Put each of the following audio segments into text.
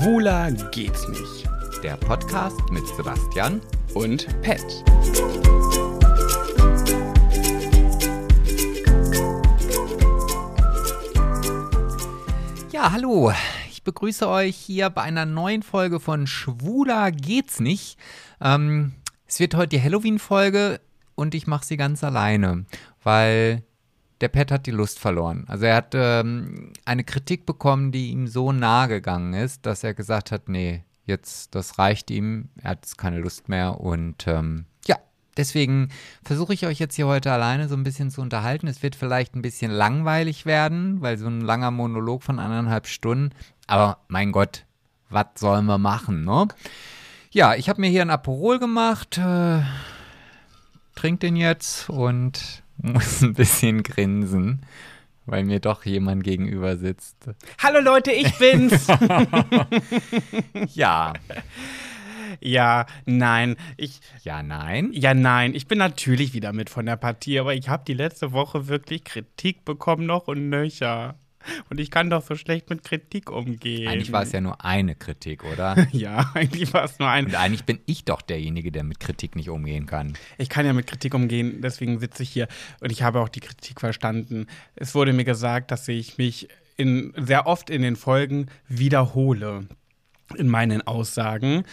Schwuler geht's nicht. Der Podcast mit Sebastian Und Pet. Ja, hallo. Ich begrüße euch hier bei einer neuen Folge von Schwuler geht's nicht. Ähm, es wird heute die Halloween-Folge und ich mache sie ganz alleine, weil der Pet hat die Lust verloren. Also er hat ähm, eine Kritik bekommen, die ihm so nahe gegangen ist, dass er gesagt hat, nee, jetzt, das reicht ihm, er hat keine Lust mehr und ähm, ja, deswegen versuche ich euch jetzt hier heute alleine so ein bisschen zu unterhalten. Es wird vielleicht ein bisschen langweilig werden, weil so ein langer Monolog von anderthalb Stunden, aber mein Gott, was sollen wir machen, ne? Ja, ich habe mir hier ein Aperol gemacht, äh, trink den jetzt und muss ein bisschen grinsen, weil mir doch jemand gegenüber sitzt. Hallo Leute, ich bin's. Ja, ja, nein, ich. ja, nein. Ja, nein, ich bin natürlich wieder mit von der Partie, aber ich habe die letzte Woche wirklich Kritik bekommen, noch und nöcher. Und ich kann doch so schlecht mit Kritik umgehen. Eigentlich war es ja nur eine Kritik, oder? Ja, eigentlich war es nur ein. Und eigentlich bin ich doch derjenige, der mit Kritik nicht umgehen kann. Ich kann ja mit Kritik umgehen, deswegen sitze ich hier und ich habe auch die Kritik verstanden. Es wurde mir gesagt, dass ich mich in, sehr oft in den Folgen wiederhole in meinen Aussagen.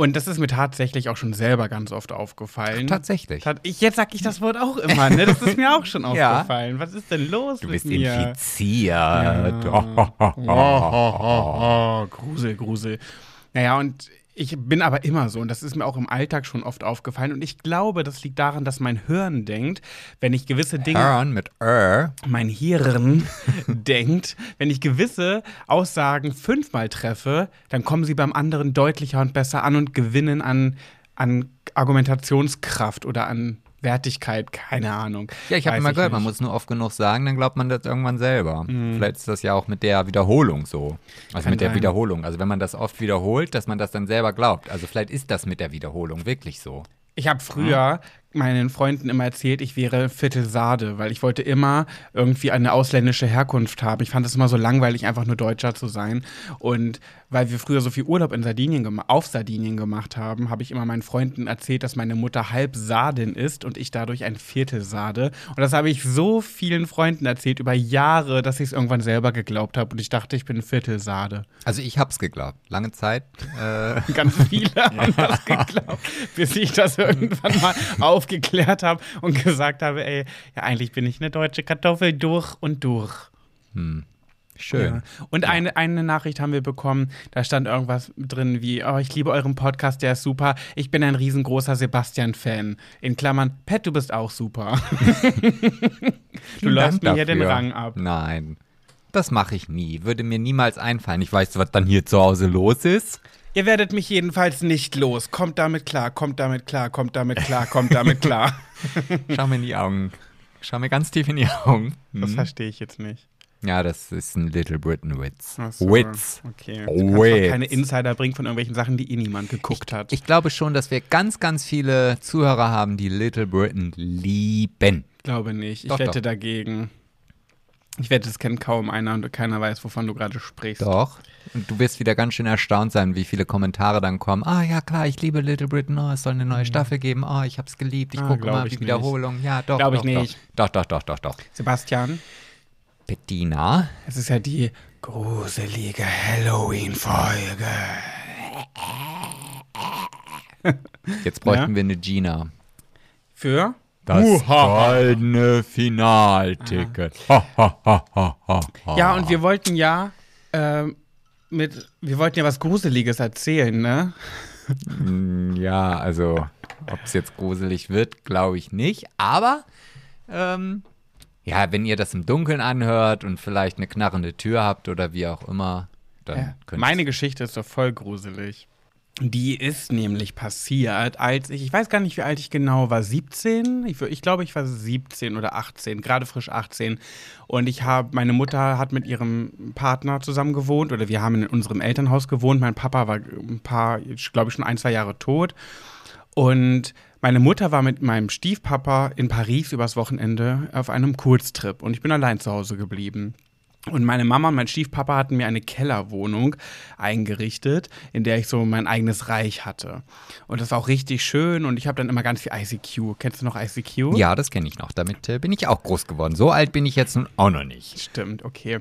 Und das ist mir tatsächlich auch schon selber ganz oft aufgefallen. Tatsächlich. Tat- Ich, jetzt sag ich das Wort auch immer, ne? Das ist mir auch schon Ja. aufgefallen. Was ist denn los Du mit bist mir? infiziert. Oh, Grusel, Grusel. Naja, und ich bin aber immer so, und das ist mir auch im Alltag schon oft aufgefallen. Und ich glaube, das liegt daran, dass mein Hirn denkt, wenn ich gewisse Dinge, Hören mit R. mein Hirn denkt, wenn ich gewisse Aussagen fünfmal treffe, dann kommen sie beim anderen deutlicher und besser an und gewinnen an, an Argumentationskraft oder an Wertigkeit, keine Ahnung. Ja, ich habe immer gehört, man nicht. muss nur oft genug sagen, dann glaubt man das irgendwann selber. Vielleicht ist das ja auch mit der Wiederholung so. Also Kann mit der sein. Wiederholung. Also wenn man das oft wiederholt, dass man das dann selber glaubt. Also vielleicht ist das mit der Wiederholung wirklich so. Ich habe früher meinen Freunden immer erzählt, ich wäre Viertelsade, weil ich wollte immer irgendwie eine ausländische Herkunft haben. Ich fand es immer so langweilig, einfach nur Deutscher zu sein. Und weil wir früher so viel Urlaub in Sardinien auf Sardinien gemacht haben, habe ich immer meinen Freunden erzählt, dass meine Mutter halb Sardin ist und ich dadurch ein Viertelsade. Und das habe ich so vielen Freunden erzählt über Jahre, dass ich es irgendwann selber geglaubt habe und ich dachte, ich bin ein Viertelsade. Also ich hab's geglaubt. Lange Zeit. Äh, Ganz viele haben das geglaubt, bis ich das irgendwann mal aufgeklärt habe und gesagt habe, ey, ja, eigentlich bin ich eine deutsche Kartoffel durch und durch. schön. Ja. Und eine, eine Nachricht haben wir bekommen, da stand irgendwas drin wie, oh, ich liebe euren Podcast, der ist super. Ich bin ein riesengroßer Sebastian-Fan. In Klammern, Pet, du bist auch super. du läufst mir hier den. Rang ab. Nein. Das mache ich nie. Würde mir niemals einfallen. Ich weiß, was dann hier zu Hause los ist. Ihr werdet mich jedenfalls nicht los. Kommt damit klar, kommt damit klar, kommt damit klar, kommt damit klar. Schau mir in die Augen. Schau mir ganz tief in die Augen. Das Hm. verstehe ich jetzt nicht. Ja, das ist ein Little Britain Witz. So, Witz. Okay. Oh, Witz. keine Insider bringen von irgendwelchen Sachen, die eh niemand geguckt hat. Ich glaube schon, dass wir ganz, ganz viele Zuhörer haben, die Little Britain lieben. glaube nicht. Ich Doch, wette doch. dagegen. Ich wette, es kennt kaum einer und keiner weiß, wovon du gerade sprichst. Doch. Und du wirst wieder ganz schön erstaunt sein, wie viele Kommentare dann kommen. Ah, ja, klar, ich liebe Little Britain. Oh, es soll eine neue Staffel geben. Oh, ich hab's geliebt. Ich Mhm. Ah, gucke mal die Wiederholung. Ja, doch. Glaub ich nicht. Doch, doch, doch, doch, doch. doch. Sebastian, Bettina. es ist ja die gruselige Halloween-Folge. Jetzt bräuchten wir eine Gina. Für? Das Uhaha. goldene Finalticket. Ha, ha, ha, ha, ha, ha. Ja, und wir wollten ja ähm, mit, wir wollten ja was Gruseliges erzählen, ne? Mm, Ja, also, ob es jetzt gruselig wird, glaube ich nicht. Aber, ähm, ja, wenn ihr das im Dunkeln anhört und vielleicht eine knarrende Tür habt oder wie auch immer, dann Ja. könnt Meine Geschichte ist doch voll gruselig. Die ist nämlich passiert, als ich, ich weiß gar nicht, wie alt ich genau war, 17? Ich, ich glaube, ich war 17 oder 18, gerade frisch 18. Und ich habe, meine Mutter hat mit ihrem Partner zusammen gewohnt oder wir haben in unserem Elternhaus gewohnt. Mein Papa war ein paar, ich glaube, schon ein, zwei Jahre tot. Und meine Mutter war mit meinem Stiefpapa in Paris übers Wochenende auf einem Kurztrip und ich bin allein zu Hause geblieben. Und meine Mama und mein Stiefpapa hatten mir eine Kellerwohnung eingerichtet, in der ich so mein eigenes Reich hatte. Und das war auch richtig schön und ich habe dann immer ganz viel ICQ. Kennst du noch ICQ? Ja, das kenne ich noch. Damit äh, bin ich auch groß geworden. So alt bin ich jetzt nun auch noch nicht. Stimmt, okay.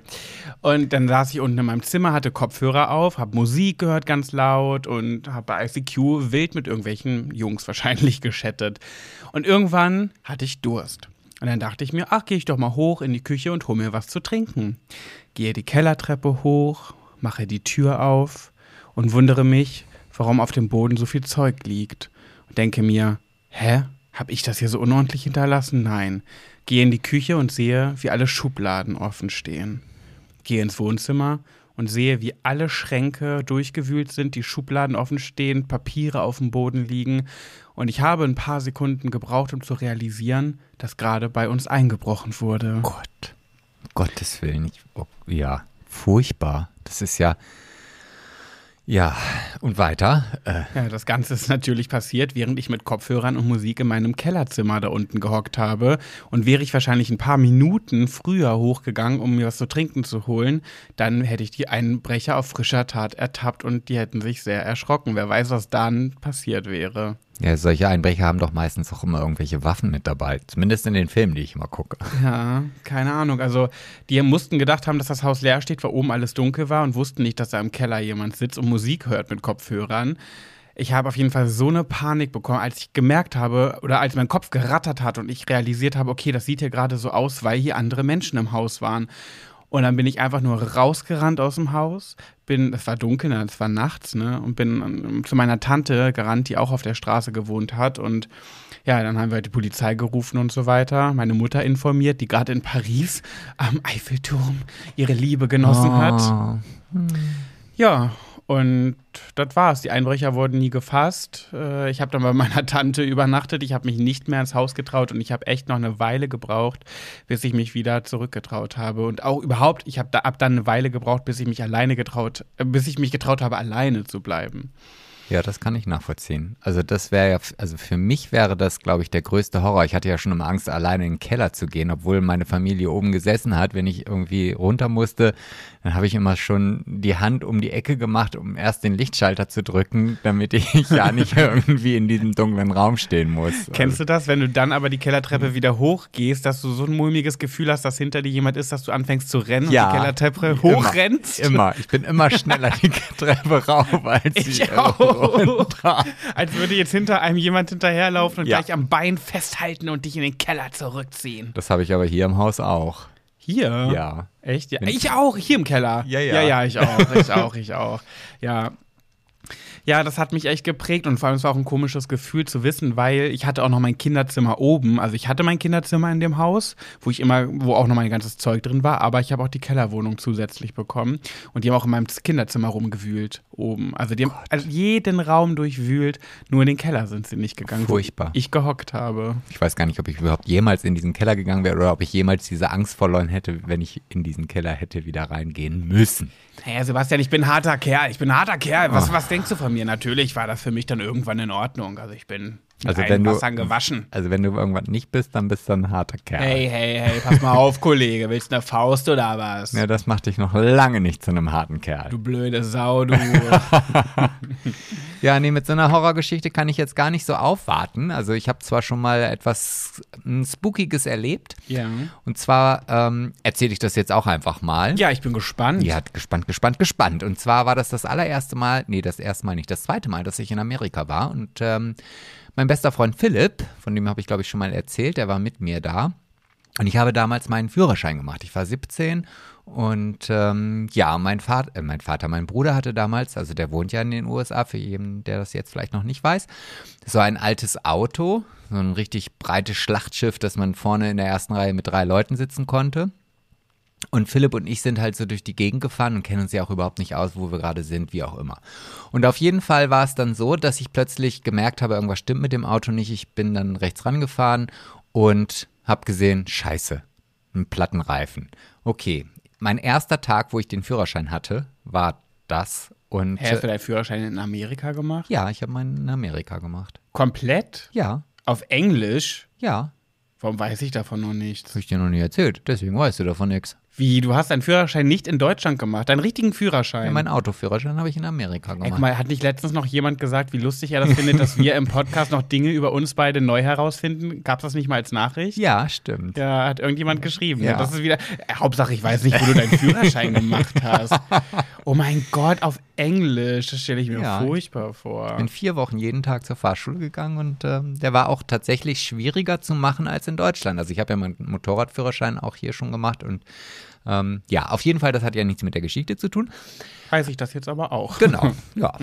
Und dann saß ich unten in meinem Zimmer, hatte Kopfhörer auf, habe Musik gehört ganz laut und habe bei ICQ wild mit irgendwelchen Jungs wahrscheinlich geschattet. Und irgendwann hatte ich Durst. Und dann dachte ich mir, ach, gehe ich doch mal hoch in die Küche und hol mir was zu trinken. Gehe die Kellertreppe hoch, mache die Tür auf und wundere mich, warum auf dem Boden so viel Zeug liegt. Und denke mir, hä? Hab ich das hier so unordentlich hinterlassen? Nein. Gehe in die Küche und sehe, wie alle Schubladen offen stehen. Gehe ins Wohnzimmer und sehe, wie alle Schränke durchgewühlt sind, die Schubladen offen stehen, Papiere auf dem Boden liegen. Und ich habe ein paar Sekunden gebraucht, um zu realisieren, dass gerade bei uns eingebrochen wurde. Gott, Gottes Willen. Ich, oh, ja, furchtbar. Das ist ja. Ja, und weiter. Äh, Ja, das Ganze ist natürlich passiert, während ich mit Kopfhörern und Musik in meinem Kellerzimmer da unten gehockt habe. Und wäre ich wahrscheinlich ein paar Minuten früher hochgegangen, um mir was zu trinken zu holen, dann hätte ich die Einbrecher auf frischer Tat ertappt und die hätten sich sehr erschrocken. Wer weiß, was dann passiert wäre. Ja, solche Einbrecher haben doch meistens auch immer irgendwelche Waffen mit dabei. Zumindest in den Filmen, die ich immer gucke. Ja, keine Ahnung. Also, die mussten gedacht haben, dass das Haus leer steht, weil oben alles dunkel war und wussten nicht, dass da im Keller jemand sitzt und Musik hört mit Kopfhörern. Ich habe auf jeden Fall so eine Panik bekommen, als ich gemerkt habe oder als mein Kopf gerattert hat und ich realisiert habe, okay, das sieht hier gerade so aus, weil hier andere Menschen im Haus waren. Und dann bin ich einfach nur rausgerannt aus dem Haus, bin, es war dunkel, es war nachts, ne, und bin ähm, zu meiner Tante gerannt, die auch auf der Straße gewohnt hat. Und ja, dann haben wir halt die Polizei gerufen und so weiter. Meine Mutter informiert, die gerade in Paris am Eiffelturm ihre Liebe genossen hat. Oh. Ja, und das war's. Die Einbrecher wurden nie gefasst. Äh, Ich habe dann bei meiner Tante übernachtet. Ich habe mich nicht mehr ins Haus getraut und ich habe echt noch eine Weile gebraucht, bis ich mich wieder zurückgetraut habe. Und auch überhaupt, ich habe da ab dann eine Weile gebraucht, bis ich mich alleine getraut, äh, bis ich mich getraut habe, alleine zu bleiben. Ja, das kann ich nachvollziehen. Also das wäre ja, also für mich wäre das, glaube ich, der größte Horror. Ich hatte ja schon immer Angst, alleine in den Keller zu gehen, obwohl meine Familie oben gesessen hat. Wenn ich irgendwie runter musste, dann habe ich immer schon die Hand um die Ecke gemacht, um erst den Lichtschalter zu drücken, damit ich ja nicht irgendwie in diesem dunklen Raum stehen muss. Kennst du das, wenn du dann aber die Kellertreppe wieder hochgehst, dass du so ein mulmiges Gefühl hast, dass hinter dir jemand ist, dass du anfängst zu rennen Ja. und die Kellertreppe hochrennst? Immer. Ich bin immer schneller die Treppe rauf als Ich die auch. runter. Als würde jetzt hinter einem jemand hinterherlaufen und Ja. gleich am Bein festhalten und dich in den Keller zurückziehen. Das habe ich aber hier im Haus auch. Hier? Ja. Echt? Ja. Ich auch, hier im Keller. Ja, ja. Ja, ja, ich auch, ich auch, ich auch. Ja. Ja, das hat mich echt geprägt und vor allem es war auch ein komisches Gefühl zu wissen, weil ich hatte auch noch mein Kinderzimmer oben. Also ich hatte mein Kinderzimmer in dem Haus, wo ich immer, wo auch noch mein ganzes Zeug drin war, aber ich habe auch die Kellerwohnung zusätzlich bekommen und die haben auch in meinem Kinderzimmer rumgewühlt oben. Also die haben also jeden Raum durchwühlt, nur in den Keller sind sie nicht gegangen, Furchtbar. wo ich gehockt habe. Ich weiß gar nicht, ob ich überhaupt jemals in diesen Keller gegangen wäre oder ob ich jemals diese Angst verloren hätte, wenn ich in diesen Keller hätte wieder reingehen müssen. Naja, Sebastian, ich bin ein harter Kerl. Ich bin ein harter Kerl. Ah. Was, was denkst du von mir? Natürlich war das für mich dann irgendwann in Ordnung. Also ich bin Also wenn du- Wassern gewaschen. Also wenn du irgendwann nicht bist, dann bist du ein harter Kerl. Hey, hey, hey, pass mal auf, Kollege. Willst du eine Faust oder was? Ja, das macht dich noch lange nicht zu einem harten Kerl. Du blöde Sau, du. Ja, nee, mit so einer Horrorgeschichte kann ich jetzt gar nicht so aufwarten. Also ich habe zwar schon mal etwas Spookiges erlebt. ja. Und zwar ähm, erzähle ich das jetzt auch einfach mal. Ja, ich bin gespannt. Ja, gespannt, gespannt, gespannt. Und zwar war das das allererste Mal, nee, das erste Mal nicht, das zweite Mal, dass ich in Amerika war. Und ähm, mein bester Freund Philipp, von dem habe ich, glaube ich, schon mal erzählt, der war mit mir da. Und ich habe damals meinen Führerschein gemacht. Ich war 17 und ähm, ja, mein Vater, äh, mein Vater, mein Bruder hatte damals, also der wohnt ja in den USA, für jeden, der das jetzt vielleicht noch nicht weiß, so ein altes Auto, so ein richtig breites Schlachtschiff, dass man vorne in der ersten Reihe mit drei Leuten sitzen konnte. Und Philipp und ich sind halt so durch die Gegend gefahren und kennen uns ja auch überhaupt nicht aus, wo wir gerade sind, wie auch immer. Und auf jeden Fall war es dann so, dass ich plötzlich gemerkt habe, irgendwas stimmt mit dem Auto nicht. Ich bin dann rechts rangefahren und habe gesehen, scheiße, ein Plattenreifen. Okay, mein erster Tag, wo ich den Führerschein hatte, war das. Und hast du deinen Führerschein in Amerika gemacht? ja, ich habe meinen in Amerika gemacht. Komplett? Ja, Auf Englisch? ja, Warum weiß ich davon noch nichts? habe ich dir noch nie erzählt. Deswegen weißt du davon nichts. Wie, du hast deinen Führerschein nicht in Deutschland gemacht, deinen richtigen Führerschein. Ja, meinen Autoführerschein habe ich in Amerika Ey, gemacht. guck mal, hat nicht letztens noch jemand gesagt, wie lustig er das findet, dass wir im Podcast noch Dinge über uns beide neu herausfinden? Gab es das nicht mal als Nachricht? ja, stimmt. Ja, hat irgendjemand geschrieben. Ja. Das ist wieder. Äh, Hauptsache, ich weiß nicht, wo du deinen Führerschein gemacht hast. Oh mein Gott, auf Englisch. Das stelle ich mir Ja. furchtbar vor. bin vier Wochen jeden Tag zur Fahrschule gegangen und ähm, der war auch tatsächlich schwieriger zu machen als in Deutschland. Also ich habe ja meinen Motorradführerschein auch hier schon gemacht und ähm, ja, auf jeden Fall, das hat ja nichts mit der Geschichte zu tun. Weiß ich das jetzt aber auch. Genau, ja.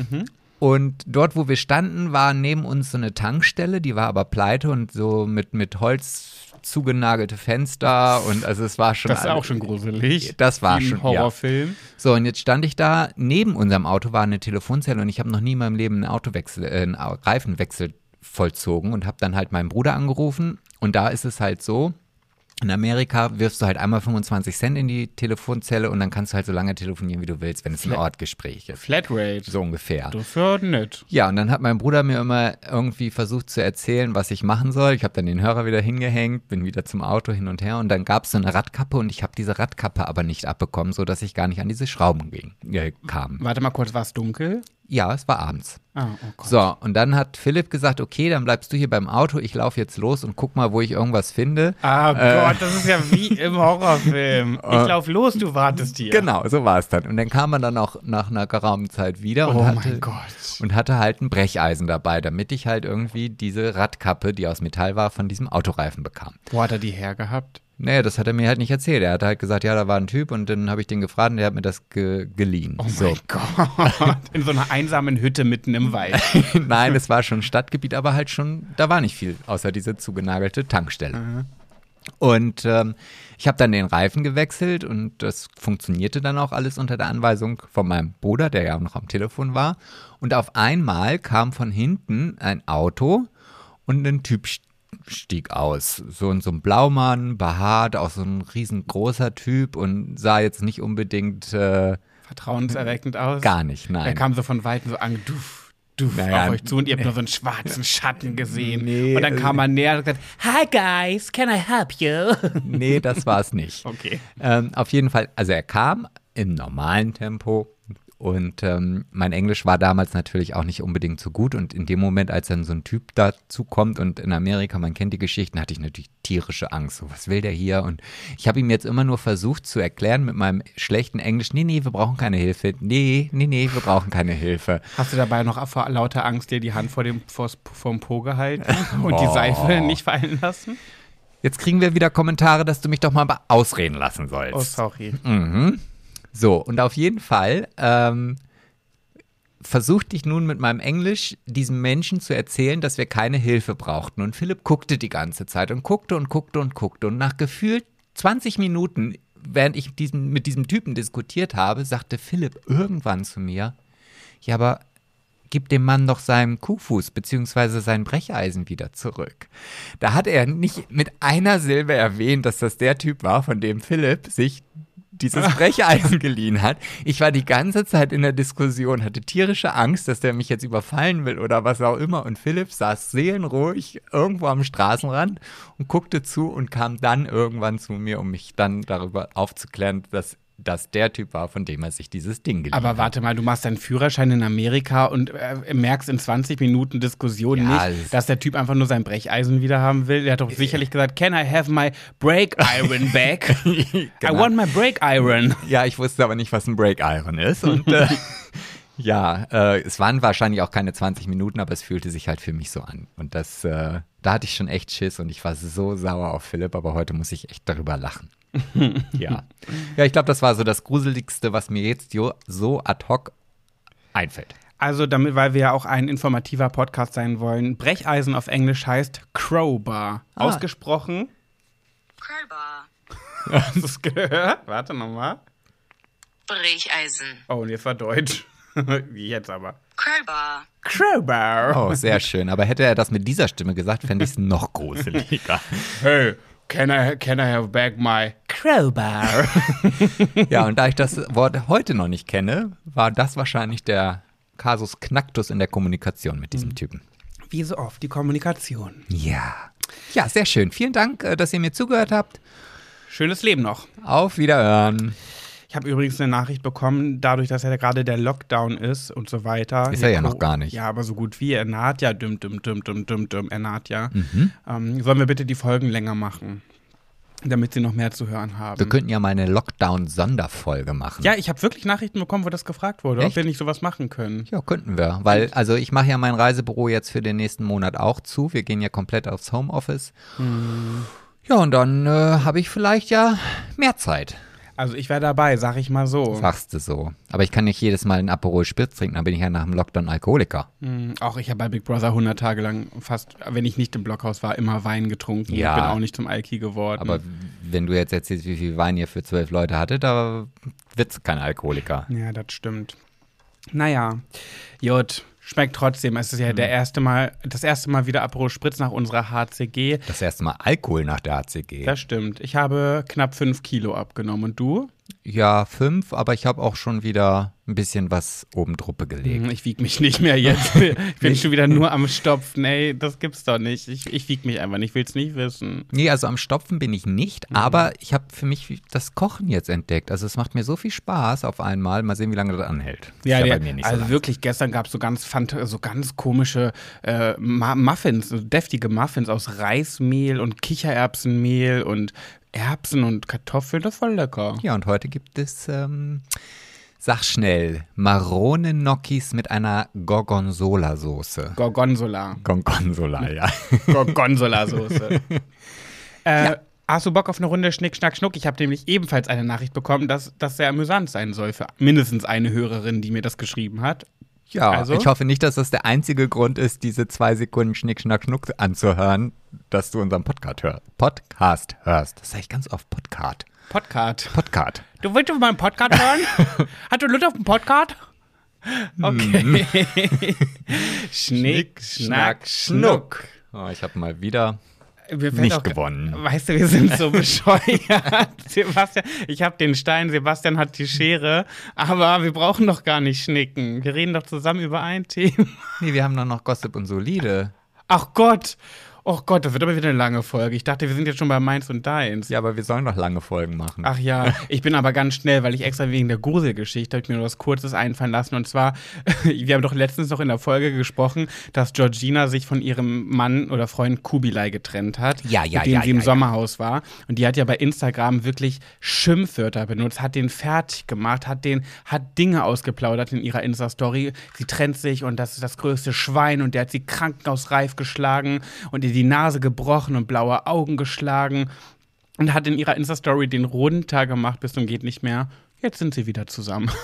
Und dort, wo wir standen, war neben uns so eine Tankstelle, die war aber pleite und so mit, mit Holz zugenagelte Fenster und also es war schon. Das ist alle- auch schon gruselig. Das war schon, ein Horrorfilm. So, und jetzt stand ich da, neben unserem Auto war eine Telefonzelle und ich habe noch nie in meinem Leben einen Autowechsel, äh, einen Reifenwechsel vollzogen und habe dann halt meinen Bruder angerufen und da ist es halt so, in Amerika wirfst du halt einmal 25 Cent in die Telefonzelle und dann kannst du halt so lange telefonieren, wie du willst, wenn es ein Ortgespräch ist. Flatrate. So ungefähr. Ist nett. Ja, und dann hat mein Bruder mir immer irgendwie versucht zu erzählen, was ich machen soll. Ich habe dann den Hörer wieder hingehängt, bin wieder zum Auto hin und her und dann gab es so eine Radkappe und ich habe diese Radkappe aber nicht abbekommen, sodass ich gar nicht an diese Schrauben ging, äh, kam. Warte mal kurz, war es dunkel? Ja, es war abends. Ah, oh. So, und dann hat Philipp gesagt, okay, dann bleibst du hier beim Auto, ich laufe jetzt los und guck mal, wo ich irgendwas finde. Ah Äh. Gott, das ist ja wie im Horrorfilm. Ich lauf los, du wartest hier. Genau, so war es dann. Und dann kam er dann auch nach einer geraumen Zeit wieder und, Oh hatte, mein Gott. und hatte halt ein Brecheisen dabei, damit ich halt irgendwie diese Radkappe, die aus Metall war, von diesem Autoreifen bekam. Wo hat er die hergehabt? Naja, das hat er mir halt nicht erzählt. Er hat halt gesagt, ja, da war ein Typ und dann habe ich den gefragt und der hat mir das ge geliehen. Oh so. mein Gott. In so einer einsamen Hütte mitten im Wald. Nein, es war schon Stadtgebiet, aber halt schon, da war nicht viel, außer diese zugenagelte Tankstelle. Und ähm, ich habe dann den Reifen gewechselt und das funktionierte dann auch alles unter der Anweisung von meinem Bruder, der ja auch noch am Telefon war. Und auf einmal kam von hinten ein Auto und ein Typ stieg aus. So in so ein Blaumann, behaart, auch so ein riesengroßer Typ und sah jetzt nicht unbedingt äh, Vertrauenserweckend aus. gar nicht, nein. Er kam so von Weitem so an, duff, duff Naja, auf euch zu und ihr habt nur so einen schwarzen Schatten gesehen. Nee, und dann kam er näher und gesagt, Hi guys, can I help you? nee, das war es nicht. Okay. Ähm, auf jeden Fall, also er kam im normalen Tempo und ähm, mein Englisch war damals natürlich auch nicht unbedingt so gut und in dem Moment, als dann so ein Typ dazu kommt und in Amerika, man kennt die Geschichten, hatte ich natürlich tierische Angst. So, was will der hier? Und ich habe ihm jetzt immer nur versucht zu erklären mit meinem schlechten Englisch, nee, nee, wir brauchen keine Hilfe. Nee, nee, nee, wir brauchen keine Hilfe. Hast du dabei noch vor lauter Angst dir die Hand vor dem vors, vorm Po gehalten und die Oh. Seife nicht fallen lassen? Jetzt kriegen wir wieder Kommentare, dass du mich doch mal ausreden lassen sollst. Oh, sorry. Mhm. So, und auf jeden Fall ähm, versuchte ich nun mit meinem Englisch diesem Menschen zu erzählen, dass wir keine Hilfe brauchten. Und Philipp guckte die ganze Zeit und guckte und guckte und guckte. Und nach gefühlt 20 Minuten, während ich diesen, mit diesem Typen diskutiert habe, sagte Philipp irgendwann zu mir, ja, aber gib dem Mann doch seinen Kuhfuß bzw. sein Brecheisen wieder zurück. Da hat er nicht mit einer Silbe erwähnt, dass das der Typ war, von dem Philipp sich dieses Brecheisen geliehen hat. Ich war die ganze Zeit in der Diskussion, hatte tierische Angst, dass der mich jetzt überfallen will oder was auch immer. Und Philipp saß seelenruhig irgendwo am Straßenrand und guckte zu und kam dann irgendwann zu mir, um mich dann darüber aufzuklären, dass das der Typ war, von dem er sich dieses Ding geliehen Aber warte mal, du machst deinen Führerschein in Amerika und äh, merkst in 20 Minuten Diskussion Ja, nicht, dass der Typ einfach nur sein Brecheisen wieder haben will. Der hat doch sicherlich gesagt, can I have my brake iron back? I Genau. want my brake iron. Ja, ich wusste aber nicht, was ein Break Iron ist. Und äh, ja, äh, es waren wahrscheinlich auch keine 20 Minuten, aber es fühlte sich halt für mich so an. Und das, äh, da hatte ich schon echt Schiss und ich war so sauer auf Philipp, aber heute muss ich echt darüber lachen. ja. Ja, ich glaube, das war so das Gruseligste, was mir jetzt so ad hoc einfällt. Also damit, weil wir ja auch ein informativer Podcast sein wollen, Brecheisen auf Englisch heißt Crowbar. Ah. Ausgesprochen. Crowbar. Hast du es gehört? Warte nochmal. Brecheisen. Oh, und jetzt war Deutsch. Wie jetzt aber. Crowbar. Crowbar. Oh, sehr schön. Aber hätte er das mit dieser Stimme gesagt, fände ich es noch gruseliger. Hey, can I, can I have back my Crowbar? Ja, und da ich das Wort heute noch nicht kenne, war das wahrscheinlich der Kasus Knacktus in der Kommunikation mit diesem Typen. Wie so oft die Kommunikation. Ja. Ja, sehr schön. Vielen Dank, äh, dass ihr mir zugehört habt. schönes Leben noch. Auf Wiederhören. Ich habe übrigens eine Nachricht bekommen, dadurch, dass ja gerade der Lockdown ist und so weiter. Ist er ja noch gar nicht. Ja, aber so gut wie. Er naht ja, düm, düm, düm, düm, düm, düm, er naht ja. Ähm, sollen wir bitte die Folgen länger machen, damit sie noch mehr zu hören haben? Wir könnten ja mal eine Lockdown-Sonderfolge machen. ja, ich habe wirklich Nachrichten bekommen, wo das gefragt wurde, ob Echt? wir nicht sowas machen können. Ja, könnten wir. Weil, also ich mache ja mein Reisebüro jetzt für den nächsten Monat auch zu. Wir gehen ja komplett aufs Homeoffice. Ja, und dann äh, habe ich vielleicht ja mehr Zeit. Also ich wäre dabei, sag ich mal so. Sagst du so. Aber ich kann nicht jedes Mal einen Aperol Spritz trinken, dann bin ich ja nach dem Lockdown Alkoholiker. Mm, Auch ich habe bei Big Brother 100 Tage lang fast, wenn ich nicht im Blockhaus war, immer Wein getrunken. Ja. Ich bin auch nicht zum Alki geworden. Aber wenn du jetzt erzählst, wie viel Wein ihr für zwölf Leute hattet, da wird's kein Alkoholiker. Ja, das stimmt. Naja, Jut, schmeckt trotzdem. Es ist ja der erste Mal, das erste Mal wieder Aperol Spritz nach unserer HCG. Das erste Mal Alkohol nach der ACG. Das stimmt. Ich habe knapp fünf Kilo abgenommen. Und du? Ja, fünf, aber ich habe auch schon wieder ein bisschen was oben druppe gelegt. Hm, Ich wieg mich nicht mehr jetzt. Ich bin schon wieder nur am Stopfen. Ey, das gibt's doch nicht. Ich, ich wieg mich einfach nicht. Ich will's nicht wissen. Nee, also am Stopfen bin ich nicht, Mhm. aber ich habe für mich das Kochen jetzt entdeckt. Also es macht mir so viel Spaß auf einmal. Mal sehen, wie lange das anhält. Ist Ja, mir nicht also so wirklich, gestern gab es so ganz, fant- so ganz komische äh, Muffins, so deftige Muffins aus Reismehl und Kichererbsenmehl und Erbsen und Kartoffeln. Das war lecker. Ja, und heute gibt es, ähm, sag schnell, Marone-Gnocchis mit einer Gorgonzola-Soße. Gorgonzola. Gorgonzola, ja. Gorgonzola-Soße. äh, Hast du Bock auf eine Runde Schnick, Schnack, Schnuck? Ich habe nämlich ebenfalls eine Nachricht bekommen, dass das sehr amüsant sein soll für mindestens eine Hörerin, die mir das geschrieben hat. Ja, Also? ich hoffe nicht, dass das der einzige Grund ist, diese zwei Sekunden Schnick, Schnack, Schnuck anzuhören, dass du unseren Podcast, hör Podcast hörst. Das sage ich ganz oft, Podcast. Podcast. Podcast. Du willst auf meinen Podcast hören? Hat du Lust auf den Podcast? Okay. Schnick, Schnack, Schnuck. Oh, ich habe mal wieder nicht auch- gewonnen. Weißt du, wir sind so bescheuert. Sebastian, ich habe den Stein, Sebastian hat die Schere, aber wir brauchen doch gar nicht schnicken. Wir reden doch zusammen über ein Thema. Nee, wir haben doch noch Gossip und Solide. Ach Gott. Oh Gott, das wird aber wieder eine lange Folge. Ich dachte, wir sind jetzt schon bei meins und deins. Ja, aber wir sollen doch lange Folgen machen. Ach ja, ich bin aber ganz schnell, weil ich extra wegen der Gruselgeschichte habe ich mir nur was Kurzes einfallen lassen. Und zwar, wir haben doch letztens noch in der Folge gesprochen, dass Georgina sich von ihrem Mann oder Freund Kubilai getrennt hat. Ja, ja, mit dem ja, sie im ja. Sommerhaus war. Und die hat ja bei Instagram wirklich Schimpfwörter benutzt, hat den fertig gemacht, hat den, hat Dinge ausgeplaudert in ihrer Insta-Story. Sie trennt sich und das ist das größte Schwein und der hat sie krankenhausreif geschlagen und ihr die Nase gebrochen und blaue Augen geschlagen und hat in ihrer Insta-Story den runter gemacht bis zum geht nicht mehr. Jetzt sind sie wieder zusammen.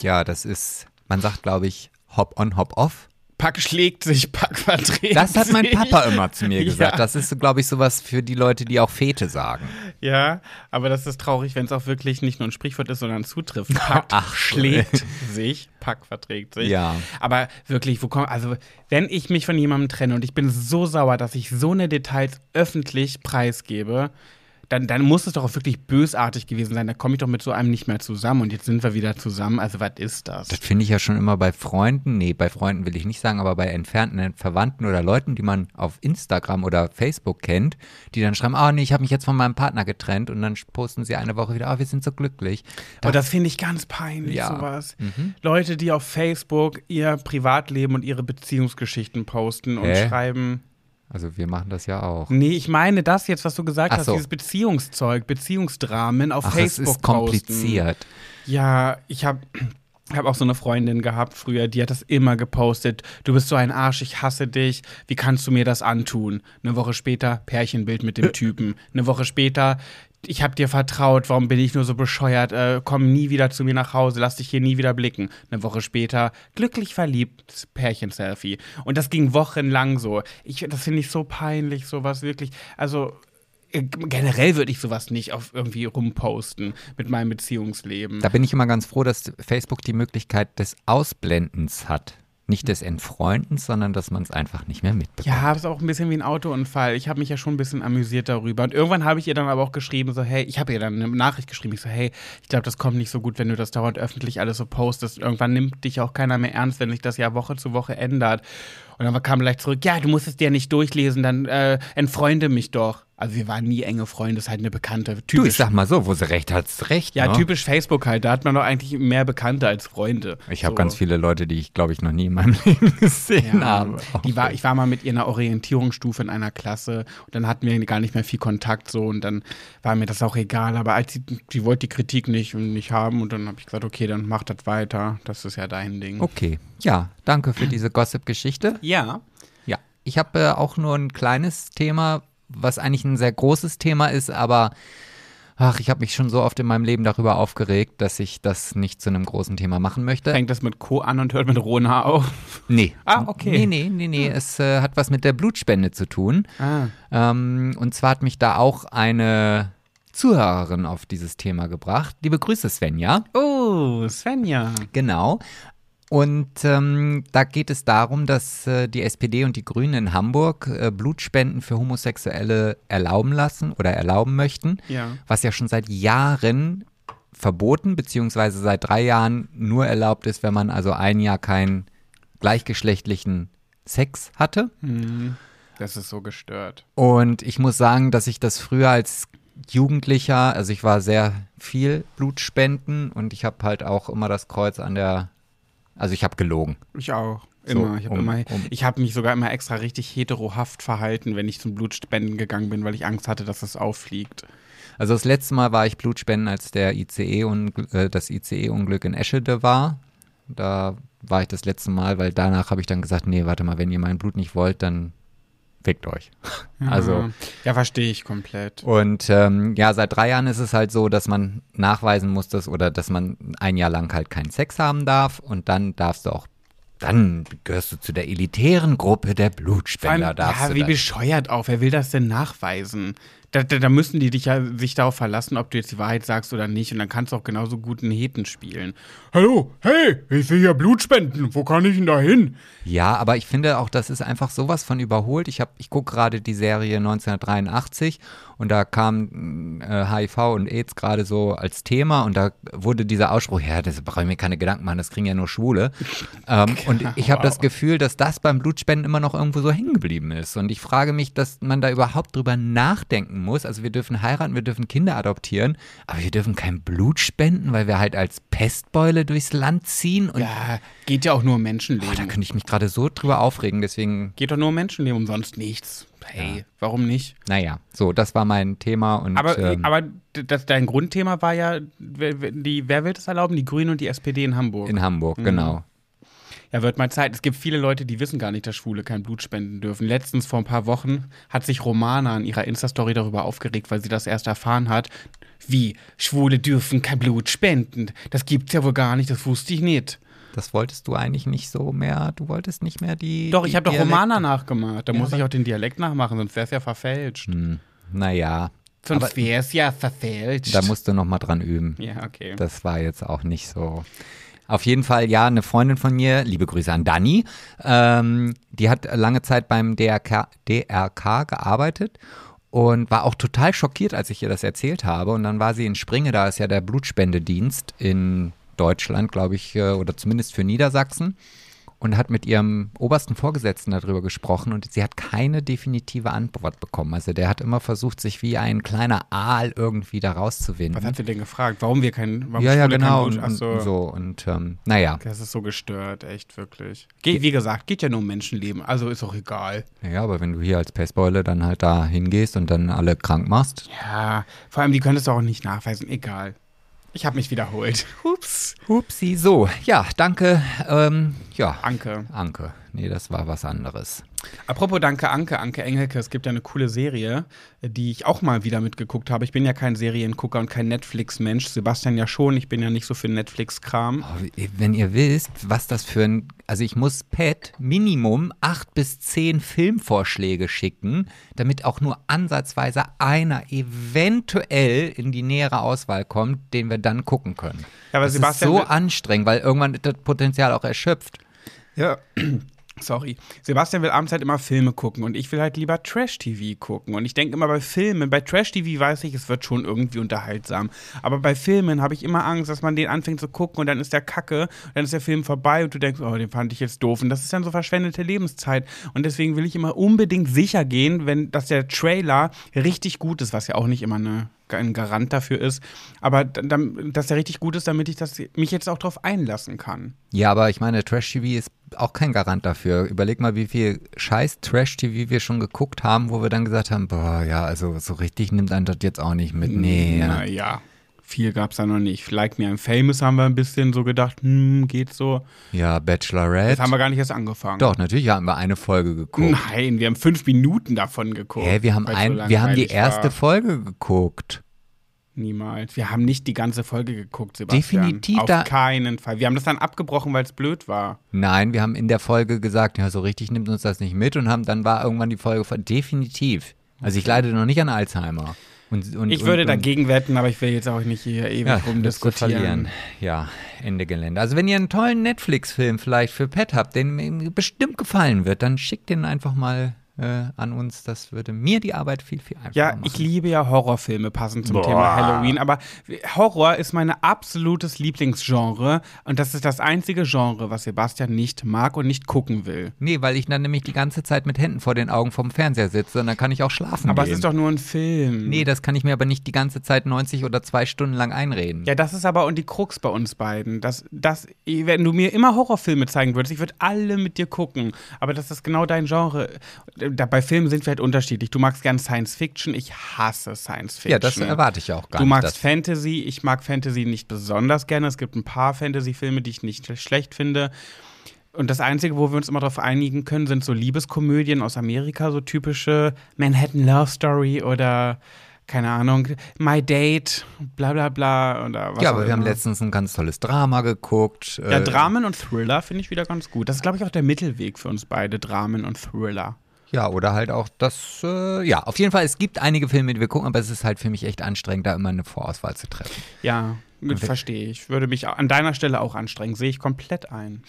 Ja, das ist, man sagt, glaube ich, hop on, hop off. Pack schlägt sich, Pack verträgt Das hat mein sich. Papa immer zu mir gesagt. Ja. Das ist, glaube ich, sowas für die Leute, die auch Fete sagen. Ja, aber das ist traurig, wenn es auch wirklich nicht nur ein Sprichwort ist, sondern zutrifft. Pack Ach, schlägt sich, Pack verträgt sich. Ja. Aber wirklich, wo kommt, also wenn ich mich von jemandem trenne und ich bin so sauer, dass ich so eine Details öffentlich preisgebe, dann, dann muss es doch auch wirklich bösartig gewesen sein. Da komme ich doch mit so einem nicht mehr zusammen und jetzt sind wir wieder zusammen. Also was ist das? Das finde ich ja schon immer bei Freunden, nee, bei Freunden will ich nicht sagen, aber bei entfernten Verwandten oder Leuten, die man auf Instagram oder Facebook kennt, die dann schreiben, ah nee, ich habe mich jetzt von meinem Partner getrennt und dann posten sie eine Woche wieder, ah, wir sind so glücklich. Aber das finde ich ganz peinlich, Ja. sowas. Leute, die auf Facebook ihr Privatleben und ihre Beziehungsgeschichten posten und Hä? schreiben. Also wir machen das ja auch. Nee, ich meine das jetzt, was du gesagt Ach hast, so. dieses Beziehungszeug, Beziehungsdramen auf Ach, Facebook ist kompliziert. Posten. Ja, ich habe hab auch so eine Freundin gehabt früher, die hat das immer gepostet. Du bist so ein Arsch, ich hasse dich. Wie kannst du mir das antun? Eine Woche später Pärchenbild mit dem Typen. Eine Woche später ich habe dir vertraut, warum bin ich nur so bescheuert? Äh, komm nie wieder zu mir nach Hause, lass dich hier nie wieder blicken. Eine Woche später, glücklich verliebt, Pärchen-Selfie. Und das ging wochenlang so. Ich, das finde ich so peinlich, sowas wirklich. Also äh, generell würde ich sowas nicht auf irgendwie rumposten mit meinem Beziehungsleben. Da bin ich immer ganz froh, dass Facebook die Möglichkeit des Ausblendens hat. Nicht des Entfreundens, sondern dass man es einfach nicht mehr mitbekommt. Ja, das ist auch ein bisschen wie ein Autounfall. Ich habe mich ja schon ein bisschen amüsiert darüber. Und irgendwann habe ich ihr dann aber auch geschrieben, so, hey, ich habe ihr dann eine Nachricht geschrieben, ich so, hey, ich glaube, das kommt nicht so gut, wenn du das dauernd öffentlich alles so postest. Irgendwann nimmt dich auch keiner mehr ernst, wenn sich das ja Woche zu Woche ändert. Und dann kam gleich zurück, ja, du musst es dir nicht durchlesen, dann äh, entfreunde mich doch. Also wir waren nie enge Freunde, ist halt eine Bekannte. Du, ich Typisch. sag mal so, wo sie recht hat, ist recht. ja, ne? typisch Facebook halt. Da hat man doch eigentlich mehr Bekannte als Freunde. Ich habe So. ganz viele Leute, die ich, glaube ich, noch nie in meinem Leben gesehen Ja, habe. die war, ich war mal mit ihr in einer Orientierungsstufe in einer Klasse und dann hatten wir gar nicht mehr viel Kontakt so und dann war mir das auch egal. Aber als sie, sie wollte die Kritik nicht und nicht haben und dann habe ich gesagt, okay, dann mach das weiter. Das ist ja dein Ding. Okay, ja, danke für diese Gossip-Geschichte. Ja. Ja, ich habe äh, auch nur ein kleines Thema, was eigentlich ein sehr großes Thema ist, aber ach, ich habe mich schon so oft in meinem Leben darüber aufgeregt, dass ich das nicht zu einem großen Thema machen möchte. Fängt das mit Co an und hört mit Rona auf. Nee. Ah, okay. Nee, nee, nee, nee. Es äh, hat was mit der Blutspende zu tun. Ah. Ähm, und zwar hat mich da auch eine Zuhörerin auf dieses Thema gebracht. Liebe Grüße, Svenja. Oh, Svenja. Genau. Und ähm, da geht es darum, dass äh, die SPD und die Grünen in Hamburg äh, Blutspenden für Homosexuelle erlauben lassen oder erlauben möchten, Ja. was ja schon seit Jahren verboten, beziehungsweise seit drei Jahren nur erlaubt ist, wenn man also ein Jahr keinen gleichgeschlechtlichen Sex hatte. Hm, Das ist so gestört. Und ich muss sagen, dass ich das früher als Jugendlicher, also ich war sehr viel Blutspenden und ich habe halt auch immer das Kreuz an der, also ich habe gelogen. Ich auch. So, Immer. ich habe um- um- habe mich sogar immer extra richtig heterohaft verhalten, wenn ich zum Blutspenden gegangen bin, weil ich Angst hatte, dass es auffliegt. Also das letzte Mal war ich Blutspenden, als der ICE äh, das ICE-Unglück in Eschede war. Da war ich das letzte Mal, weil danach habe ich dann gesagt, nee, warte mal, wenn ihr mein Blut nicht wollt, dann fickt euch. Also Ja. Ja, verstehe ich komplett. Und ähm, ja, seit drei Jahren ist es halt so, dass man nachweisen muss, dass, oder dass man ein Jahr lang halt keinen Sex haben darf und dann darfst du auch, dann gehörst du zu der elitären Gruppe der Blutspender. allem, ja, wie dann. bescheuert auch. Wer will das denn nachweisen? Da, da, da müssen die dich ja sich darauf verlassen, ob du jetzt die Wahrheit sagst oder nicht. Und dann kannst du auch genauso gut einen Heten spielen. Hallo, hey, ich will ja Blutspenden. Wo kann ich denn da hin? Ja, aber ich finde auch, das ist einfach sowas von überholt. Ich, ich gucke gerade die Serie 1983 und da kam äh, HIV und AIDS gerade so als Thema und da wurde dieser Ausspruch, ja, das brauche ich mir keine Gedanken machen, das kriegen ja nur Schwule. ähm, und ich habe das Gefühl, dass das beim Blutspenden immer noch irgendwo so hängen geblieben ist. Und ich frage mich, dass man da überhaupt drüber nachdenken muss. Also wir dürfen heiraten, wir dürfen Kinder adoptieren, aber wir dürfen kein Blut spenden, weil wir halt als Pestbeule durchs Land ziehen. Ja, geht ja auch nur um Menschenleben. oh, da könnte ich mich gerade so drüber aufregen, deswegen geht doch nur um Menschenleben, umsonst nichts. Hey, warum nicht? Naja, so, das war mein Thema und Aber, ähm, aber das, dein Grundthema war ja, die, wer will das erlauben? Die Grünen und die SPD in Hamburg. in Hamburg, genau. Ja, wird mal Zeit. Es gibt viele Leute, die wissen gar nicht, dass Schwule kein Blut spenden dürfen. Letztens vor ein paar Wochen hat sich Romana in ihrer Insta-Story darüber aufgeregt, weil sie das erst erfahren hat. Wie? Schwule dürfen kein Blut spenden. Das gibt's ja wohl gar nicht, das wusste ich nicht. Das wolltest du eigentlich nicht so mehr, du wolltest nicht mehr die. Doch, die ich habe doch Romana nachgemacht. Da Ja, muss ich auch den Dialekt nachmachen, sonst wäre es ja verfälscht. Hm, naja, Sonst wäre es ja verfälscht. da musst du noch mal dran üben. ja, okay. Das war jetzt auch nicht so. Auf jeden Fall, ja, eine Freundin von mir, liebe Grüße an Dani, ähm, die hat lange Zeit beim DRK, DRK gearbeitet und war auch total schockiert, als ich ihr das erzählt habe. Und dann war sie in Springe, da ist ja der Blutspendedienst in Deutschland, glaube ich, äh, oder zumindest für Niedersachsen. Und hat mit ihrem obersten Vorgesetzten darüber gesprochen und sie hat keine definitive Antwort bekommen. Also der hat immer versucht, sich wie ein kleiner Aal irgendwie da rauszuwinden. Was hat sie denn gefragt? Warum wir kein warum Ja, ja, genau. Kein Und, und, so. Und ähm, naja. Das ist so gestört, echt wirklich. Geht, wie gesagt, geht ja nur um Menschenleben, also ist auch egal. Ja, aber wenn du hier als Pestbeule dann halt da hingehst und dann alle krank machst. Ja, vor allem, die können es doch auch nicht nachweisen, egal. Ich habe mich wiederholt. Ups. Upsi, so. Ja, danke. Ähm, ja, Anke. Anke. Nee, das war was anderes. Apropos Danke, Anke, Anke Engelke, es gibt ja eine coole Serie, die ich auch mal wieder mitgeguckt habe. Ich bin ja kein Seriengucker und kein Netflix-Mensch. Sebastian ja schon, ich bin ja nicht so für Netflix-Kram. Oh, wenn ihr wisst, was das für ein. Also ich muss Pat Minimum acht bis zehn Filmvorschläge schicken, damit auch nur ansatzweise einer eventuell in die nähere Auswahl kommt, den wir dann gucken können. Ja, aber das Sebastian ist so anstrengend, weil irgendwann das Potenzial auch erschöpft. Ja. Sorry. Sebastian will abends halt immer Filme gucken und ich will halt lieber Trash-TV gucken. Und ich denke immer bei Filmen, bei Trash-TV weiß ich, es wird schon irgendwie unterhaltsam. Aber bei Filmen habe ich immer Angst, dass man den anfängt zu gucken und dann ist der Kacke, dann ist der Film vorbei und du denkst, oh, den fand ich jetzt doof. Und das ist dann so verschwendete Lebenszeit. Und deswegen will ich immer unbedingt sicher gehen, wenn, dass der Trailer richtig gut ist, was ja auch nicht immer eine ein Garant dafür ist, aber dass der richtig gut ist, damit ich das, mich jetzt auch drauf einlassen kann. Ja, aber ich meine, Trash-TV ist auch kein Garant dafür. Überleg mal, wie viel scheiß Trash-TV wir schon geguckt haben, wo wir dann gesagt haben, boah, ja, also so richtig nimmt einen das jetzt auch nicht mit. Nee, ja. Viel gab es da noch nicht. Like Me I'm Famous haben wir ein bisschen so gedacht, hm, geht so. Ja, Bachelorette. Das haben wir gar nicht erst angefangen. Doch, natürlich haben wir eine Folge geguckt. Nein, wir haben fünf Minuten davon geguckt. Hä, wir haben, ein, so wir haben die erste war. Folge geguckt. Niemals. Wir haben nicht die ganze Folge geguckt, Sebastian. Definitiv Auf da- keinen Fall. Wir haben das dann abgebrochen, weil es blöd war. Nein, wir haben in der Folge gesagt, ja, so richtig nimmt uns das nicht mit und haben dann war irgendwann die Folge von definitiv. Also ich leide noch nicht an Alzheimer. Und, und, Ich würde und, dagegen wetten, aber ich will jetzt auch nicht hier ewig ja, rumdiskutieren. verlieren. Ja, Ende Gelände. Also wenn ihr einen tollen Netflix-Film vielleicht für Pet habt, den ihm bestimmt gefallen wird, dann schickt den einfach mal äh, an uns. Das würde mir die Arbeit viel, viel einfacher Ja, machen. ich liebe ja Horrorfilme passend zum Boah. Thema Halloween, aber Horror ist mein absolutes Lieblingsgenre und das ist das einzige Genre, was Sebastian nicht mag und nicht gucken will. Nee, weil ich dann nämlich die ganze Zeit mit Händen vor den Augen vom Fernseher sitze und dann kann ich auch schlafen Aber gehen. es ist doch nur ein Film. Nee, das kann ich mir aber nicht die ganze Zeit 90 oder zwei Stunden lang einreden. Ja, das ist aber und die Krux bei uns beiden. Das, das, wenn du mir immer Horrorfilme zeigen würdest, ich würde alle mit dir gucken. Aber das ist genau dein Genre. Da, bei Filmen sind wir halt unterschiedlich. Du magst gern Science Fiction, ich hasse Science Fiction. Ja, das erwarte ich ja auch gar Du nicht. magst dass- Fantasy, ich mag Fantasy nicht besonders gerne. Es gibt ein paar Fantasy-Filme, die ich nicht schlecht finde. Und das Einzige, wo wir uns immer darauf einigen können, sind so Liebeskomödien aus Amerika, so typische Manhattan Love Story oder keine Ahnung, My Date, bla bla bla oder was ja, aber wir haben letztens ein ganz tolles Drama geguckt. Ja, äh, Dramen und Thriller finde ich wieder ganz gut. Das ist, glaube ich, auch der Mittelweg für uns beide, Dramen und Thriller. Ja, oder halt auch das, äh, ja, auf jeden Fall, es gibt einige Filme, die wir gucken, aber es ist halt für mich echt anstrengend, da immer eine Vorauswahl zu treffen. Ja, verstehe ich. Würde mich an deiner Stelle auch anstrengen. Sehe ich komplett ein.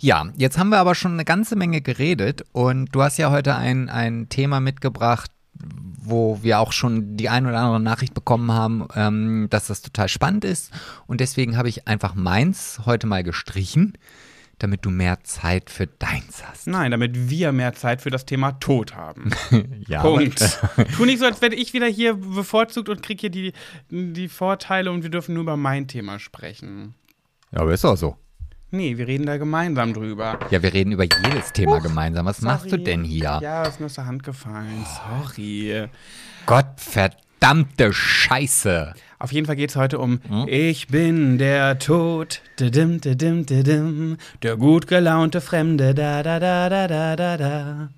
Ja, jetzt haben wir aber schon eine ganze Menge geredet und du hast ja heute ein, ein Thema mitgebracht, wo wir auch schon die ein oder andere Nachricht bekommen haben, ähm, dass das total spannend ist. Und deswegen habe ich einfach meins heute mal gestrichen, damit du mehr Zeit für deins hast. Nein, damit wir mehr Zeit für das Thema Tod haben. Ja, Punkt. tu nicht so, als werde ich wieder hier bevorzugt und kriege hier die, die Vorteile und wir dürfen nur über mein Thema sprechen. Ja, aber ist auch so. Nee, wir reden da gemeinsam drüber. Ja, wir reden über jedes Thema gemeinsam. Was machst du Sorry. denn hier? Ja, ist mir aus der Hand gefallen. Sorry. Gott verdammte Scheiße. Auf jeden Fall geht es heute um Hm? Ich bin der Tod, didim, didim, didim, der gut gelaunte Fremde, da, da, da, da, da, da, da.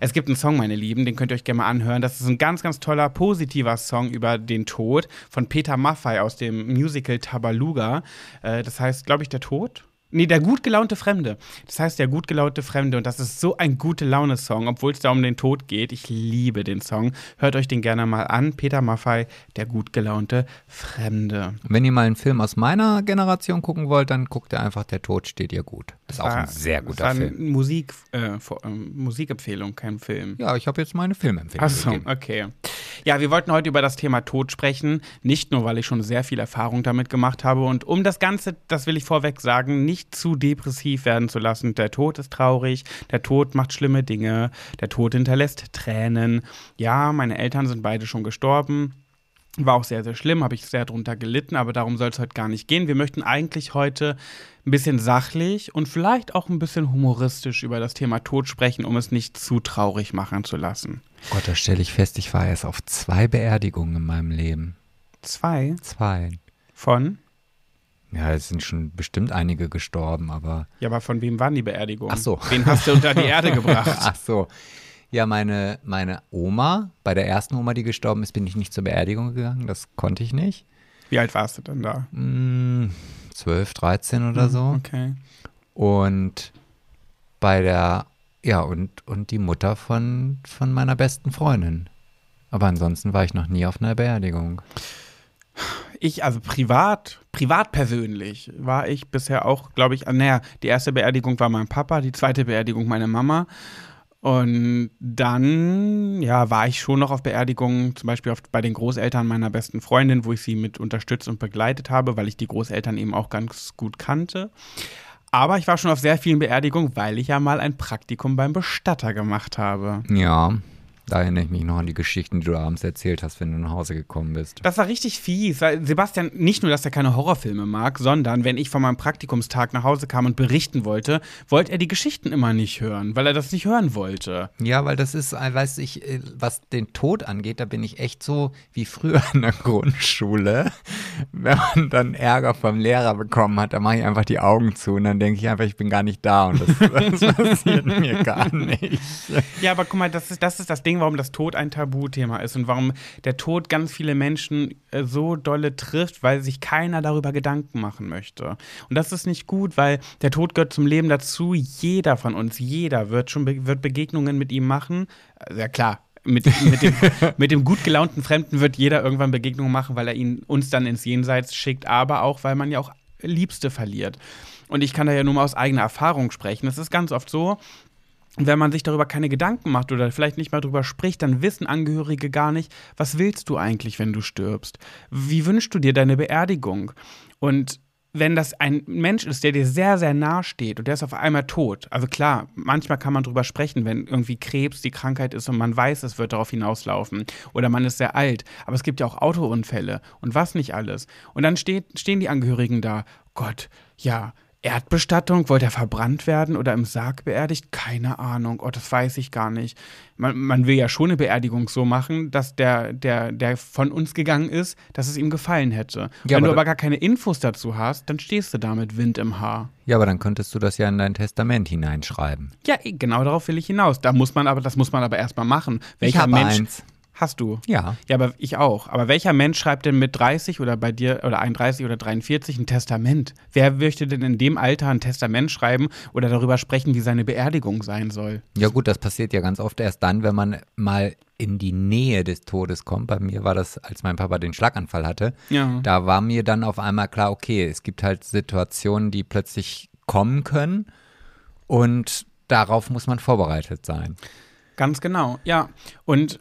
Es gibt einen Song, meine Lieben, den könnt ihr euch gerne mal anhören. Das ist ein ganz, ganz toller, positiver Song über den Tod von Peter Maffay aus dem Musical Tabaluga. Äh, das heißt, glaube ich, der Tod? Nee, der gut gelaunte Fremde. Das heißt, der gut gelaunte Fremde. Und das ist so ein gute Laune-Song, obwohl es da um den Tod geht. Ich liebe den Song. Hört euch den gerne mal an. Peter Maffay, der gut gelaunte Fremde. Wenn ihr mal einen Film aus meiner Generation gucken wollt, dann guckt ihr einfach Der Tod steht ihr gut. Das ist auch ein sehr guter war eine Film. Musik, äh, vor- ähm, Musikempfehlung, kein Film. Ja, ich habe jetzt meine Filmempfehlung Achso, okay. Ja, wir wollten heute über das Thema Tod sprechen. Nicht nur, weil ich schon sehr viel Erfahrung damit gemacht habe und um das Ganze, das will ich vorweg sagen, nicht zu depressiv werden zu lassen. Der Tod ist traurig, der Tod macht schlimme Dinge, der Tod hinterlässt Tränen. Ja, meine Eltern sind beide schon gestorben. War auch sehr, sehr schlimm, habe ich sehr drunter gelitten, aber darum soll es heute gar nicht gehen. Wir möchten eigentlich heute ein bisschen sachlich und vielleicht auch ein bisschen humoristisch über das Thema Tod sprechen, um es nicht zu traurig machen zu lassen. Gott, da stelle ich fest, ich war erst auf zwei Beerdigungen in meinem Leben. Zwei Zwei. von? Ja, es sind schon bestimmt einige gestorben, aber. Ja, aber von wem waren die Beerdigungen? Ach so. Wen hast du unter die Erde gebracht? Ach so. Ja, meine, meine Oma, bei der ersten Oma, die gestorben ist, bin ich nicht zur Beerdigung gegangen. Das konnte ich nicht. Wie alt warst du denn da? Hm, 12, 13 oder so. Okay. Und bei der, ja, und, und die Mutter von, von meiner besten Freundin. Aber ansonsten war ich noch nie auf einer Beerdigung. Ich, also privat, privat persönlich, war ich bisher auch, glaube ich, naja, die erste Beerdigung war mein Papa, die zweite Beerdigung meine Mama. Und dann, ja, war ich schon noch auf Beerdigungen, zum Beispiel auf, bei den Großeltern meiner besten Freundin, wo ich sie mit unterstützt und begleitet habe, weil ich die Großeltern eben auch ganz gut kannte. Aber ich war schon auf sehr vielen Beerdigungen, weil ich ja mal ein Praktikum beim Bestatter gemacht habe. Ja, da erinnere ich mich noch an die Geschichten, die du abends erzählt hast, wenn du nach Hause gekommen bist. Das war richtig fies, weil Sebastian nicht nur, dass er keine Horrorfilme mag, sondern wenn ich von meinem Praktikumstag nach Hause kam und berichten wollte, wollte er die Geschichten immer nicht hören, weil er das nicht hören wollte. Ja, weil das ist, äh, weiß ich, äh, was den Tod angeht, da bin ich echt so wie früher in der Grundschule. Wenn man dann Ärger vom Lehrer bekommen hat, dann mache ich einfach die Augen zu und dann denke ich einfach, ich bin gar nicht da und das, das passiert mir gar nicht. Ja, aber guck mal, das ist, das ist das Ding, warum das Tod ein Tabuthema ist und warum der Tod ganz viele Menschen äh, so dolle trifft, weil sich keiner darüber Gedanken machen möchte. Und das ist nicht gut, weil der Tod gehört zum Leben dazu. Jeder von uns, jeder wird schon be wird Begegnungen mit ihm machen. Ja klar, mit, mit, dem, mit dem gut gelaunten Fremden wird jeder irgendwann Begegnungen machen, weil er ihn uns dann ins Jenseits schickt, aber auch, weil man ja auch Liebste verliert. Und ich kann da ja nur mal aus eigener Erfahrung sprechen. Es ist ganz oft so, wenn man sich darüber keine Gedanken macht oder vielleicht nicht mal darüber spricht, dann wissen Angehörige gar nicht, was willst du eigentlich, wenn du stirbst? Wie wünschst du dir deine Beerdigung? Und wenn das ein Mensch ist, der dir sehr, sehr nahe steht und der ist auf einmal tot, also klar, manchmal kann man drüber sprechen, wenn irgendwie Krebs die Krankheit ist und man weiß, es wird darauf hinauslaufen oder man ist sehr alt, aber es gibt ja auch Autounfälle und was nicht alles. Und dann steht, stehen die Angehörigen da, Gott, ja, Erdbestattung? Wollte er verbrannt werden oder im Sarg beerdigt? Keine Ahnung. Oh, das weiß ich gar nicht. Man, man, will ja schon eine Beerdigung so machen, dass der, der, der von uns gegangen ist, dass es ihm gefallen hätte. Ja, Wenn aber du aber gar keine Infos dazu hast, dann stehst du da mit Wind im Haar. Ja, aber dann könntest du das ja in dein Testament hineinschreiben. Ja, genau darauf will ich hinaus. Da muss man aber, das muss man aber erstmal machen. Welcher ich habe Mensch, eins. Hast du? Ja. Ja, aber ich auch. Aber welcher Mensch schreibt denn mit 30 oder bei dir oder 31 oder 43 ein Testament? Wer möchte denn in dem Alter ein Testament schreiben oder darüber sprechen, wie seine Beerdigung sein soll? Ja, gut, das passiert ja ganz oft erst dann, wenn man mal in die Nähe des Todes kommt. Bei mir war das, als mein Papa den Schlaganfall hatte. Ja. Da war mir dann auf einmal klar, okay, es gibt halt Situationen, die plötzlich kommen können und darauf muss man vorbereitet sein. Ganz genau, ja. Und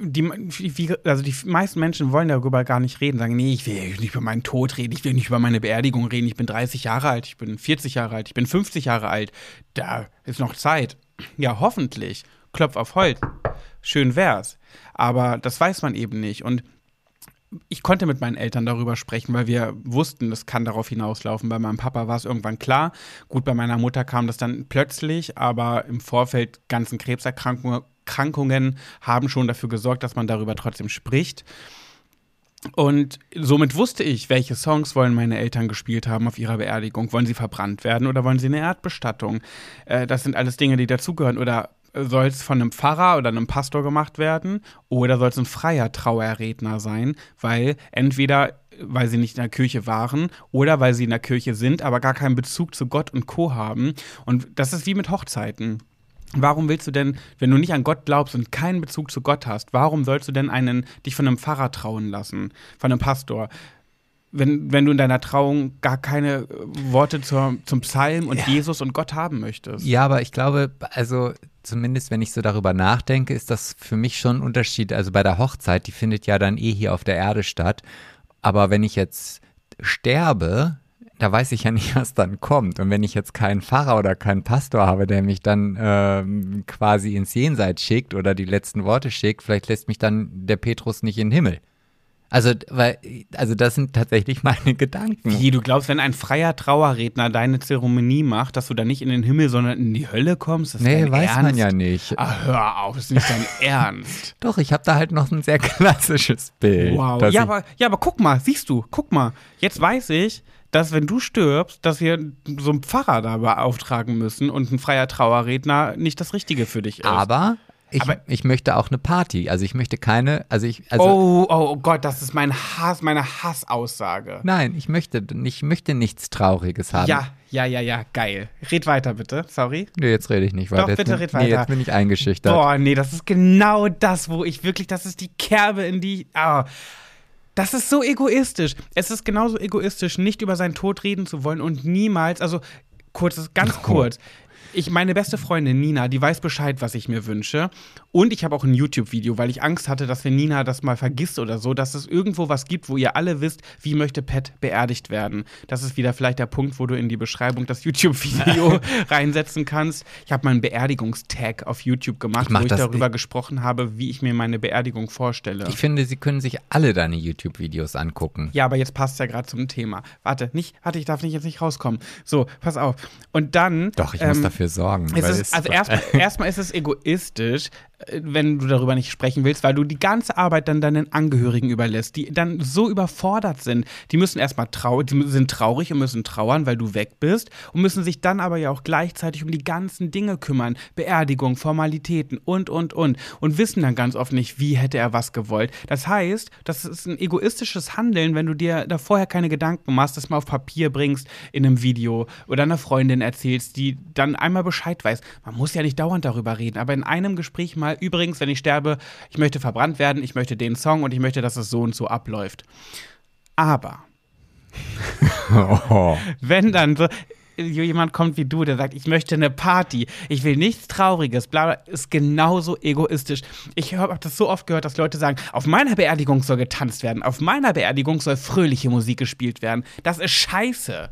die, also die meisten Menschen wollen darüber gar nicht reden, sagen, nee, ich will nicht über meinen Tod reden, ich will nicht über meine Beerdigung reden, ich bin 30 Jahre alt, ich bin 40 Jahre alt, ich bin 50 Jahre alt, da ist noch Zeit. Ja, hoffentlich. Klopf auf Holz. Schön wär's. Aber das weiß man eben nicht. Und ich konnte mit meinen Eltern darüber sprechen, weil wir wussten, das kann darauf hinauslaufen. Bei meinem Papa war es irgendwann klar. Gut, bei meiner Mutter kam das dann plötzlich, aber im Vorfeld ganzen Krebserkrankungen Erkrankungen haben schon dafür gesorgt, dass man darüber trotzdem spricht. Und somit wusste ich, welche Songs wollen meine Eltern gespielt haben auf ihrer Beerdigung. Wollen sie verbrannt werden oder wollen sie eine Erdbestattung? Äh, das sind alles Dinge, die dazugehören. Oder soll es von einem Pfarrer oder einem Pastor gemacht werden? Oder soll es ein freier Trauerredner sein? Weil entweder weil sie nicht in der Kirche waren oder weil sie in der Kirche sind, aber gar keinen Bezug zu Gott und Co. haben. Und das ist wie mit Hochzeiten. Warum willst du denn, wenn du nicht an Gott glaubst und keinen Bezug zu Gott hast, warum sollst du denn einen, dich von einem Pfarrer trauen lassen, von einem Pastor? Wenn, wenn du in deiner Trauung gar keine Worte zur, zum Psalm und ja. Jesus und Gott haben möchtest. Ja, aber ich glaube, also zumindest wenn ich so darüber nachdenke, ist das für mich schon ein Unterschied. Also bei der Hochzeit, die findet ja dann eh hier auf der Erde statt. Aber wenn ich jetzt sterbe, da weiß ich ja nicht, was dann kommt. Und wenn ich jetzt keinen Pfarrer oder keinen Pastor habe, der mich dann ähm, quasi ins Jenseits schickt oder die letzten Worte schickt, vielleicht lässt mich dann der Petrus nicht in den Himmel. Also, weil, also das sind tatsächlich meine Gedanken. Wie, du glaubst, wenn ein freier Trauerredner deine Zeremonie macht, dass du dann nicht in den Himmel, sondern in die Hölle kommst? Das nee, weiß Ernst? man ja nicht. Ah, hör auf, das ist nicht dein Ernst. Doch, ich habe da halt noch ein sehr klassisches Bild. Wow. Ja aber, ja, aber guck mal, siehst du, guck mal. Jetzt weiß ich, dass wenn du stirbst, dass wir so einen Pfarrer da beauftragen müssen und ein freier Trauerredner nicht das Richtige für dich ist. Aber ich, aber ich möchte auch eine Party. Also ich möchte keine, also ich. Also oh, oh, oh Gott, das ist mein Hass, meine Hassaussage. Nein, ich möchte, ich möchte nichts Trauriges haben. Ja, ja, ja, ja, geil. Red weiter, bitte. Sorry. Nee, jetzt rede ich nicht weiter. Doch, bitte jetzt, red weiter. Nee, jetzt bin ich eingeschüchtert. Boah, nee, das ist genau das, wo ich wirklich, das ist die Kerbe in die. Oh. Das ist so egoistisch. Es ist genauso egoistisch, nicht über seinen Tod reden zu wollen und niemals, also kurz, ganz kurz. Ich, meine beste Freundin Nina, die weiß Bescheid, was ich mir wünsche. Und ich habe auch ein YouTube-Video, weil ich Angst hatte, dass wenn Nina das mal vergisst oder so, dass es irgendwo was gibt, wo ihr alle wisst, wie möchte Pat beerdigt werden. Das ist wieder vielleicht der Punkt, wo du in die Beschreibung das YouTube-Video reinsetzen kannst. Ich habe mal einen Beerdigungstag auf YouTube gemacht, Ich mach wo ich darüber gesprochen habe, wie ich mir meine Beerdigung vorstelle. Ich finde, sie können sich alle deine YouTube-Videos angucken. Ja, aber jetzt passt ja gerade zum Thema. Warte, nicht, warte, ich darf nicht jetzt nicht rauskommen. So, pass auf. Und dann. Doch, ich muss ähm, dafür sorgen. Ist, also erstmal erstmal ist es egoistisch, wenn du darüber nicht sprechen willst, weil du die ganze Arbeit dann deinen Angehörigen überlässt, die dann so überfordert sind. Die müssen erstmal trau die sind traurig und müssen trauern, weil du weg bist und müssen sich dann aber ja auch gleichzeitig um die ganzen Dinge kümmern. Beerdigung, Formalitäten und, und, und. Und wissen dann ganz oft nicht, wie hätte er was gewollt. Das heißt, das ist ein egoistisches Handeln, wenn du dir da vorher keine Gedanken machst, das mal auf Papier bringst in einem Video oder einer Freundin erzählst, die dann einmal Bescheid weiß. Man muss ja nicht dauernd darüber reden, aber in einem Gespräch mal, übrigens, wenn ich sterbe, ich möchte verbrannt werden, ich möchte den Song und ich möchte, dass es so und so abläuft. Aber oh. wenn dann so jemand kommt wie du, der sagt, ich möchte eine Party, ich will nichts Trauriges, bla, bla ist genauso egoistisch. Ich habe das so oft gehört, dass Leute sagen, auf meiner Beerdigung soll getanzt werden, auf meiner Beerdigung soll fröhliche Musik gespielt werden. Das ist scheiße.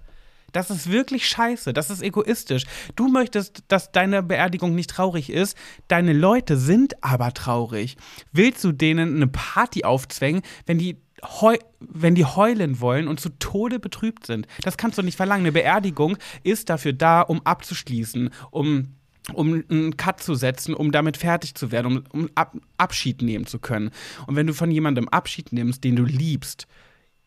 Das ist wirklich scheiße. Das ist egoistisch. Du möchtest, dass deine Beerdigung nicht traurig ist. Deine Leute sind aber traurig. Willst du denen eine Party aufzwängen, wenn die, heu wenn die heulen wollen und zu Tode betrübt sind? Das kannst du nicht verlangen. Eine Beerdigung ist dafür da, um abzuschließen, um um einen Cut zu setzen, um damit fertig zu werden, um, um Ab Abschied nehmen zu können. Und wenn du von jemandem Abschied nimmst, den du liebst,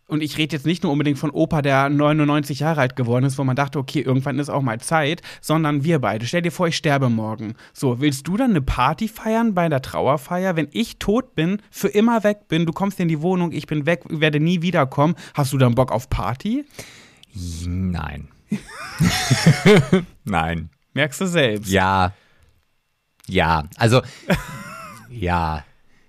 und ich rede jetzt nicht nur unbedingt von Opa, der 99 Jahre alt geworden ist, wo man dachte, okay, irgendwann ist auch mal Zeit, sondern wir beide. Stell dir vor, ich sterbe morgen. So, willst du dann eine Party feiern bei der Trauerfeier? Wenn ich tot bin, für immer weg bin, du kommst in die Wohnung, ich bin weg, werde nie wiederkommen, hast du dann Bock auf Party? Nein. Nein. Merkst du selbst. Ja. Ja. Also, ja.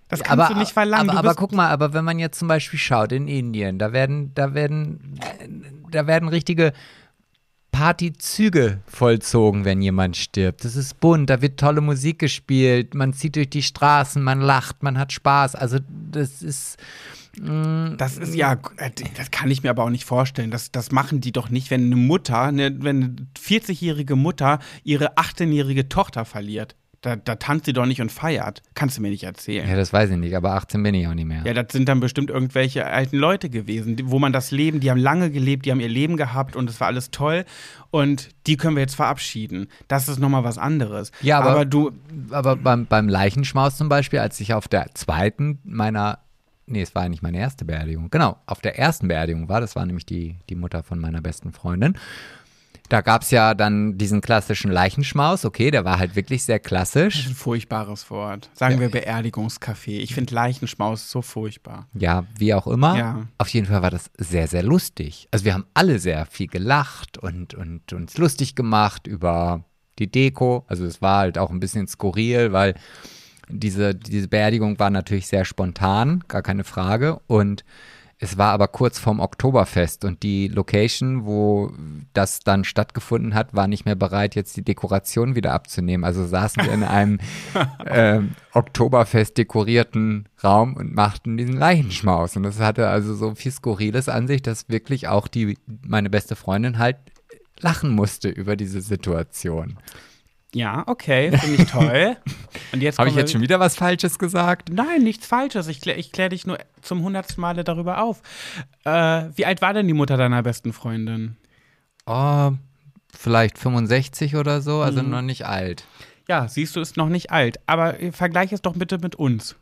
Das kannst du nicht verlangen. Aber, aber guck mal, aber wenn man jetzt zum Beispiel schaut in Indien, da werden, da werden, da werden richtige Partyzüge vollzogen, wenn jemand stirbt. Das ist bunt, da wird tolle Musik gespielt, man zieht durch die Straßen, man lacht, man hat Spaß. Also das ist Das ist ja, äh, das kann ich mir aber auch nicht vorstellen. Das, das machen die doch nicht, wenn eine Mutter, eine, wenn eine 40-jährige Mutter ihre 18-jährige Tochter verliert. Da, da tanzt sie doch nicht und feiert. Kannst du mir nicht erzählen. ja, das weiß ich nicht, aber 18 bin ich auch nicht mehr. Ja, das sind dann bestimmt irgendwelche alten Leute gewesen, die, wo man das Leben, die haben lange gelebt, die haben ihr Leben gehabt und es war alles toll. Und die können wir jetzt verabschieden. Das ist nochmal was anderes. Ja, aber- du, aber beim, beim Leichenschmaus zum Beispiel, als ich auf der zweiten meiner, nee, es war ja nicht meine erste Beerdigung, genau, auf der ersten Beerdigung war, das war nämlich die, die Mutter von meiner besten Freundin, da gab es ja dann diesen klassischen Leichenschmaus, okay, der war halt wirklich sehr klassisch. ein furchtbares Wort. Sagen wir Beerdigungskaffee. Ich finde Leichenschmaus so furchtbar. Ja, wie auch immer. Ja. Auf jeden Fall war das sehr, sehr lustig. Also wir haben alle sehr viel gelacht und, und uns lustig gemacht über die Deko. Also es war halt auch ein bisschen skurril, weil diese, diese Beerdigung war natürlich sehr spontan, gar keine Frage. Und es war aber kurz vorm Oktoberfest und die Location, wo das dann stattgefunden hat, war nicht mehr bereit, jetzt die Dekoration wieder abzunehmen. Also saßen wir in einem ähm, Oktoberfest dekorierten Raum und machten diesen Leichenschmaus. Und das hatte also so viel Skurriles an sich, dass wirklich auch die, meine beste Freundin halt lachen musste über diese Situation. Ja, okay, finde ich toll. Und jetzt Habe ich jetzt schon wieder was Falsches gesagt? Nein, nichts Falsches. Ich kläre klär dich nur zum hundertsten Male darüber auf. Äh, wie alt war denn die Mutter deiner besten Freundin? Oh, vielleicht 65 oder so, also noch nicht alt. Ja, siehst du, ist noch nicht alt. Aber äh, vergleich es doch bitte mit uns.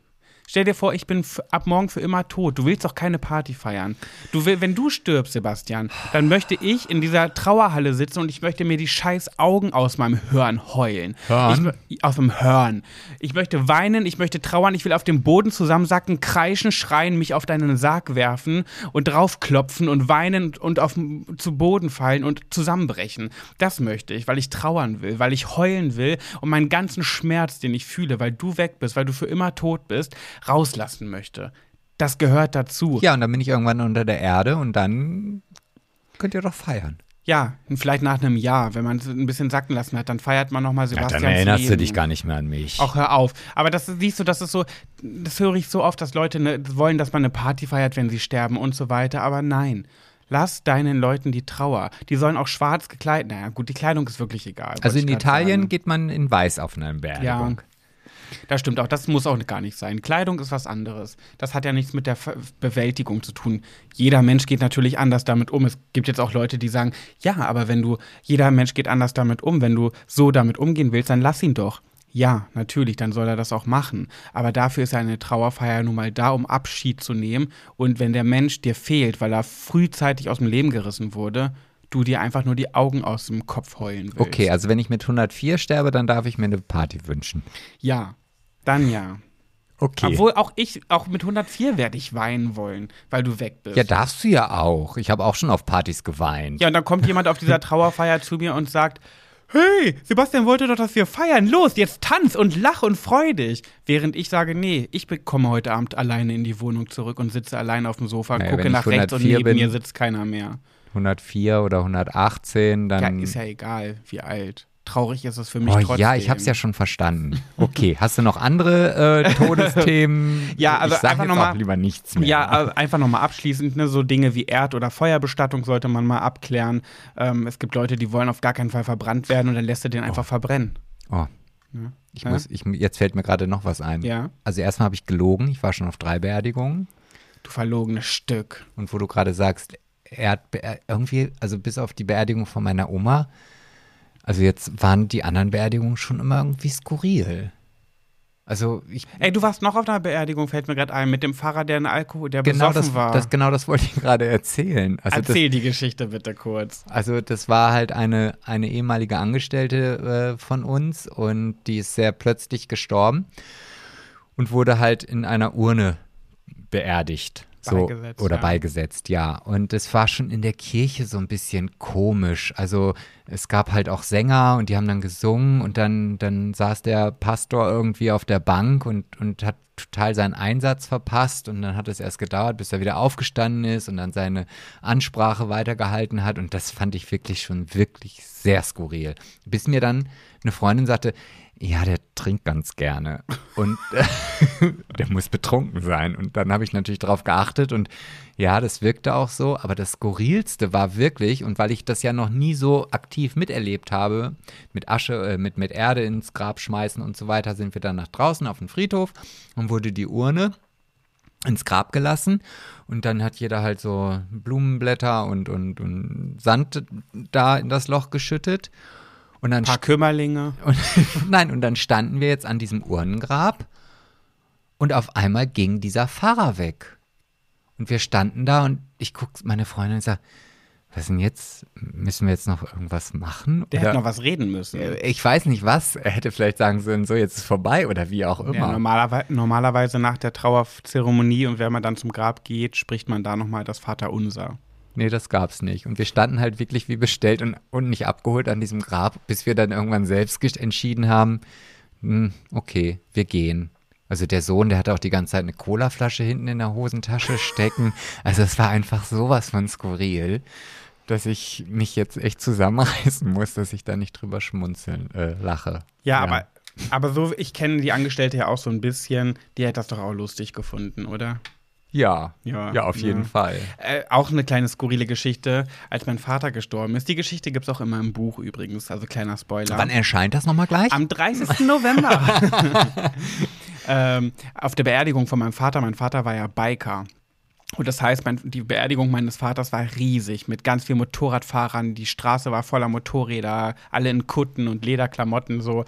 Stell dir vor, ich bin ab morgen für immer tot. Du willst doch keine Party feiern. Du will, wenn du stirbst, Sebastian, dann möchte ich in dieser Trauerhalle sitzen und ich möchte mir die scheiß Augen aus meinem Hirn heulen. Hören? Ich, aus dem Hirn. Ich möchte weinen, ich möchte trauern, ich will auf dem Boden zusammensacken, kreischen, schreien, mich auf deinen Sarg werfen und draufklopfen und weinen und auf zu Boden fallen und zusammenbrechen. Das möchte ich, weil ich trauern will, weil ich heulen will und meinen ganzen Schmerz, den ich fühle, weil du weg bist, weil du für immer tot bist, rauslassen möchte. Das gehört dazu. Ja, und dann bin ich irgendwann unter der Erde und dann könnt ihr doch feiern. Ja, und vielleicht nach einem Jahr, wenn man es ein bisschen sacken lassen hat, dann feiert man nochmal Ja, Sebastian. dann erinnerst du dich gar nicht mehr an mich. Auch hör auf. Aber das siehst du, das ist so, das höre ich so oft, dass Leute ne, wollen, dass man eine Party feiert, wenn sie sterben und so weiter. Aber nein. Lass deinen Leuten die Trauer. Die sollen auch schwarz gekleidet. Naja, gut, die Kleidung ist wirklich egal. also in Italien sagen. geht man in weiß auf eine Ja, Beerdigung. Das stimmt auch. Das muss auch gar nicht sein. Kleidung ist was anderes. Das hat ja nichts mit der Bewältigung zu tun. Jeder Mensch geht natürlich anders damit um. Es gibt jetzt auch Leute, die sagen, ja, aber wenn du, jeder Mensch geht anders damit um. Wenn du so damit umgehen willst, dann lass ihn doch. Ja, natürlich, dann soll er das auch machen. Aber dafür ist eine Trauerfeier nun mal da, um Abschied zu nehmen. Und wenn der Mensch dir fehlt, weil er frühzeitig aus dem Leben gerissen wurde, du dir einfach nur die Augen aus dem Kopf heulen willst. Okay, also wenn ich mit 104 sterbe, dann darf ich mir eine Party wünschen. Ja, dann ja. Okay. Obwohl auch ich, auch mit 104 werde ich weinen wollen, weil du weg bist. ja, darfst du ja auch. Ich habe auch schon auf Partys geweint. Ja, und dann kommt jemand auf dieser Trauerfeier zu mir und sagt, hey, Sebastian wollte doch, dass wir feiern. Los, jetzt tanz und lach und freu dich. Während ich sage, nee, ich komme heute Abend alleine in die Wohnung zurück und sitze alleine auf dem Sofa, Naja, gucke nach rechts und 104 neben bin- mir sitzt keiner mehr. 104 oder 118, Ja, dann. ist ja egal, wie alt. Traurig ist es für mich oh trotzdem. ja, ich hab's ja schon verstanden. Okay, hast du noch andere äh, Todesthemen? Ja, also ich sag einfach jetzt noch mal- auch lieber nichts mehr. Ja, also einfach nochmal abschließend, ne, so Dinge wie Erd- oder Feuerbestattung sollte man mal abklären. Ähm, es gibt Leute, die wollen auf gar keinen Fall verbrannt werden und dann lässt du den einfach verbrennen. Oh. Ja. Ich Ja? muss, ich, jetzt fällt mir gerade noch was ein. Ja. Also erstmal habe ich gelogen, ich war schon auf drei Beerdigungen. Du verlogenes Stück. Und wo du gerade sagst, Erdbe irgendwie, also bis auf die Beerdigung von meiner Oma, also jetzt waren die anderen Beerdigungen schon immer irgendwie skurril. Also ich Ey, du warst noch auf einer Beerdigung, fällt mir gerade ein, mit dem Pfarrer, der in Alkohol, der genau besoffen das, war. das genau das wollte ich gerade erzählen. Also das, Erzähl die Geschichte bitte kurz. Also das war halt eine, eine ehemalige Angestellte äh, von uns und die ist sehr plötzlich gestorben und wurde halt in einer Urne beerdigt. So, Beigesetzt, oder ja. beigesetzt, ja. Und es war schon in der Kirche so ein bisschen komisch. Also es gab halt auch Sänger und die haben dann gesungen und dann, dann saß der Pastor irgendwie auf der Bank und, und hat total seinen Einsatz verpasst und dann hat es erst gedauert, bis er wieder aufgestanden ist und dann seine Ansprache weitergehalten hat und das fand ich wirklich schon wirklich sehr skurril. Bis mir dann eine Freundin sagte, ja, der trinkt ganz gerne und der muss betrunken sein. Und dann habe ich natürlich darauf geachtet und ja, das wirkte auch so. Aber das Skurrilste war wirklich, und weil ich das ja noch nie so aktiv miterlebt habe, mit Asche, äh, mit, mit Erde ins Grab schmeißen und so weiter, sind wir dann nach draußen auf den Friedhof und wurde die Urne ins Grab gelassen und dann hat jeder halt so Blumenblätter und, und, und Sand da in das Loch geschüttet. Und dann Ein paar Kümmerlinge. und, nein, und dann standen wir jetzt an diesem Urnengrab und auf einmal ging dieser Pfarrer weg. Und wir standen da und ich guck meine Freundin und sag, was denn jetzt? Müssen wir jetzt noch irgendwas machen? Der Oder- hätte noch was reden müssen. Äh, ich weiß nicht was. Er hätte vielleicht sagen sollen, so jetzt ist vorbei oder wie auch Ja, immer. normalerweise, normalerweise nach der Trauerzeremonie und wenn man dann zum Grab geht, spricht man da nochmal das Vaterunser. Nee, das gab's nicht. Und wir standen halt wirklich wie bestellt und, und nicht abgeholt an diesem Grab, bis wir dann irgendwann selbst entschieden haben, hm, okay, wir gehen. Also der Sohn, der hatte auch die ganze Zeit eine Colaflasche hinten in der Hosentasche stecken. Also es war einfach sowas von skurril, dass ich mich jetzt echt zusammenreißen muss, dass ich da nicht drüber schmunzeln äh, lache. Ja, aber, aber so, ich kenne die Angestellte ja auch so ein bisschen, die hätte das doch auch lustig gefunden, oder? Ja, Ja, ja, auf jeden ja. Fall. Äh, auch eine kleine skurrile Geschichte, als mein Vater gestorben ist. Die Geschichte gibt es auch immer im Buch übrigens, also kleiner Spoiler. Wann erscheint das nochmal gleich? Am 30. November. ähm, auf der Beerdigung von meinem Vater. Mein Vater war ja Biker. Und das heißt, mein, die Beerdigung meines Vaters war riesig, mit ganz vielen Motorradfahrern. Die Straße war voller Motorräder, alle in Kutten und Lederklamotten so.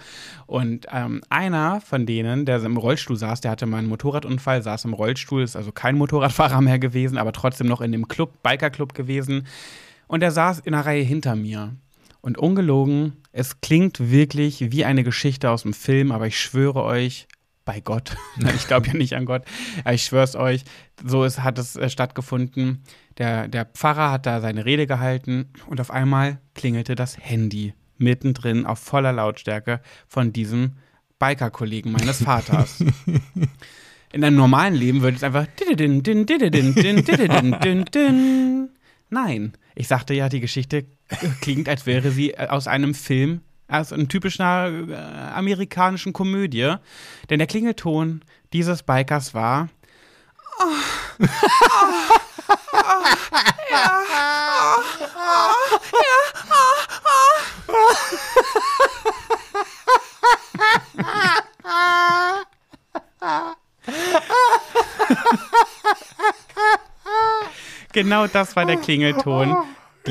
Und ähm, einer von denen, der im Rollstuhl saß, der hatte mal einen Motorradunfall, saß im Rollstuhl, ist also kein Motorradfahrer mehr gewesen, aber trotzdem noch in dem Club, Bikerclub gewesen. Und er saß in einer Reihe hinter mir. Und ungelogen, es klingt wirklich wie eine Geschichte aus dem Film, aber ich schwöre euch, bei Gott, ich glaube ja nicht an Gott, aber ich schwöre es euch, so ist, hat es äh, stattgefunden. Der, der Pfarrer hat da seine Rede gehalten und auf einmal klingelte das Handy mittendrin auf voller Lautstärke von diesem Biker-Kollegen meines Vaters. In einem normalen Leben würde es einfach. din, din, din. Nein. Ich sagte ja, die Geschichte klingt, als wäre sie äh, aus einem Film, aus einer typischen äh, amerikanischen Komödie. Denn der Klingelton dieses Bikers war. Genau das war der Klingelton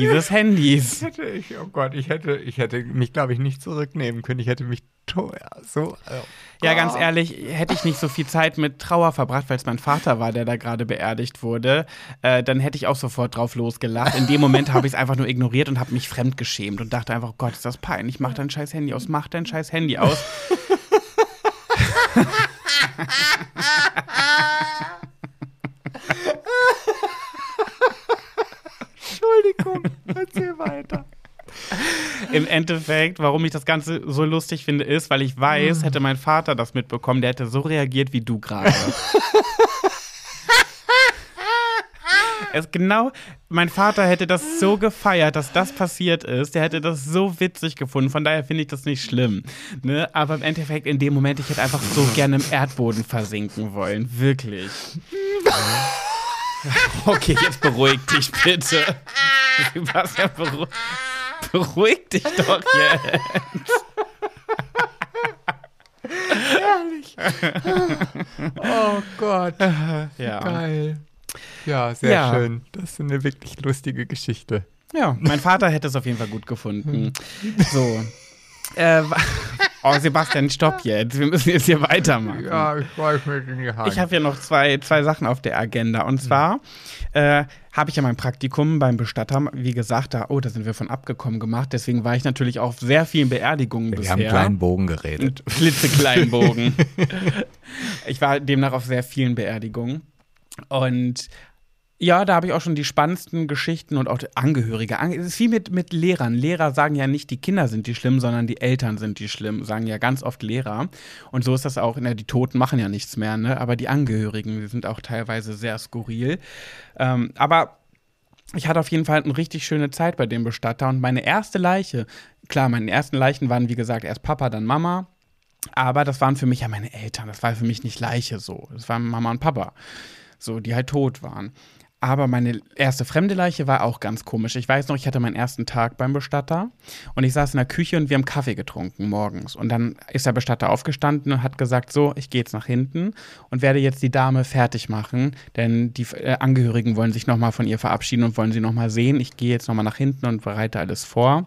dieses Handys. hätte ich, oh Gott, ich hätte, ich hätte mich, glaube ich, nicht zurücknehmen können. Ich hätte mich ja, so. äh, Ja, ganz ehrlich, hätte ich nicht so viel Zeit mit Trauer verbracht, weil es mein Vater war, der da gerade beerdigt wurde, äh, dann hätte ich auch sofort drauf losgelacht. In dem Moment habe ich es einfach nur ignoriert und habe mich fremdgeschämt und dachte einfach, Gott, ist das peinlich, mach dein scheiß Handy aus, mach dein scheiß Handy aus. Entschuldigung, erzähl weiter. Im Endeffekt, warum ich das Ganze so lustig finde, ist, weil ich weiß, hätte mein Vater das mitbekommen, der hätte so reagiert wie du gerade. Es genau, mein Vater hätte das so gefeiert, dass das passiert ist. Der hätte das so witzig gefunden. Von daher finde ich das nicht schlimm. Ne? Aber im Endeffekt, in dem Moment, ich hätte einfach so gerne im Erdboden versinken wollen. Wirklich. Okay, jetzt beruhig dich bitte. Sebastian, beruhig, beruhig dich doch jetzt. Oh Gott, Ja. geil. Ja, sehr Ja. schön. Das ist eine wirklich lustige Geschichte. Ja, mein Vater hätte es auf jeden Fall gut gefunden. So. Äh, oh, Sebastian, stopp jetzt. Wir müssen jetzt hier weitermachen. ich weiß mir in die Hand. Ich habe hier noch zwei, zwei Sachen auf der Agenda. Und zwar äh, habe ich ja mein Praktikum beim Bestatter, wie gesagt, da, oh, da sind wir von abgekommen gemacht. Deswegen war ich natürlich auf sehr vielen Beerdigungen Wir bisher. haben einen kleinen Bogen geredet. Klitzekleinen Bogen. ich war demnach auf sehr vielen Beerdigungen. Und ja, da habe ich auch schon die spannendsten Geschichten und auch Angehörige. Ange- Es ist wie mit, mit Lehrern. Lehrer sagen ja nicht, die Kinder sind die schlimm, sondern die Eltern sind die schlimm, sagen ja ganz oft Lehrer. Und so ist das auch, ne, die Toten machen ja nichts mehr, ne? aber die Angehörigen, die sind auch teilweise sehr skurril. Ähm, aber ich hatte auf jeden Fall eine richtig schöne Zeit bei dem Bestatter und meine erste Leiche, klar, meine ersten Leichen waren wie gesagt erst Papa, dann Mama, aber das waren für mich ja meine Eltern, das war für mich nicht Leiche so, das waren Mama und Papa, so, die halt tot waren. Aber meine erste fremde Leiche war auch ganz komisch. Ich weiß noch, ich hatte meinen ersten Tag beim Bestatter und ich saß in der Küche und wir haben Kaffee getrunken morgens. Und dann ist der Bestatter aufgestanden und hat gesagt, so, ich gehe jetzt nach hinten und werde jetzt die Dame fertig machen, denn die äh, Angehörigen wollen sich nochmal von ihr verabschieden und wollen sie nochmal sehen. Ich gehe jetzt nochmal nach hinten und bereite alles vor.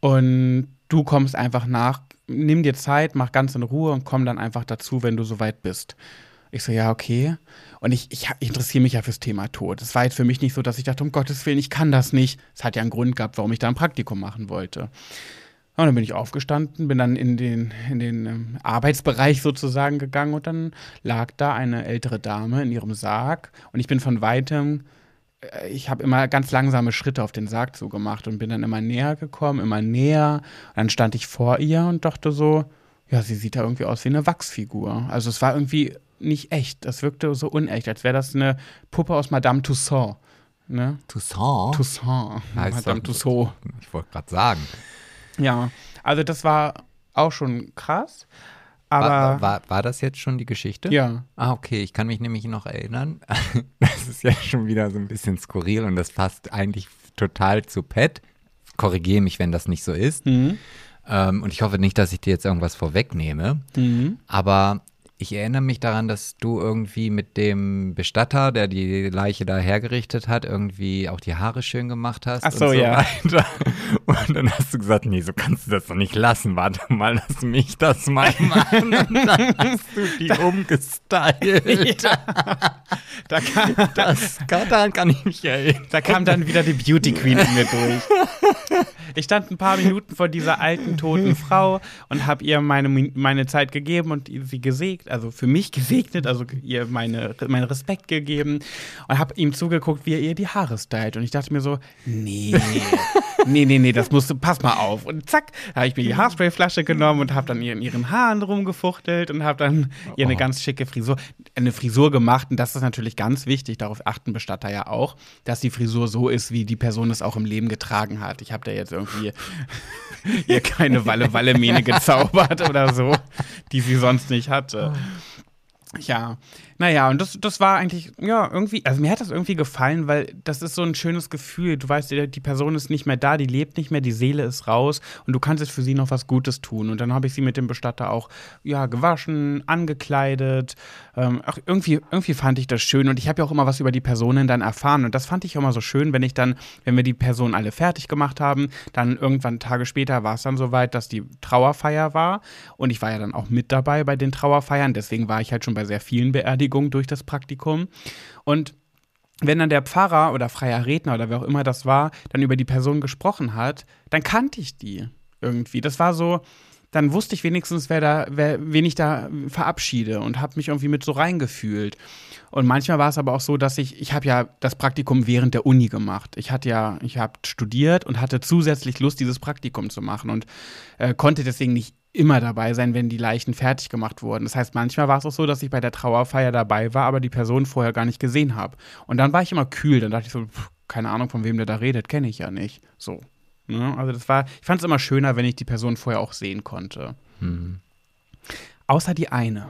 Und du kommst einfach nach, nimm dir Zeit, mach ganz in Ruhe und komm dann einfach dazu, wenn du soweit bist. Ich so, ja, okay. Und ich, ich, ich interessiere mich ja fürs Thema Tod. Es war jetzt für mich nicht so, dass ich dachte, um Gottes Willen, ich kann das nicht. Es hat ja einen Grund gehabt, warum ich da ein Praktikum machen wollte. Und dann bin ich aufgestanden, bin dann in den, in den ähm, Arbeitsbereich sozusagen gegangen und dann lag da eine ältere Dame in ihrem Sarg und ich bin von weitem, äh, ich habe immer ganz langsame Schritte auf den Sarg zugemacht und bin dann immer näher gekommen, immer näher. Und dann stand ich vor ihr und dachte so, ja, sie sieht da irgendwie aus wie eine Wachsfigur. Also es war irgendwie nicht echt. Das wirkte so unecht, als wäre das eine Puppe aus Madame Tussauds. Ne? Toussaint? Toussaint. Heißt Madame Tussauds. Ich wollte gerade sagen. Ja, also das war auch schon krass. War, Aber war, war das jetzt schon die Geschichte? ja, Ah, okay. Ich kann mich nämlich noch erinnern. Das ist ja schon wieder so ein bisschen skurril und das passt eigentlich total zu Pet. Korrigiere mich, wenn das nicht so ist. Mhm. Ähm, und ich hoffe nicht, dass ich dir jetzt irgendwas vorwegnehme. Mhm. Aber ich erinnere mich daran, dass du irgendwie mit dem Bestatter, der die Leiche da hergerichtet hat, irgendwie auch die Haare schön gemacht hast. Ach so, und so ja. Weiter. Und dann hast du gesagt, nee, so kannst du das doch nicht lassen. Warte mal, lass mich das mal machen. Und dann hast du die umgestylt. da kam, Das, daran kann ich mich erinnern. da kam dann wieder die Beauty Queen in mir durch. Ich stand ein paar Minuten vor dieser alten, toten Frau und habe ihr meine, meine Zeit gegeben und sie gesegnet also für mich gesegnet, also ihr meine, meinen Respekt gegeben und habe ihm zugeguckt, wie er ihr die Haare stylt. Und ich dachte mir so, nee, nee, nee, nee, das musst du, pass mal auf. Und zack, habe ich mir die Haarsprayflasche genommen und habe dann ihr in ihren Haaren rumgefuchtelt und habe dann ihr eine Oh. ganz schicke Frisur, eine Frisur gemacht. Und das ist natürlich ganz wichtig, darauf achten Bestatter ja auch, dass die Frisur so ist, wie die Person es auch im Leben getragen hat. Ich habe da jetzt irgendwie ihr keine Walle-Walle-Mähne gezaubert oder so, die sie sonst nicht hatte. Ja, naja, und das, das war eigentlich, ja, irgendwie, also mir hat das irgendwie gefallen, weil das ist so ein schönes Gefühl. Du weißt, die, Person ist nicht mehr da, die lebt nicht mehr, die Seele ist raus und du kannst jetzt für sie noch was Gutes tun. Und dann habe ich sie mit dem Bestatter auch, ja, gewaschen, angekleidet. Ähm, ach, irgendwie, irgendwie fand ich das schön und ich habe ja auch immer was über die Personen dann erfahren. Und das fand ich auch immer so schön, wenn ich dann, wenn wir die Personen alle fertig gemacht haben, dann irgendwann Tage später war es dann soweit, dass die Trauerfeier war. Und ich war ja dann auch mit dabei bei den Trauerfeiern, deswegen war ich halt schon bei sehr vielen Beerdigungen durch das Praktikum. Und wenn dann der Pfarrer oder freier Redner oder wer auch immer das war, dann über die Person gesprochen hat, dann kannte ich die irgendwie. Das war so, dann wusste ich wenigstens, wer da, wer, wen ich da verabschiede und habe mich irgendwie mit so reingefühlt. Und manchmal war es aber auch so, dass ich, ich habe ja das Praktikum während der Uni gemacht. Ich hatte ja, ich habe studiert und hatte zusätzlich Lust, dieses Praktikum zu machen und äh, konnte deswegen nicht immer dabei sein, wenn die Leichen fertig gemacht wurden. Das heißt, manchmal war es auch so, dass ich bei der Trauerfeier dabei war, aber die Person vorher gar nicht gesehen habe. Und dann war ich immer kühl. Dann dachte ich so, pff, keine Ahnung, von wem der da redet, kenne ich ja nicht. So. Ne? Also das war, ich fand es immer schöner, wenn ich die Person vorher auch sehen konnte. Außer die eine.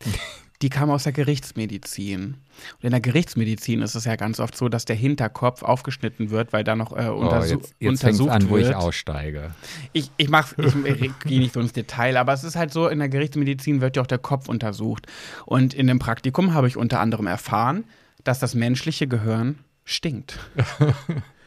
Die kam aus der Gerichtsmedizin. Und in der Gerichtsmedizin ist es ja ganz oft so, dass der Hinterkopf aufgeschnitten wird, weil da noch äh, Oh, untersu jetzt jetzt fängt untersucht an, wo wird. ich aussteige. Ich, ich mach, ich gehe nicht so ins Detail, aber es ist halt so, in der Gerichtsmedizin wird ja auch der Kopf untersucht. Und in dem Praktikum habe ich unter anderem erfahren, dass das menschliche Gehirn stinkt.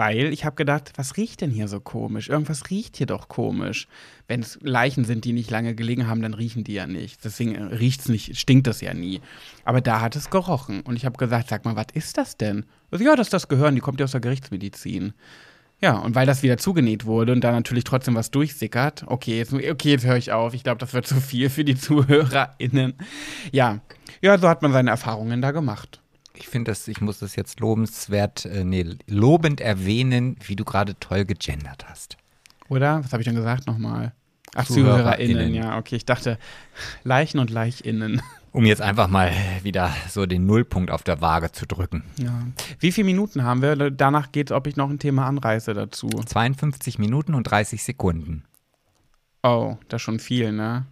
Weil ich habe gedacht, was riecht denn hier so komisch? Irgendwas riecht hier doch komisch. Wenn es Leichen sind, die nicht lange gelegen haben, dann riechen die ja nicht. Deswegen äh, riecht's nicht, stinkt es ja nie. Aber da hat es gerochen. Und ich habe gesagt, sag mal, was ist das denn? Also, ja, das ist das Gehirn, die kommt ja aus der Gerichtsmedizin. Ja, und weil das wieder zugenäht wurde und da natürlich trotzdem was durchsickert, okay, jetzt, okay, jetzt höre ich auf. Ich glaube, das wird zu viel für die ZuhörerInnen. Ja, ja, so hat man seine Erfahrungen da gemacht. Ich finde das, ich muss das jetzt lobenswert, äh, nee, lobend erwähnen, wie du gerade toll gegendert hast. Oder? Was habe ich denn gesagt nochmal? Ach, ZuhörerInnen. Ja, okay. Ich dachte, Leichen und LeichInnen. Um jetzt einfach mal wieder so den Nullpunkt auf der Waage zu drücken. Ja. Wie viele Minuten haben wir? Danach geht es, ob ich noch ein Thema anreiße dazu. 52 Minuten und 30 Sekunden. Oh, das ist schon viel, ne?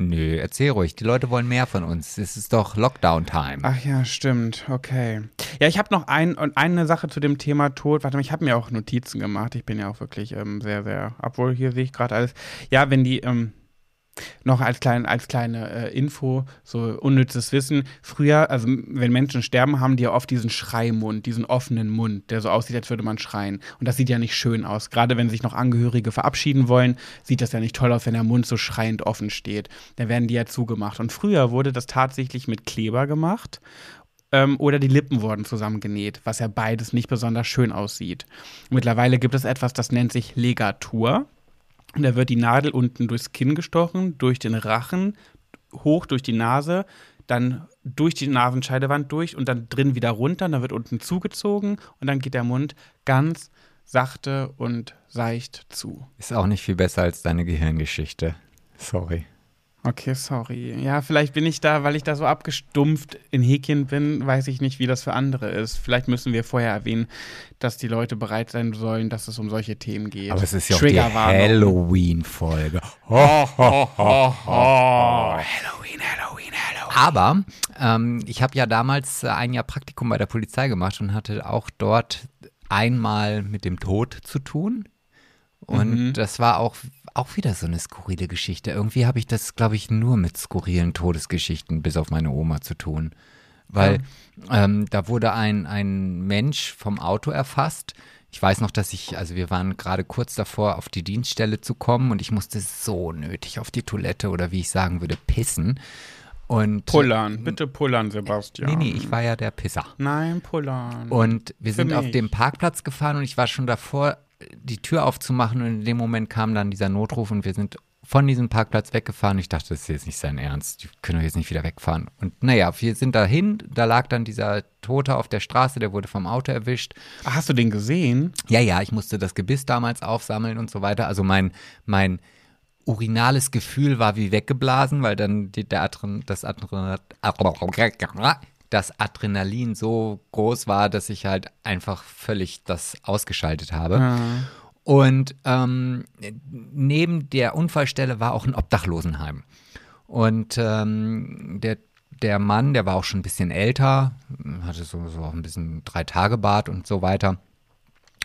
Nö, erzähl ruhig. Die Leute wollen mehr von uns. Es ist doch Lockdown-Time. Ach ja, stimmt. Okay. Ja, ich habe noch ein, und eine Sache zu dem Thema Tod. Warte mal, ich habe mir auch Notizen gemacht. Ich bin ja auch wirklich ähm, sehr, sehr, obwohl hier sehe ich gerade alles. Ja, wenn die, ähm, noch als, klein, als kleine äh, Info, so unnützes Wissen. Früher, also wenn Menschen sterben, haben die ja oft diesen Schreimund, diesen offenen Mund, der so aussieht, als würde man schreien. Und das sieht ja nicht schön aus. Gerade wenn sich noch Angehörige verabschieden wollen, sieht das ja nicht toll aus, wenn der Mund so schreiend offen steht. Dann werden die ja zugemacht. Und früher wurde das tatsächlich mit Kleber gemacht. Ähm, oder die Lippen wurden zusammengenäht, was ja beides nicht besonders schön aussieht. Mittlerweile gibt es etwas, das nennt sich Legatur. Und da wird die Nadel unten durchs Kinn gestochen, durch den Rachen, hoch durch die Nase, dann durch die Nasenscheidewand durch und dann drin wieder runter. Und dann wird unten zugezogen und dann geht der Mund ganz sachte und seicht zu. Ist auch nicht viel besser als deine Gehirngeschichte. Sorry. Okay, sorry. Ja, vielleicht bin ich da, weil ich da so abgestumpft in Häkchen bin, weiß ich nicht, wie das für andere ist. Vielleicht müssen wir vorher erwähnen, dass die Leute bereit sein sollen, dass es um solche Themen geht. Aber es ist ja auch die. Halloween-Folge. Halloween, Halloween, Halloween. Aber ähm, ich habe ja damals äh, ein Jahr Praktikum bei der Polizei gemacht und hatte auch dort einmal mit dem Tod zu tun. Und Mhm. das war auch, auch wieder so eine skurrile Geschichte. Irgendwie habe ich das, glaube ich, nur mit skurrilen Todesgeschichten bis auf meine Oma zu tun. Weil ähm, da wurde ein, ein Mensch vom Auto erfasst. Ich weiß noch, dass ich, also wir waren gerade kurz davor, auf die Dienststelle zu kommen und ich musste so nötig auf die Toilette oder wie ich sagen würde, pissen. Und Pullern, bitte pullern, Sebastian. Nee, nee, ich war ja der Pisser. Nein, pullern. Und wir Für sind auf mich. dem Parkplatz gefahren und ich war schon davor, die Tür aufzumachen und in dem Moment kam dann dieser Notruf und wir sind von diesem Parkplatz weggefahren. Ich dachte, das ist jetzt nicht sein Ernst. Die können doch jetzt nicht wieder wegfahren. Und naja, wir sind dahin. Da lag dann dieser Tote auf der Straße, der wurde vom Auto erwischt. Ach, Hast du den gesehen? Ja, ja, ich musste das Gebiss damals aufsammeln und so weiter. Also mein, mein urinales Gefühl war wie weggeblasen, weil dann die, der Adren, das, Adren, das Adrenalin so groß war, dass ich halt einfach völlig das ausgeschaltet habe. Ja. Und ähm, neben der Unfallstelle war auch ein Obdachlosenheim. Und ähm, der, der Mann, der war auch schon ein bisschen älter, hatte so, so auch ein bisschen Drei-Tage-Bart und so weiter.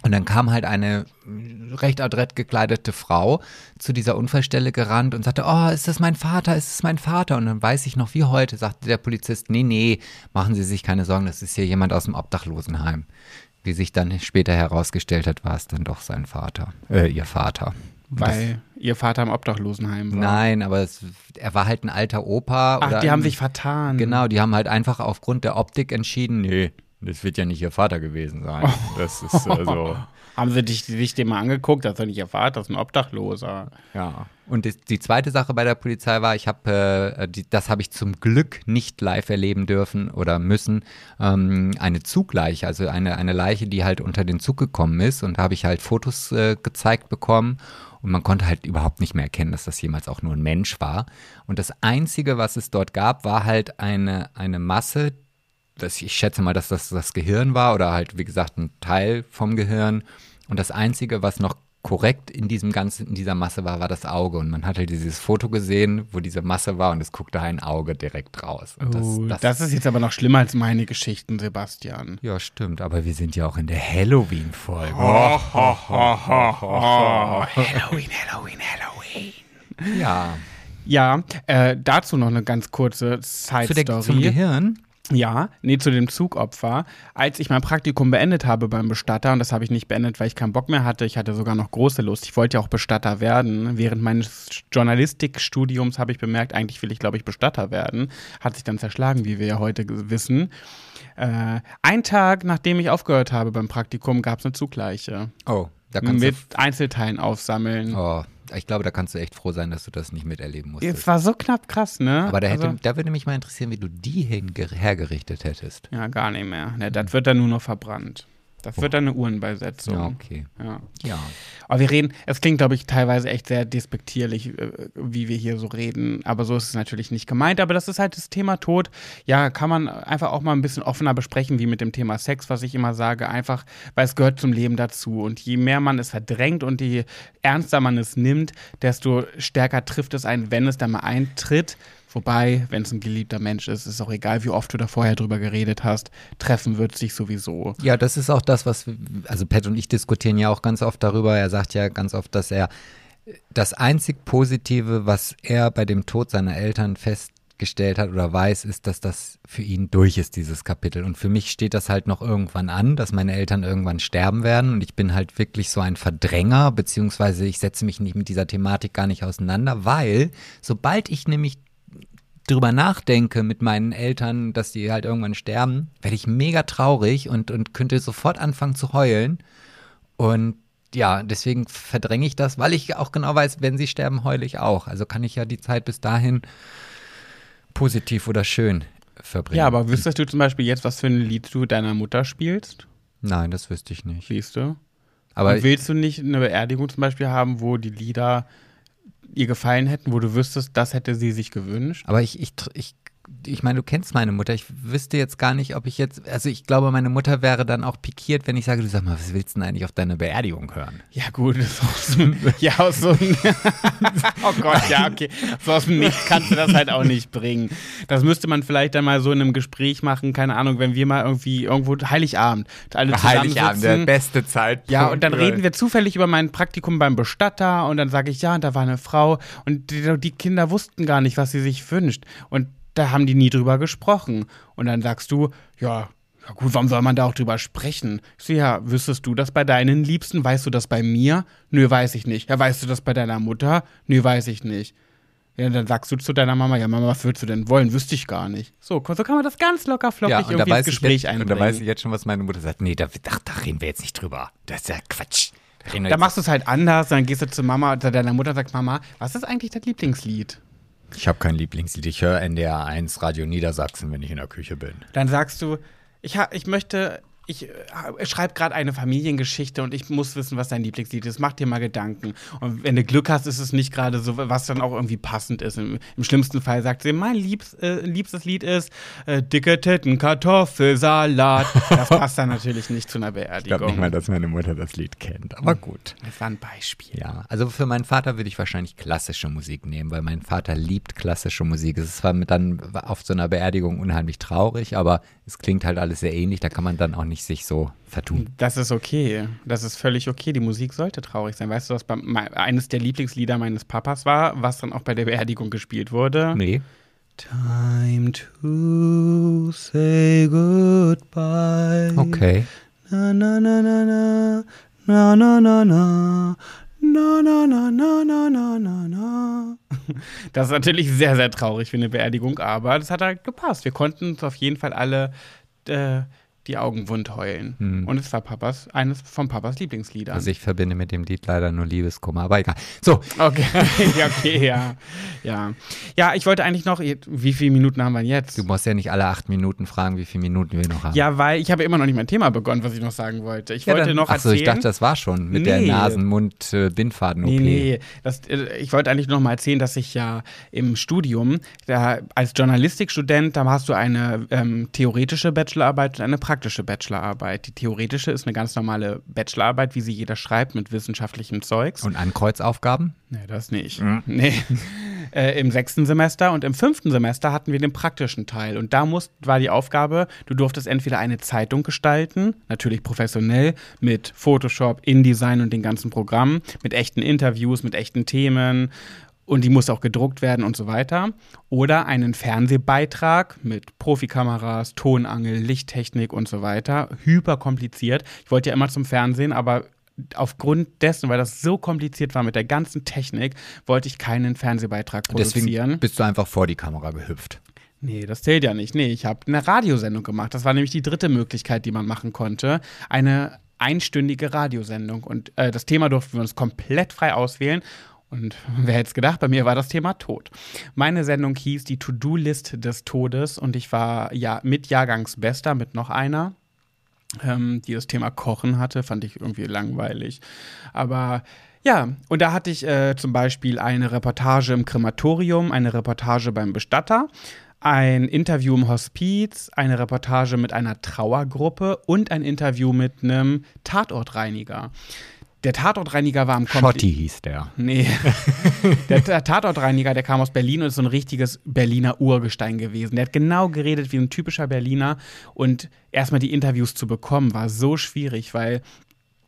Und dann kam halt eine recht adrett gekleidete Frau zu dieser Unfallstelle gerannt und sagte, oh, ist das mein Vater, ist das mein Vater? Und dann weiß ich noch wie heute, sagte der Polizist, nee, nee, machen Sie sich keine Sorgen, das ist hier jemand aus dem Obdachlosenheim. Wie sich dann später herausgestellt hat, war es dann doch sein Vater, äh, ihr Vater. Weil ihr Vater im Obdachlosenheim das, war. nein, aber es, er war halt ein alter Opa. Ach, die haben ein- sich vertan. Genau, die haben halt einfach aufgrund der Optik entschieden, nee, das wird ja nicht ihr Vater gewesen sein. Das ist also, Haben sie dich, dich den mal angeguckt? Das ist doch nicht ihr Vater, das ist ein Obdachloser. ja. Und das, die zweite Sache bei der Polizei war, ich habe, äh, die, das habe ich zum Glück nicht live erleben dürfen oder müssen, ähm, eine Zugleiche, also eine, eine Leiche, die halt unter den Zug gekommen ist. Und da habe ich halt Fotos äh, gezeigt bekommen. Und man konnte halt überhaupt nicht mehr erkennen, dass das jemals auch nur ein Mensch war. Und das Einzige, was es dort gab, war halt eine, eine Masse, das, ich schätze mal, dass das das Gehirn war oder halt, wie gesagt, ein Teil vom Gehirn. Und das Einzige, was noch korrekt in diesem ganzen, in dieser Masse war, war das Auge. Und man hatte dieses Foto gesehen, wo diese Masse war und es guckte ein Auge direkt raus. Und das, Oh, das, das, ist jetzt aber noch schlimmer als meine Geschichten, Sebastian. ja, stimmt, aber wir sind ja auch in der Halloween-Folge. Halloween, Halloween, Halloween. Ja. Ja, äh, dazu noch eine ganz kurze Zu der, zum Side-Story. Gehirn. Ja, nee, zu dem Zugopfer. Als ich mein Praktikum beendet habe beim Bestatter, und das habe ich nicht beendet, weil ich keinen Bock mehr hatte, ich hatte sogar noch große Lust, ich wollte ja auch Bestatter werden. Während meines Journalistikstudiums habe ich bemerkt, eigentlich will ich, glaube ich, Bestatter werden. Hat sich dann zerschlagen, wie wir ja heute wissen. Äh, ein Tag, nachdem ich aufgehört habe beim Praktikum, gab es eine Zugleiche. Oh, da kannst Mit Einzelteilen aufsammeln. du. Oh, ich glaube, da kannst du echt froh sein, dass du das nicht miterleben musstest. Es war so knapp krass, ne? Aber da, hätte, Also- da würde mich mal interessieren, wie du die hergerichtet hättest. Ja, gar nicht mehr. Ne, das wird dann nur noch verbrannt. Das wird dann eine Uhrenbeisetzung. Ja, okay. Ja. Ja. Aber wir reden, es klingt, glaube ich, teilweise echt sehr despektierlich, äh, wie wir hier so reden. Aber so ist es natürlich nicht gemeint. Aber das ist halt das Thema Tod. Ja, kann man einfach auch mal ein bisschen offener besprechen, wie mit dem Thema Sex, was ich immer sage. Einfach, weil es gehört zum Leben dazu. Und je mehr man es verdrängt und je ernster man es nimmt, desto stärker trifft es einen, wenn es dann mal eintritt. Wobei, wenn es ein geliebter Mensch ist, ist auch egal, wie oft du da vorher drüber geredet hast. Treffen wird sich sowieso. Ja, das ist auch das, was, also Pat und ich diskutieren ja auch ganz oft darüber. Er sagt ja ganz oft, dass er das einzig Positive, was er bei dem Tod seiner Eltern festgestellt hat oder weiß, ist, dass das für ihn durch ist, dieses Kapitel. Und für mich steht das halt noch irgendwann an, dass meine Eltern irgendwann sterben werden. Und ich bin halt wirklich so ein Verdränger, beziehungsweise ich setze mich nicht mit dieser Thematik gar nicht auseinander, weil sobald ich nämlich drüber nachdenke mit meinen Eltern, dass die halt irgendwann sterben, werde ich mega traurig und, und könnte sofort anfangen zu heulen. Und ja, deswegen verdränge ich das, weil ich auch genau weiß, wenn sie sterben, heule ich auch. Also kann ich ja die Zeit bis dahin positiv oder schön verbringen. Ja, aber wüsstest du zum Beispiel jetzt, was für ein Lied du deiner Mutter spielst? Nein, das wüsste ich nicht. Siehst du? Aber Und willst du nicht eine Beerdigung zum Beispiel haben, wo die Lieder ihr gefallen hätten, wo du wüsstest, das hätte sie sich gewünscht? Aber ich, ich, ich, ich meine, du kennst meine Mutter. Ich wüsste jetzt gar nicht, ob ich jetzt, also ich glaube, meine Mutter wäre dann auch pikiert, wenn ich sage, du sag mal, was willst du denn eigentlich auf deine Beerdigung hören? Ja, gut, so ein, ja, aus so ein, oh Gott, ja, okay. So aus dem Nichts kannst du das halt auch nicht bringen. Das müsste man vielleicht dann mal so in einem Gespräch machen, keine Ahnung, wenn wir mal irgendwie irgendwo, Heiligabend, alle zusammensitzen. beste Zeitpunkt. Ja, und dann reden wir zufällig über mein Praktikum beim Bestatter und dann sage ich, ja, und da war eine Frau und die, die Kinder wussten gar nicht, was sie sich wünscht. Und da haben die nie drüber gesprochen. Und dann sagst du, ja, ja gut, warum soll man da auch drüber sprechen? Ich so, ja, wüsstest du das bei deinen Liebsten? Weißt du das bei mir? Nö, weiß ich nicht. Ja, weißt du das bei deiner Mutter? Nö, weiß ich nicht. Ja, dann sagst du zu deiner Mama, ja, Mama, was würdest du denn wollen? Wüsste ich gar nicht. So, so kann man das ganz locker flockig ja, und da irgendwie ins Gespräch jetzt, Und einbringen. da weiß ich jetzt schon, was meine Mutter sagt. Nee, da, ach, da reden wir jetzt nicht drüber. Das ist ja Quatsch. Da jetzt- machst du es halt anders, dann gehst du zu Mama, zu deiner Mutter und sagst, Mama, was ist eigentlich dein Lieblingslied? Ich habe kein Lieblingslied. Ich höre NDR 1 Radio Niedersachsen, wenn ich in der Küche bin. Dann sagst du, ich, ha, ich möchte, ich äh, schreibe gerade eine Familiengeschichte und ich muss wissen, was dein Lieblingslied ist. Mach dir mal Gedanken. Und wenn du Glück hast, ist es nicht gerade so, was dann auch irgendwie passend ist. Im, im schlimmsten Fall sagt sie, mein liebs, äh, liebstes Lied ist äh, dicke Titten, Kartoffelsalat. Das passt dann natürlich nicht zu einer Ich glaube Beerdigung. nicht mal, dass meine Mutter das Lied kennt, aber gut. das war ein Beispiel. Ja, also für meinen Vater würde ich wahrscheinlich klassische Musik nehmen, weil mein Vater liebt klassische Musik. Es mit dann auf so einer Beerdigung unheimlich traurig, aber es klingt halt alles sehr ähnlich. Da kann man dann auch nicht sich so vertun. Das ist okay. Das ist völlig okay. Die Musik sollte traurig sein. Weißt du, was bei, eines der Lieblingslieder meines Papas war, was dann auch bei der Beerdigung gespielt wurde? Nee. Time to say goodbye. Okay. Na na na na na na na na na na na na na na na na na. Das ist natürlich sehr, sehr traurig für eine Beerdigung, aber das hat halt gepasst. Wir konnten uns auf jeden Fall alle äh, die Augen wund heulen. Hm. Und es war Papas, eines von Papas Lieblingsliedern. Also ich verbinde mit dem Lied leider nur Liebeskummer, aber egal. So, Okay, ja, okay, ja. Ja. Ja, ich wollte eigentlich noch, wie viele Minuten haben wir jetzt? du musst ja nicht alle acht Minuten fragen, wie viele Minuten wir noch haben. Ja, weil ich habe immer noch nicht mein Thema begonnen, was ich noch sagen wollte. Ich Ja, wollte dann, noch Achso, erzählen. ich dachte, das war schon mit der Nee. Nasen-Mund-Bindfaden-OP. Nee, nee. Das, äh, ich wollte eigentlich noch mal erzählen, dass ich ja im Studium, da, als Journalistikstudent, da hast du eine ähm, theoretische Bachelorarbeit und eine praktische Bachelorarbeit. Die theoretische ist eine ganz normale Bachelorarbeit, wie sie jeder schreibt, mit wissenschaftlichem Zeugs. Und Ankreuzaufgaben? Nee, das nicht. Nee. Äh, Im sechsten Semester und im fünften Semester hatten wir den praktischen Teil. Und da muss, war die Aufgabe, du durftest entweder eine Zeitung gestalten, natürlich professionell, mit Photoshop, InDesign und den ganzen Programmen, mit echten Interviews, mit echten Themen. Und die muss auch gedruckt werden und so weiter. Oder einen Fernsehbeitrag mit Profikameras, Tonangel, Lichttechnik und so weiter. Hyper kompliziert. Ich wollte ja immer zum Fernsehen, aber aufgrund dessen, weil das so kompliziert war mit der ganzen Technik, wollte ich keinen Fernsehbeitrag produzieren. Deswegen bist du einfach vor die Kamera gehüpft. Nee, das zählt ja nicht. Nee, ich habe eine Radiosendung gemacht. Das war nämlich die dritte Möglichkeit, die man machen konnte. Eine einstündige Radiosendung. Und äh, das Thema durften wir uns komplett frei auswählen. Und wer hätte es gedacht, bei mir war das Thema Tod. Meine Sendung hieß die To-Do-List des Todes und ich war ja mit Jahrgangsbester, mit noch einer ähm, die das Thema Kochen hatte, fand ich irgendwie langweilig. Aber ja, und da hatte ich äh, zum Beispiel eine Reportage im Krematorium, eine Reportage beim Bestatter, ein Interview im Hospiz, eine Reportage mit einer Trauergruppe und ein Interview mit einem Tatortreiniger. Der Tatortreiniger war am Kompli- Schotti hieß der. Nee. der, der Tatortreiniger, der kam aus Berlin und ist so ein richtiges Berliner Urgestein gewesen. Der hat genau geredet wie ein typischer Berliner. Und erstmal die Interviews zu bekommen, war so schwierig, weil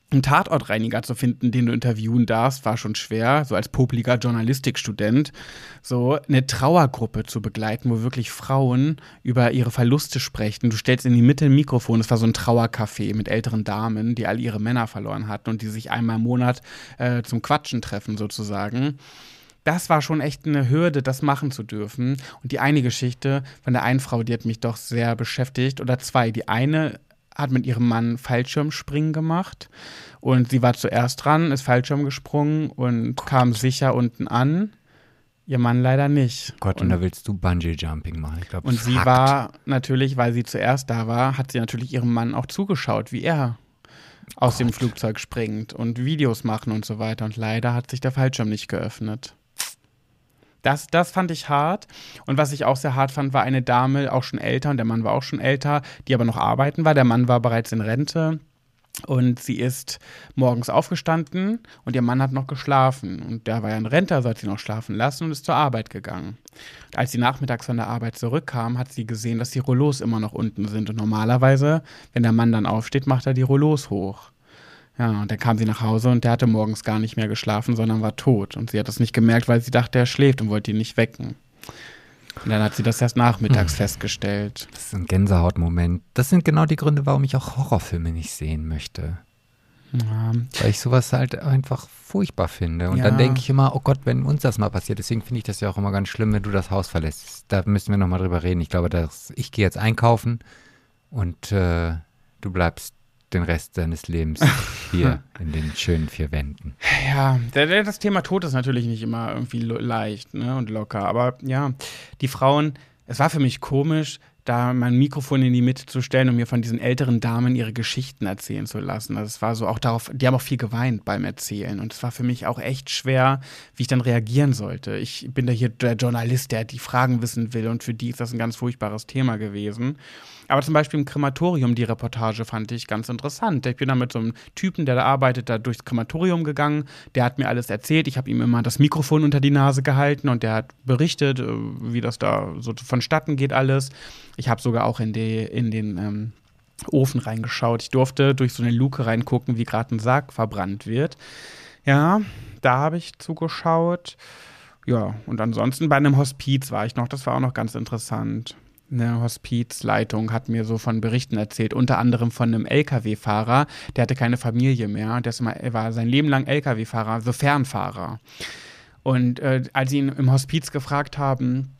einen Tatortreiniger zu finden, den du interviewen darfst, war schon schwer, so als popliger Journalistikstudent. So eine Trauergruppe zu begleiten, wo wirklich Frauen über ihre Verluste sprechen. Du stellst in die Mitte ein Mikrofon, es war so ein Trauercafé mit älteren Damen, die alle ihre Männer verloren hatten und die sich einmal im Monat äh, zum Quatschen treffen, sozusagen. Das war schon echt eine Hürde, das machen zu dürfen. Und die eine Geschichte von der einen Frau, die hat mich doch sehr beschäftigt, oder zwei. Die eine hat mit ihrem Mann Fallschirmspringen gemacht und sie war zuerst dran, ist Fallschirm gesprungen und kam sicher unten an. Ihr Mann leider nicht. Gott, und, da willst du Bungee-Jumping machen. Ich glaube, Und sie war natürlich, weil sie zuerst da war, hat sie natürlich ihrem Mann auch zugeschaut, wie er aus dem Flugzeug springt und Videos machen und so weiter. Und leider hat sich der Fallschirm nicht geöffnet. Das, das fand ich hart. Und was ich auch sehr hart fand, war eine Dame, auch schon älter, und der Mann war auch schon älter, die aber noch arbeiten war. Der Mann war bereits in Rente. Und sie ist morgens aufgestanden und ihr Mann hat noch geschlafen. Und der war ja in Rente, also hat sie noch schlafen lassen und ist zur Arbeit gegangen. Als sie nachmittags von der Arbeit zurückkam, hat sie gesehen, dass die Rollos immer noch unten sind. Und normalerweise, wenn der Mann dann aufsteht, macht er die Rollos hoch. Ja, und dann kam sie nach Hause und der hatte morgens gar nicht mehr geschlafen, sondern war tot. Und sie hat das nicht gemerkt, weil sie dachte, er schläft und wollte ihn nicht wecken. Und dann hat sie das erst nachmittags festgestellt. Das ist ein Gänsehautmoment. Das sind genau die Gründe, warum ich auch Horrorfilme nicht sehen möchte. Ja, Weil ich sowas halt einfach furchtbar finde. Und Ja. dann denke ich immer, oh Gott, wenn uns das mal passiert. Deswegen finde ich das ja auch immer ganz schlimm, wenn du das Haus verlässt. Da müssen wir nochmal drüber reden. Ich glaube, dass ich gehe jetzt einkaufen und äh, du bleibst den Rest seines Lebens hier in den schönen vier Wänden. Ja, das Thema Tod ist natürlich nicht immer irgendwie leicht ne, und locker. Aber ja, die Frauen, es war für mich komisch, da mein Mikrofon in die Mitte zu stellen und mir von diesen älteren Damen ihre Geschichten erzählen zu lassen. Also es war so auch darauf, die haben auch viel geweint beim Erzählen. Und es war für mich auch echt schwer, wie ich dann reagieren sollte. Ich bin da hier der Journalist, der die Fragen wissen will und für die ist das ein ganz furchtbares Thema gewesen. Aber zum Beispiel im Krematorium, die Reportage fand ich ganz interessant. Ich bin da mit so einem Typen, der da arbeitet, da durchs Krematorium gegangen. Der hat mir alles erzählt. Ich habe ihm immer das Mikrofon unter die Nase gehalten und der hat berichtet, äh, wie das da so vonstatten geht alles. Ich habe sogar auch in, die, in den ähm, Ofen reingeschaut. Ich durfte durch so eine Luke reingucken, wie gerade ein Sarg verbrannt wird. Ja, da habe ich zugeschaut. Ja, und ansonsten bei einem Hospiz war ich noch. Das war auch noch ganz interessant. Eine Hospizleitung hat mir so von Berichten erzählt, unter anderem von einem LKW-Fahrer, der hatte keine Familie mehr. Der er war sein Leben lang LKW-Fahrer, so Fernfahrer. Und äh, als sie ihn im Hospiz gefragt haben,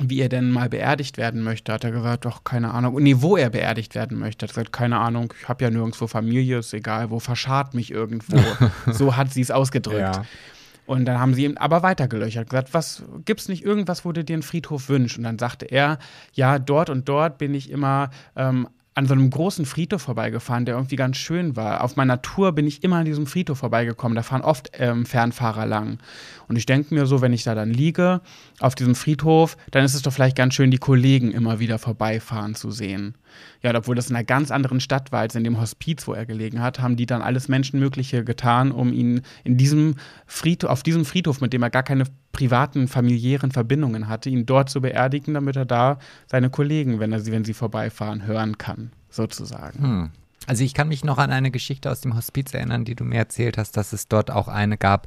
wie er denn mal beerdigt werden möchte, hat er gesagt, doch, keine Ahnung. Nee, wo er beerdigt werden möchte. Hat gesagt, keine Ahnung, ich habe ja nirgendwo Familie, ist egal, wo verscharrt mich irgendwo. so hat sie es ausgedrückt. Und dann haben sie ihn aber weitergelöchert, gesagt, was gibt's nicht irgendwas, wo du dir einen Friedhof wünschst? Und dann sagte er, ja, dort und dort bin ich immer ähm, an so einem großen Friedhof vorbeigefahren, der irgendwie ganz schön war. Auf meiner Tour bin ich immer an diesem Friedhof vorbeigekommen. Da fahren oft ähm, Fernfahrer lang. Und ich denke mir so, wenn ich da dann liege auf diesem Friedhof, dann ist es doch vielleicht ganz schön, die Kollegen immer wieder vorbeifahren zu sehen. Ja, obwohl das in einer ganz anderen Stadt war als in dem Hospiz, wo er gelegen hat, haben die dann alles Menschenmögliche getan, um ihn in diesem Friedhof, auf diesem Friedhof, mit dem er gar keine privaten, familiären Verbindungen hatte, ihn dort zu beerdigen, damit er da seine Kollegen, wenn er sie, wenn sie vorbeifahren, hören kann, sozusagen. Hm. Also ich kann mich noch an eine Geschichte aus dem Hospiz erinnern, die du mir erzählt hast, dass es dort auch eine gab,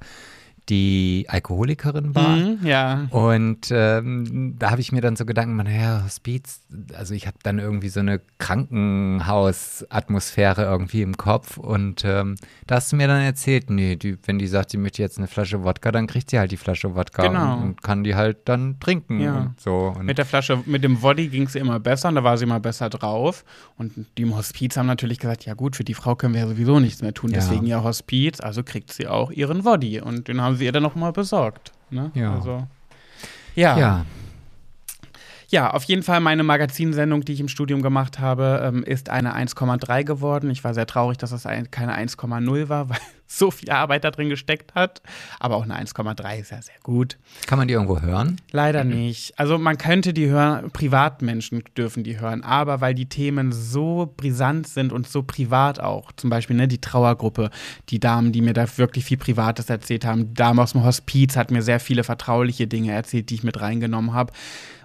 die Alkoholikerin war. Mhm, ja. Und ähm, da habe ich mir dann so Gedanken gemacht, naja, Hospiz, also ich habe dann irgendwie so eine Krankenhausatmosphäre irgendwie im Kopf und ähm, da hast du mir dann erzählt, nee, die, wenn die sagt, sie möchte jetzt eine Flasche Wodka, dann kriegt sie halt die Flasche Wodka Genau. und, und kann die halt dann trinken Ja. und so. Und Mit der Flasche, mit dem Woddy ging es immer besser und da war sie immer besser drauf. Und die im Hospiz haben natürlich gesagt, ja gut, für die Frau können wir ja sowieso nichts mehr tun, Ja. deswegen ja Hospiz, also kriegt sie auch ihren Woddy. Und den haben sie ihr dann noch mal besorgt. Ne? Ja. Also, ja. ja, Ja, auf jeden Fall meine Magazinsendung, die ich im Studium gemacht habe, ähm, ist eine 1,3 geworden. Ich war sehr traurig, dass das ein, keine 1,0 war, weil so viel Arbeit da drin gesteckt hat. Aber auch eine 1,3 ist ja sehr gut. kann man die irgendwo hören? Leider nicht. Also man könnte die hören, Privatmenschen dürfen die hören, aber weil die Themen so brisant sind und so privat auch, zum Beispiel ne, die Trauergruppe, die Damen, die mir da wirklich viel Privates erzählt haben, die Dame aus dem Hospiz hat mir sehr viele vertrauliche Dinge erzählt, die ich mit reingenommen habe.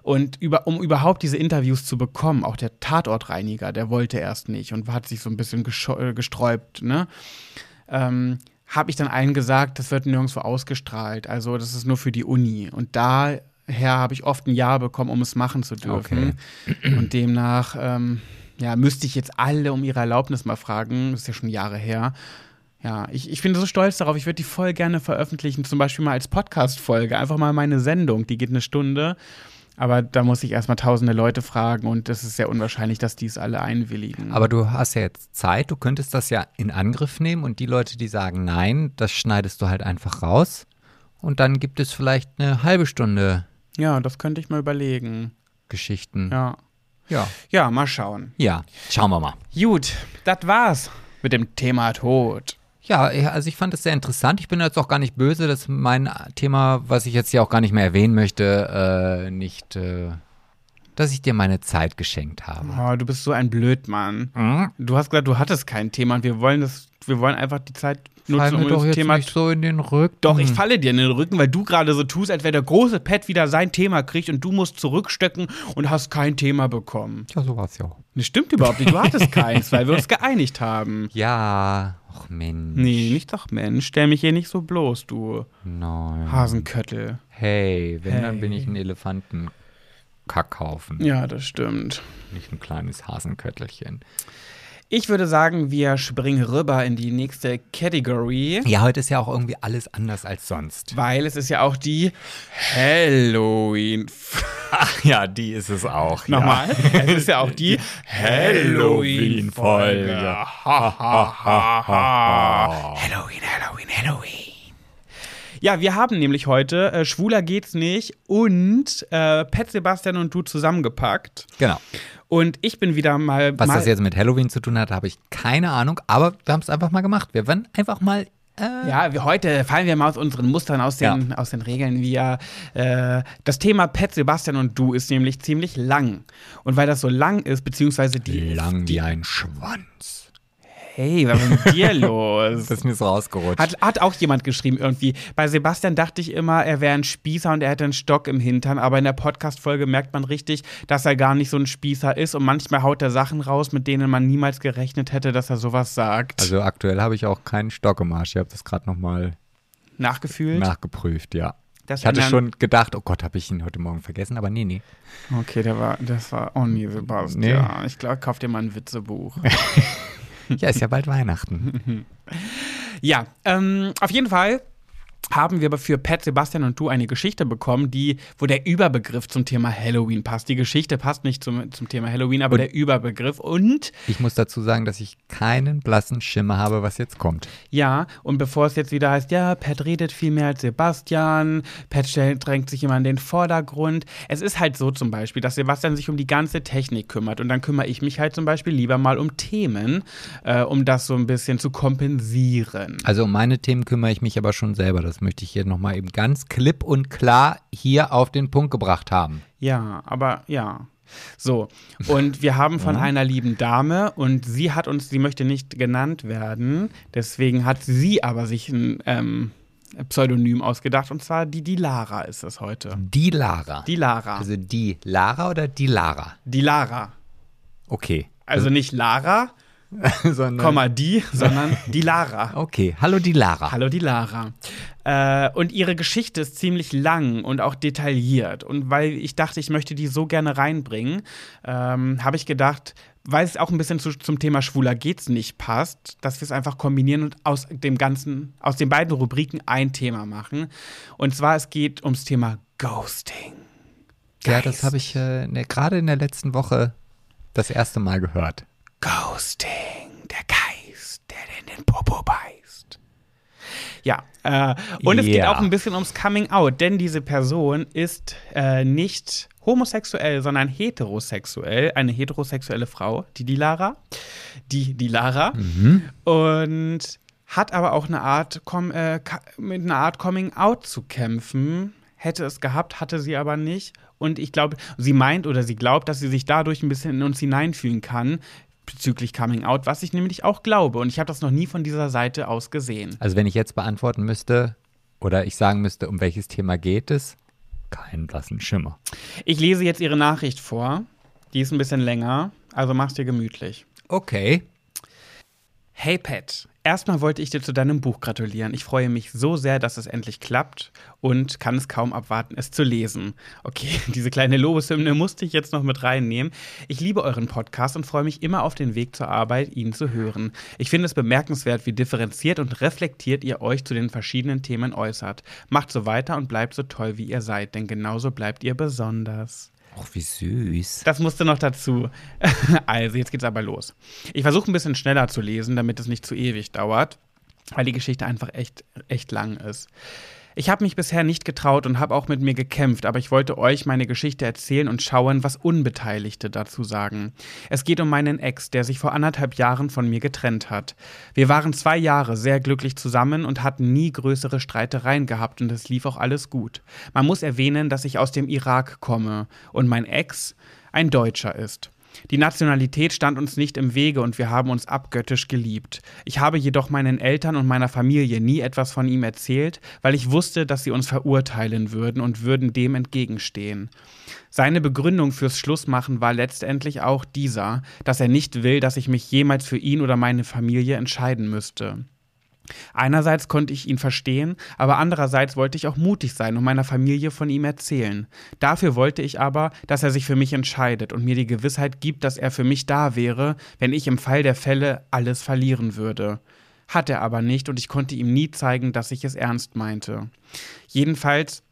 Und über, um überhaupt diese Interviews zu bekommen, auch der Tatortreiniger, der wollte erst nicht und hat sich so ein bisschen äh, gesträubt, ne? ähm, habe ich dann allen gesagt, das wird nirgendwo ausgestrahlt. Also das ist nur für die Uni. Und daher habe ich oft ein Ja bekommen, um es machen zu dürfen. Und demnach ähm, ja, müsste ich jetzt alle um ihre Erlaubnis mal fragen. Das ist ja schon Jahre her. Ja, ich, ich bin so stolz darauf. Ich würde die voll gerne veröffentlichen, zum Beispiel mal als Podcast-Folge. Einfach mal meine Sendung, die geht eine Stunde. Aber da muss ich erstmal tausende Leute fragen und es ist sehr unwahrscheinlich, dass die es alle einwilligen. Aber du hast ja jetzt Zeit, du könntest das ja in Angriff nehmen und die Leute, die sagen nein, das schneidest du halt einfach raus. Und dann gibt es vielleicht eine halbe Stunde ja, das könnte ich mal überlegen. Geschichten. Ja. Ja. Ja, mal schauen. Ja, schauen wir mal. Gut, das war's mit dem Thema Tod. Ja, also ich fand es sehr interessant. Ich bin jetzt auch gar nicht böse, dass mein Thema, was ich jetzt hier auch gar nicht mehr erwähnen möchte, äh, nicht, äh, dass ich dir meine Zeit geschenkt habe. Oh, du bist so ein Blödmann. Hm? Du hast gesagt, du hattest kein Thema und wir wollen das, wir wollen einfach die Zeit Fall nutzen, mir um doch das jetzt Thema. nicht so in den Rücken. Doch, ich falle dir in den Rücken, weil du gerade so tust, als wäre der große Pet wieder sein Thema kriegt und du musst zurückstöcken und hast kein Thema bekommen. Ja, so war's ja auch. Das stimmt überhaupt nicht. Du hattest keins, weil wir uns geeinigt haben. Ja, ach Mensch. Nee, nicht doch, Mensch. Stell mich hier nicht so bloß, du Nein. Hasenköttel. Hey, wenn, dann Hey. bin ich ein Elefantenkackhaufen. Ja, das stimmt. Nicht ein kleines Hasenköttelchen. Ich würde sagen, wir springen rüber in die nächste Category. Ja, heute ist ja auch irgendwie alles anders als sonst. Weil es ist ja auch die Halloween. Ach ja, die ist es auch. Nochmal. Es ist ja auch die Halloween-Folge. Halloween, Halloween, Halloween. Ja, wir haben nämlich heute äh, Schwuler geht's nicht und äh, Pet Sebastian und du zusammengepackt. Genau. Und ich bin wieder mal. Was mal, das jetzt mit Halloween zu tun hat, habe ich keine Ahnung, aber wir haben es einfach mal gemacht. Wir werden einfach mal. Äh, Ja, wir, heute fallen wir mal aus unseren Mustern, aus den, aus den Regeln. Wir, äh, das Thema Pet Sebastian und du ist nämlich ziemlich lang. Und weil das so lang ist, beziehungsweise die. lang wie ein Schwanz. Hey, was ist mit dir los? Das ist mir so rausgerutscht. Hat, hat auch jemand geschrieben irgendwie. Bei Sebastian dachte ich immer, er wäre ein Spießer und er hätte einen Stock im Hintern, aber in der Podcast-Folge merkt man richtig, dass er gar nicht so ein Spießer ist und manchmal haut er Sachen raus, mit denen man niemals gerechnet hätte, dass er sowas sagt. also aktuell habe ich auch keinen Stock im Arsch. Ich habe das gerade nochmal Nachgefühlt? nachgeprüft, ja. Das Ich hatte schon gedacht, oh Gott, habe ich ihn heute Morgen vergessen, aber nee, nee. Okay, der war, das war, oh nee, Sebastian. Nee. Ich glaube, kauf dir mal ein Witzebuch. Ja, ist ja bald Weihnachten. ja, ähm, auf jeden Fall haben wir aber für Pat, Sebastian und du eine Geschichte bekommen, die, wo der Überbegriff zum Thema Halloween passt. Die Geschichte passt nicht zum, zum Thema Halloween, aber Und- der Überbegriff. Und Ich muss dazu sagen, dass ich keinen blassen Schimmer habe, was jetzt kommt. ja, und bevor es jetzt wieder heißt, ja, Pat redet viel mehr als Sebastian, Pat drängt sich immer in den Vordergrund. Es ist halt so zum Beispiel, dass Sebastian sich um die ganze Technik kümmert und dann kümmere ich mich halt zum Beispiel lieber mal um Themen, äh, um das so ein bisschen zu kompensieren. Also um meine Themen kümmere ich mich aber schon selber. Das möchte ich hier nochmal eben ganz klipp und klar hier auf den Punkt gebracht haben. Ja, aber ja. So, und wir haben von einer lieben Dame und sie hat uns, sie möchte nicht genannt werden, deswegen hat sie aber sich ein ähm, Pseudonym ausgedacht und zwar die die Lara ist es heute. Die Lara. Die Lara. Also die Lara oder die Lara? Die Lara. Okay. Also nicht Lara, Sondern Komma die, sondern die Lara. Okay, hallo die Lara. Hallo, die Lara. Äh, und ihre Geschichte ist ziemlich lang und auch detailliert. Und weil ich dachte, ich möchte die so gerne reinbringen, ähm, habe ich gedacht, weil es auch ein bisschen zu, zum Thema Schwuler geht's nicht passt, dass wir es einfach kombinieren und aus dem ganzen, aus den beiden Rubriken ein Thema machen. Und zwar, es geht ums Thema Ghosting. Ja, das habe ich äh, ne, gerade in der letzten Woche das erste Mal gehört. Ghosting, der Geist, der in den Popo beißt. Ja, äh, und es geht auch ein bisschen ums Coming Out, denn diese Person ist äh, nicht homosexuell, sondern heterosexuell, eine heterosexuelle Frau, die die Lara, die die Lara, und hat aber auch eine Art, äh, mit einer Art Coming Out zu kämpfen. Hätte es gehabt, hatte sie aber nicht. Und ich glaube, sie meint oder sie glaubt, dass sie sich dadurch ein bisschen in uns hineinfühlen kann bezüglich Coming Out, was ich nämlich auch glaube. Und ich habe das noch nie von dieser Seite aus gesehen. Also wenn ich jetzt beantworten müsste oder ich sagen müsste, um welches Thema geht es, keinen blassen Schimmer. Ich lese jetzt ihre Nachricht vor. Die ist ein bisschen länger, also mach's dir gemütlich. Okay. Hey Pat, erstmal wollte ich dir zu deinem Buch gratulieren. Ich freue mich so sehr, dass es endlich klappt und kann es kaum abwarten, es zu lesen. Okay, diese kleine Lobeshymne musste ich jetzt noch mit reinnehmen. Ich liebe euren Podcast und freue mich immer auf den Weg zur Arbeit, ihn zu hören. Ich finde es bemerkenswert, wie differenziert und reflektiert ihr euch zu den verschiedenen Themen äußert. Macht so weiter und bleibt so toll, wie ihr seid, denn genauso bleibt ihr besonders. Och, wie süß. Das musste noch dazu. Also, jetzt geht's aber los. Ich versuche ein bisschen schneller zu lesen, damit es nicht zu ewig dauert, weil die Geschichte einfach echt, echt lang ist. Ich habe mich bisher nicht getraut und habe auch mit mir gekämpft, aber ich wollte euch meine Geschichte erzählen und schauen, was Unbeteiligte dazu sagen. Es geht um meinen Ex, der sich vor anderthalb Jahren von mir getrennt hat. Wir waren zwei Jahre sehr glücklich zusammen und hatten nie größere Streitereien gehabt und es lief auch alles gut. Man muss erwähnen, dass ich aus dem Irak komme und mein Ex ein Deutscher ist. Die Nationalität stand uns nicht im Wege und wir haben uns abgöttisch geliebt. Ich habe jedoch meinen Eltern und meiner Familie nie etwas von ihm erzählt, weil ich wusste, dass sie uns verurteilen würden und würden dem entgegenstehen. Seine Begründung fürs Schlussmachen war letztendlich auch dieser, dass er nicht will, dass ich mich jemals für ihn oder meine Familie entscheiden müsste. Einerseits konnte ich ihn verstehen, aber andererseits wollte ich auch mutig sein und meiner Familie von ihm erzählen. Dafür wollte ich aber, dass er sich für mich entscheidet und mir die Gewissheit gibt, dass er für mich da wäre, wenn ich im Fall der Fälle alles verlieren würde. Hat er aber nicht und ich konnte ihm nie zeigen, dass ich es ernst meinte. Jedenfalls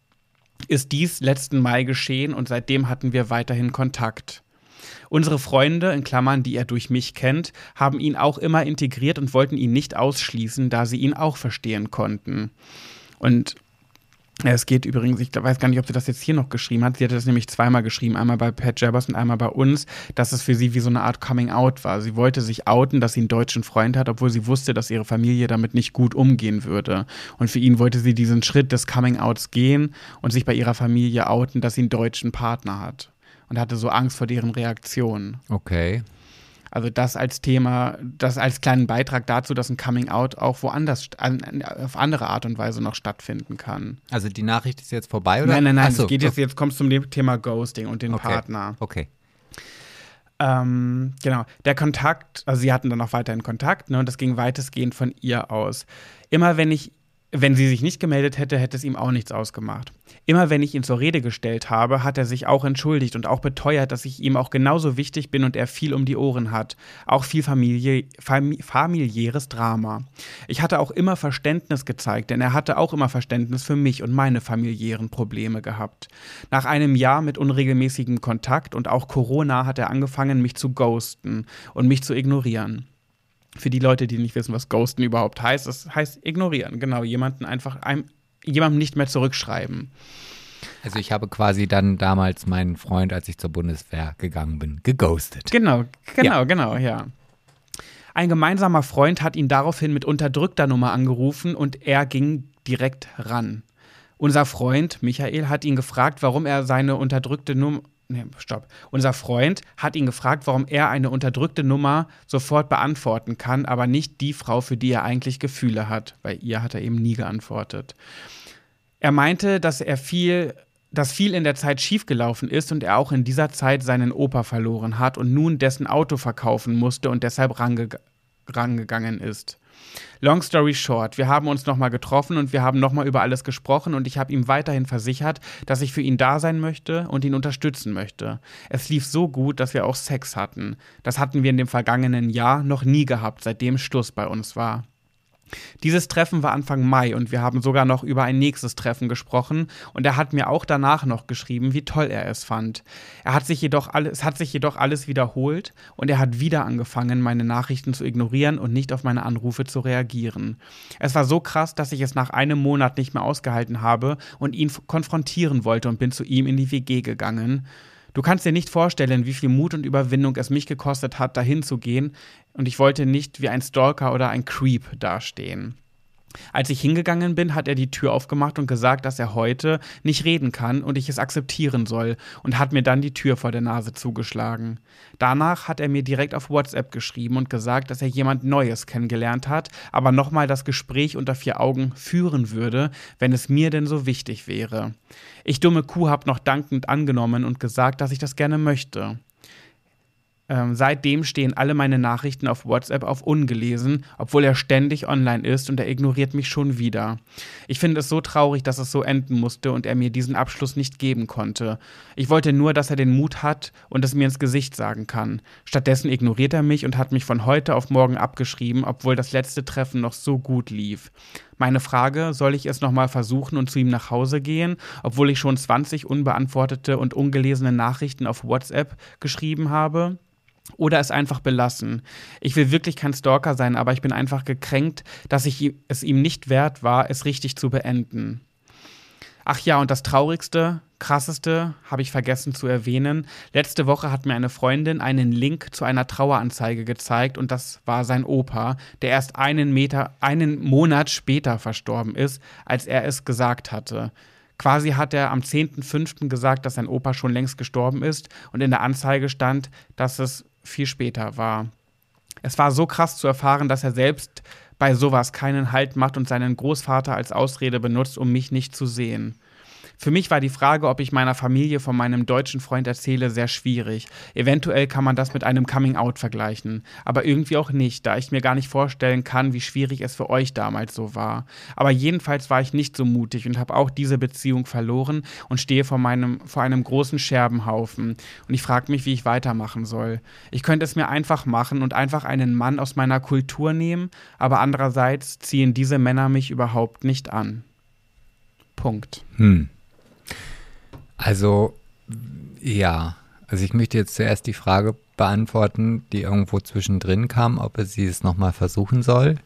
ist dies letzten Mai geschehen und seitdem hatten wir weiterhin Kontakt. Unsere Freunde, in Klammern, die er durch mich kennt, haben ihn auch immer integriert und wollten ihn nicht ausschließen, da sie ihn auch verstehen konnten. Und es geht übrigens, ich weiß gar nicht, ob sie das jetzt hier noch geschrieben hat. Sie hatte das nämlich zweimal geschrieben, einmal bei Pat Jabbers und einmal bei uns, dass es für sie wie so eine Art Coming Out war. Sie wollte sich outen, dass sie einen deutschen Freund hat, obwohl sie wusste, dass ihre Familie damit nicht gut umgehen würde. Und für ihn wollte sie diesen Schritt des Coming Outs gehen und sich bei ihrer Familie outen, dass sie einen deutschen Partner hat und hatte so Angst vor deren Reaktion. Okay. Also das als Thema, das als kleinen Beitrag dazu, dass ein Coming Out auch woanders auf andere Art und Weise noch stattfinden kann. Also die Nachricht ist jetzt vorbei oder? Nein, nein, nein. So, es geht jetzt, jetzt kommst du zum Thema Ghosting und den okay. Partner. Okay. Ähm, genau. Der Kontakt, also sie hatten dann auch weiterhin Kontakt, ne, und das ging weitestgehend von ihr aus. Immer wenn ich wenn sie sich nicht gemeldet hätte, hätte es ihm auch nichts ausgemacht. Immer wenn ich ihn zur Rede gestellt habe, hat er sich auch entschuldigt und auch beteuert, dass ich ihm auch genauso wichtig bin und er viel um die Ohren hat. Auch viel Familie, fami familiäres Drama. Ich hatte auch immer Verständnis gezeigt, denn er hatte auch immer Verständnis für mich und meine familiären Probleme gehabt. Nach einem Jahr mit unregelmäßigem Kontakt und auch Corona hat er angefangen, mich zu ghosten und mich zu ignorieren. Für die Leute, die nicht wissen, was Ghosten überhaupt heißt, das heißt ignorieren. Genau, jemanden einfach einem, jemandem nicht mehr zurückschreiben. Also ich habe quasi dann damals meinen Freund, als ich zur Bundeswehr gegangen bin, geghostet. Genau, genau, ja. genau, ja. Ein gemeinsamer Freund hat ihn daraufhin mit unterdrückter Nummer angerufen und er ging direkt ran. Unser Freund Michael hat ihn gefragt, warum er seine unterdrückte Nummer nee, stopp. Unser Freund hat ihn gefragt, warum er eine unterdrückte Nummer sofort beantworten kann, aber nicht die Frau, für die er eigentlich Gefühle hat. Bei ihr hat er eben nie geantwortet. Er meinte, dass er viel dass viel in der Zeit schiefgelaufen ist und er auch in dieser Zeit seinen Opa verloren hat und nun dessen Auto verkaufen musste und deshalb range rangegangen ist. Long story short, wir haben uns nochmal getroffen und wir haben nochmal über alles gesprochen und ich habe ihm weiterhin versichert, dass ich für ihn da sein möchte und ihn unterstützen möchte. Es lief so gut, dass wir auch Sex hatten. Das hatten wir in dem vergangenen Jahr noch nie gehabt, seitdem Schluss bei uns war. Dieses Treffen war Anfang Mai und wir haben sogar noch über ein nächstes Treffen gesprochen und er hat mir auch danach noch geschrieben, wie toll er es fand. Er hat sich jedoch alles, es hat sich jedoch alles wiederholt und er hat wieder angefangen, meine Nachrichten zu ignorieren und nicht auf meine Anrufe zu reagieren. Es war so krass, dass ich es nach einem Monat nicht mehr ausgehalten habe und ihn konfrontieren wollte und bin zu ihm in die WG gegangen. Du kannst dir nicht vorstellen, wie viel Mut und Überwindung es mich gekostet hat, dahin zu gehen, und ich wollte nicht wie ein Stalker oder ein Creep dastehen. Als ich hingegangen bin, hat er die Tür aufgemacht und gesagt, dass er heute nicht reden kann und ich es akzeptieren soll und hat mir dann die Tür vor der Nase zugeschlagen. Danach hat er mir direkt auf WhatsApp geschrieben und gesagt, dass er jemand Neues kennengelernt hat, aber nochmal das Gespräch unter vier Augen führen würde, wenn es mir denn so wichtig wäre. Ich dumme Kuh hab noch dankend angenommen und gesagt, dass ich das gerne möchte. Ähm, seitdem stehen alle meine Nachrichten auf WhatsApp auf ungelesen, obwohl er ständig online ist und er ignoriert mich schon wieder. Ich finde es so traurig, dass es so enden musste und er mir diesen Abschluss nicht geben konnte. Ich wollte nur, dass er den Mut hat und es mir ins Gesicht sagen kann. Stattdessen ignoriert er mich und hat mich von heute auf morgen abgeschrieben, obwohl das letzte Treffen noch so gut lief. Meine Frage, soll ich es nochmal versuchen und zu ihm nach Hause gehen, obwohl ich schon 20 unbeantwortete und ungelesene Nachrichten auf WhatsApp geschrieben habe? Oder es einfach belassen. Ich will wirklich kein Stalker sein, aber ich bin einfach gekränkt, dass ich es ihm nicht wert war, es richtig zu beenden. Ach ja, und das Traurigste, Krasseste habe ich vergessen zu erwähnen. Letzte Woche hat mir eine Freundin einen Link zu einer Traueranzeige gezeigt und das war sein Opa, der erst einen Meter, einen Monat später verstorben ist, als er es gesagt hatte. Quasi hat er am 10.05. gesagt, dass sein Opa schon längst gestorben ist und in der Anzeige stand, dass es viel später war. Es war so krass zu erfahren, dass er selbst bei sowas keinen Halt macht und seinen Großvater als Ausrede benutzt, um mich nicht zu sehen. Für mich war die Frage, ob ich meiner Familie von meinem deutschen Freund erzähle, sehr schwierig. Eventuell kann man das mit einem Coming-out vergleichen, aber irgendwie auch nicht, da ich mir gar nicht vorstellen kann, wie schwierig es für euch damals so war. Aber jedenfalls war ich nicht so mutig und habe auch diese Beziehung verloren und stehe vor, meinem, vor einem großen Scherbenhaufen. Und ich frage mich, wie ich weitermachen soll. Ich könnte es mir einfach machen und einfach einen Mann aus meiner Kultur nehmen, aber andererseits ziehen diese Männer mich überhaupt nicht an. Punkt. Hm. Also, ja. Also ich möchte jetzt zuerst die Frage beantworten, die irgendwo zwischendrin kam, ob er sie es nochmal versuchen soll,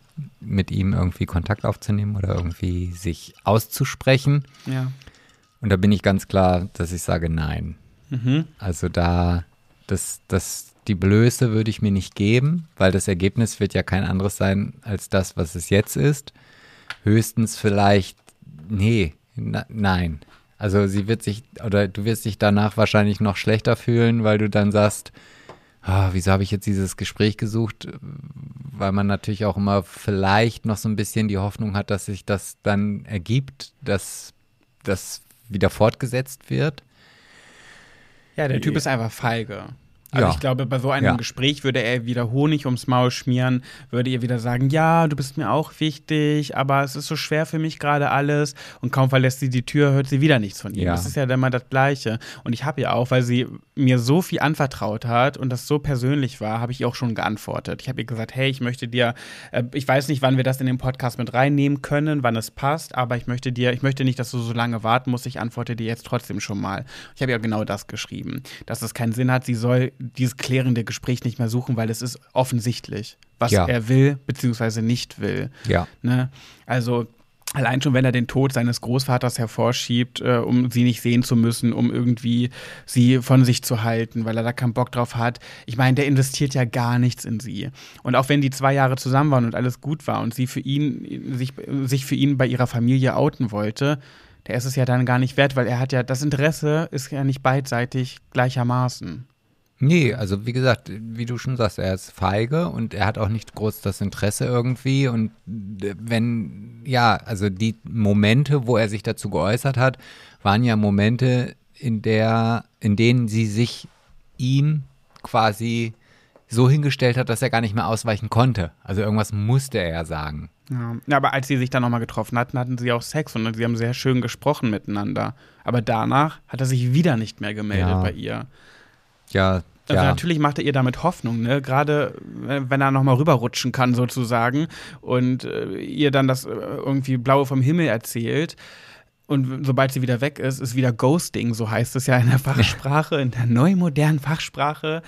mit ihm irgendwie Kontakt aufzunehmen oder irgendwie sich auszusprechen. Ja. Und da bin ich ganz klar, dass ich sage nein. Mhm. Also da, das, das, die Blöße würde ich mir nicht geben, weil das Ergebnis wird ja kein anderes sein als das, was es jetzt ist. Höchstens vielleicht, nee, na, nein. Also sie wird sich, oder du wirst dich danach wahrscheinlich noch schlechter fühlen, weil du dann sagst, ah, wieso habe ich jetzt dieses Gespräch gesucht? Weil man natürlich auch immer vielleicht noch so ein bisschen die Hoffnung hat, dass sich das dann ergibt, dass das wieder fortgesetzt wird. Ja, der Typ ist einfach feige. Also Ja. ich glaube, bei so einem Ja. Gespräch würde er wieder Honig ums Maul schmieren, würde ihr wieder sagen, ja, du bist mir auch wichtig, aber es ist so schwer für mich gerade alles. Und kaum verlässt sie die Tür, hört sie wieder nichts von ihm. Ja. Das ist ja dann mal das Gleiche. Und ich habe ihr auch, weil sie mir so viel anvertraut hat und das so persönlich war, habe ich ihr auch schon geantwortet. Ich habe ihr gesagt, hey, ich möchte dir, äh, ich weiß nicht, wann wir das in den Podcast mit reinnehmen können, wann es passt, aber ich möchte dir, ich möchte nicht, dass du so lange warten musst. Ich antworte dir jetzt trotzdem schon mal. Ich habe ihr genau das geschrieben, dass es keinen Sinn hat. Sie soll dieses klärende Gespräch nicht mehr suchen, weil es ist offensichtlich, was Ja. er will bzw. nicht will. Ja. Ne? Also allein schon, wenn er den Tod seines Großvaters hervorschiebt, äh, um sie nicht sehen zu müssen, um irgendwie sie von sich zu halten, weil er da keinen Bock drauf hat. Ich meine, der investiert ja gar nichts in sie. Und auch wenn die zwei Jahre zusammen waren und alles gut war und sie für ihn, sich, sich für ihn bei ihrer Familie outen wollte, der ist es ja dann gar nicht wert, weil er hat ja, das Interesse ist ja nicht beidseitig gleichermaßen. Nee, also wie gesagt, wie du schon sagst, er ist feige und er hat auch nicht groß das Interesse irgendwie. Und äh, wenn, ja, also die Momente, wo er sich dazu geäußert hat, waren ja Momente, in der, in denen sie sich ihm quasi so hingestellt hat, dass er gar nicht mehr ausweichen konnte. Also irgendwas musste er ja sagen. Ja. ja, aber als sie sich dann nochmal getroffen hatten, hatten sie auch Sex und sie haben sehr schön gesprochen miteinander. Aber danach hat er sich wieder nicht mehr gemeldet Ja. bei ihr. Ja, Also ja. natürlich macht er ihr damit Hoffnung, ne? Gerade äh, wenn er nochmal rüberrutschen kann, sozusagen, und äh, ihr dann das äh, irgendwie Blaue vom Himmel erzählt. Und sobald sie wieder weg ist, ist wieder Ghosting, so heißt es ja in der Fachsprache, in der neu modernen Fachsprache.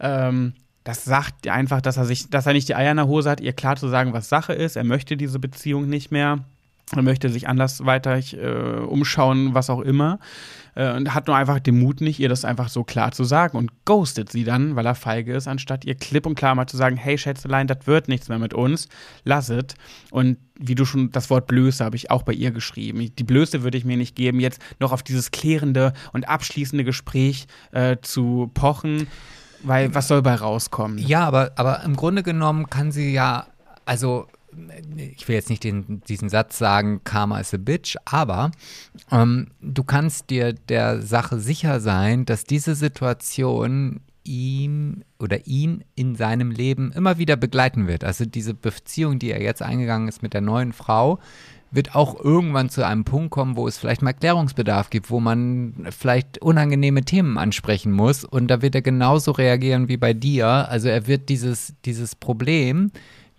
Ähm, das sagt einfach, dass er sich, dass er nicht die Eier in der Hose hat, ihr klar zu sagen, was Sache ist. Er möchte diese Beziehung nicht mehr. Er möchte sich andersweitig äh, umschauen, was auch immer. Äh, und hat nur einfach den Mut nicht, ihr das einfach so klar zu sagen und ghostet sie dann, weil er feige ist, anstatt ihr klipp und klar mal zu sagen, hey Schätzelein, das wird nichts mehr mit uns, lass es. Und wie du schon, das Wort Blöße habe ich auch bei ihr geschrieben. Die Blöße würde ich mir nicht geben, jetzt noch auf dieses klärende und abschließende Gespräch äh, zu pochen, weil was soll bei rauskommen? Ja, aber, aber im Grunde genommen kann sie ja, also ich will jetzt nicht den, diesen Satz sagen, Karma is a bitch, aber ähm, du kannst dir der Sache sicher sein, dass diese Situation ihm oder ihn in seinem Leben immer wieder begleiten wird. Also diese Beziehung, die er jetzt eingegangen ist mit der neuen Frau, wird auch irgendwann zu einem Punkt kommen, wo es vielleicht mal Klärungsbedarf gibt, wo man vielleicht unangenehme Themen ansprechen muss. Und da wird er genauso reagieren wie bei dir. Also er wird dieses, dieses Problem,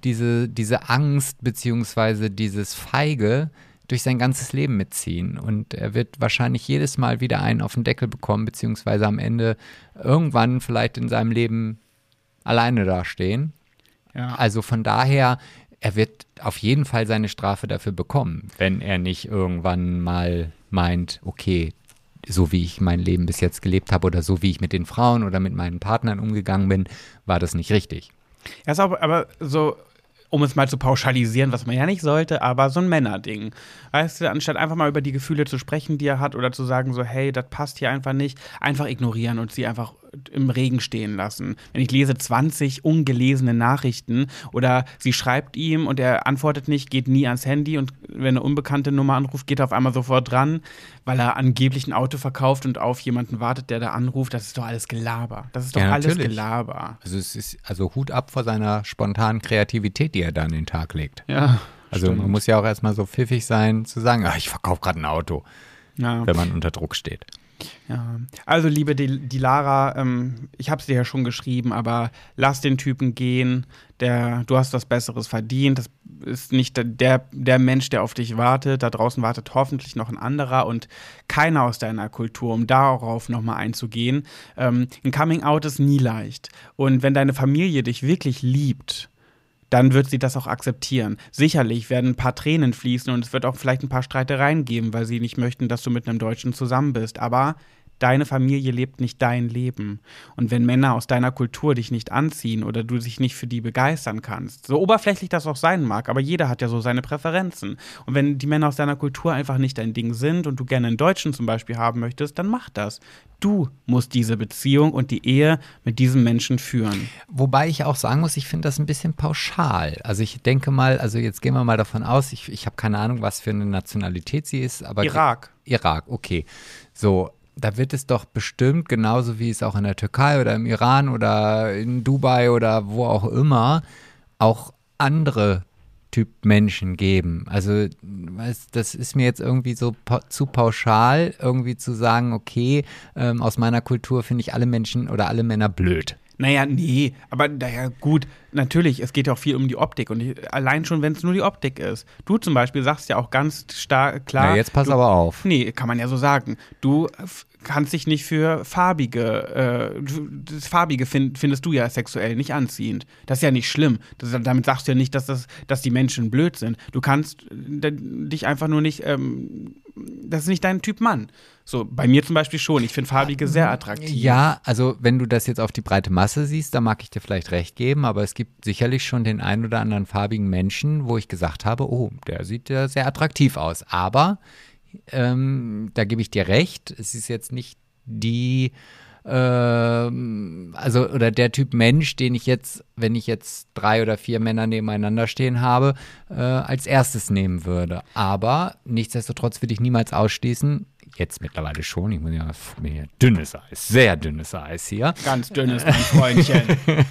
diese, diese Angst beziehungsweise dieses Feige durch sein ganzes Leben mitziehen. Und er wird wahrscheinlich jedes Mal wieder einen auf den Deckel bekommen, beziehungsweise am Ende irgendwann vielleicht in seinem Leben alleine dastehen. Ja. Also von daher, er wird auf jeden Fall seine Strafe dafür bekommen, wenn er nicht irgendwann mal meint, okay, so wie ich mein Leben bis jetzt gelebt habe oder so wie ich mit den Frauen oder mit meinen Partnern umgegangen bin, war das nicht richtig. Ja, ist auch, aber so, um es mal zu pauschalisieren, was man ja nicht sollte, aber so ein Männerding. Weißt du, anstatt einfach mal über die Gefühle zu sprechen, die er hat, oder zu sagen, so, hey, das passt hier einfach nicht, einfach ignorieren und sie einfach im Regen stehen lassen. Wenn ich lese 20 ungelesene Nachrichten oder sie schreibt ihm und er antwortet nicht, geht nie ans Handy und wenn eine unbekannte Nummer anruft, geht er auf einmal sofort dran, weil er angeblich ein Auto verkauft und auf jemanden wartet, der da anruft. Das ist doch alles Gelaber. Das ist doch Ja, alles natürlich. Gelaber. Also es ist also Hut ab vor seiner spontanen Kreativität, die er da an den Tag legt. Ja. Also man muss ja auch erstmal so pfiffig sein zu sagen, ah, ich verkaufe gerade ein Auto, ja. wenn man unter Druck steht. Ja, also liebe die, die Lara, ähm, ich habe es dir ja schon geschrieben, aber lass den Typen gehen. Der, du hast was Besseres verdient. Das ist nicht der- der, Mensch, der auf dich wartet. Da draußen wartet hoffentlich noch ein anderer und keiner aus deiner Kultur, um darauf nochmal einzugehen. Ähm, ein Coming Out ist nie leicht. Und wenn deine Familie dich wirklich liebt, dann wird sie das auch akzeptieren. Sicherlich werden ein paar Tränen fließen und es wird auch vielleicht ein paar Streitereien geben, weil sie nicht möchten, dass du mit einem Deutschen zusammen bist. Aber deine Familie lebt nicht dein Leben. Und wenn Männer aus deiner Kultur dich nicht anziehen oder du dich nicht für die begeistern kannst, so oberflächlich das auch sein mag, aber jeder hat ja so seine Präferenzen. Und wenn die Männer aus deiner Kultur einfach nicht dein Ding sind und du gerne einen Deutschen zum Beispiel haben möchtest, dann mach das. Du musst diese Beziehung und die Ehe mit diesem Menschen führen. Wobei ich auch sagen muss, ich finde das ein bisschen pauschal. Also ich denke mal, also jetzt gehen wir mal davon aus, ich, ich habe keine Ahnung, was für eine Nationalität sie ist, aber Irak. Irak, okay. So, da wird es doch bestimmt genauso wie es auch in der Türkei oder im Iran oder in Dubai oder wo auch immer auch andere Typ Menschen geben. Also das ist mir jetzt irgendwie so pa zu pauschal, irgendwie zu sagen, okay, ähm, aus meiner Kultur finde ich alle Menschen oder alle Männer blöd. Naja, nee, aber naja, gut, natürlich, es geht ja auch viel um die Optik und ich, allein schon, wenn es nur die Optik ist. Du zum Beispiel sagst ja auch ganz stark, klar. Na, jetzt pass du, aber auf. Nee, kann man ja so sagen. Du f- kannst dich nicht für farbige, äh, Farbige find, findest du ja sexuell nicht anziehend. Das ist ja nicht schlimm. Das, damit sagst du ja nicht, dass, das, dass die Menschen blöd sind. Du kannst äh, dich einfach nur nicht, ähm, das ist nicht dein Typ Mann. So, bei mir zum Beispiel schon. Ich finde Farbige sehr attraktiv. Ja, also wenn du das jetzt auf die breite Masse siehst, da mag ich dir vielleicht recht geben, aber es gibt sicherlich schon den einen oder anderen farbigen Menschen, wo ich gesagt habe, oh, der sieht ja sehr attraktiv aus. Aber ähm, da gebe ich dir recht, es ist jetzt nicht die, ähm, also oder der Typ Mensch, den ich jetzt, wenn ich jetzt drei oder vier Männer nebeneinander stehen habe, äh, als erstes nehmen würde. Aber nichtsdestotrotz würde ich niemals ausschließen, jetzt mittlerweile schon, ich muss ja mir dünnes Eis, sehr dünnes Eis hier. Ganz dünnes, mein Freundchen.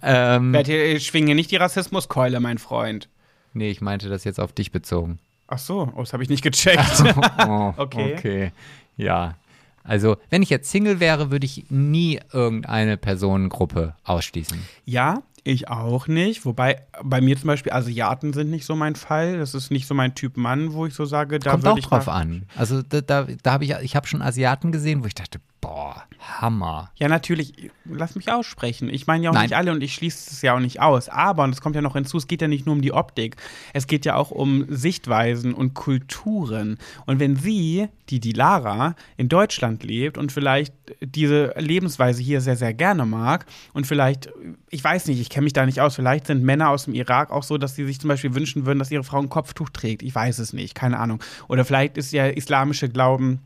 Ähm, ich schwinge nicht die Rassismuskeule, mein Freund. nee, ich meinte das jetzt auf dich bezogen. Ach so, oh, das habe ich nicht gecheckt. Oh, Okay. Okay. Ja. Also, wenn ich jetzt Single wäre, würde ich nie irgendeine Personengruppe ausschließen. ja, ich auch nicht. Wobei bei mir zum Beispiel Asiaten sind nicht so mein Fall. Das ist nicht so mein Typ Mann, wo ich so sage, da Kommt würde auch ich drauf mal- an. Also, da, da, da habe ich, ich habe schon Asiaten gesehen, wo ich dachte, boah, Hammer. Ja, natürlich. Lass mich aussprechen. Ich meine ja auch Nein. nicht alle und ich schließe es ja auch nicht aus. Aber, und es kommt ja noch hinzu, es geht ja nicht nur um die Optik. Es geht ja auch um Sichtweisen und Kulturen. Und wenn sie, die die Lara, in Deutschland lebt und vielleicht diese Lebensweise hier sehr, sehr gerne mag und vielleicht, ich weiß nicht, ich kenne mich da nicht aus, vielleicht sind Männer aus dem Irak auch so, dass sie sich zum Beispiel wünschen würden, dass ihre Frau ein Kopftuch trägt. Ich weiß es nicht, keine Ahnung. Oder vielleicht ist ja islamische Glauben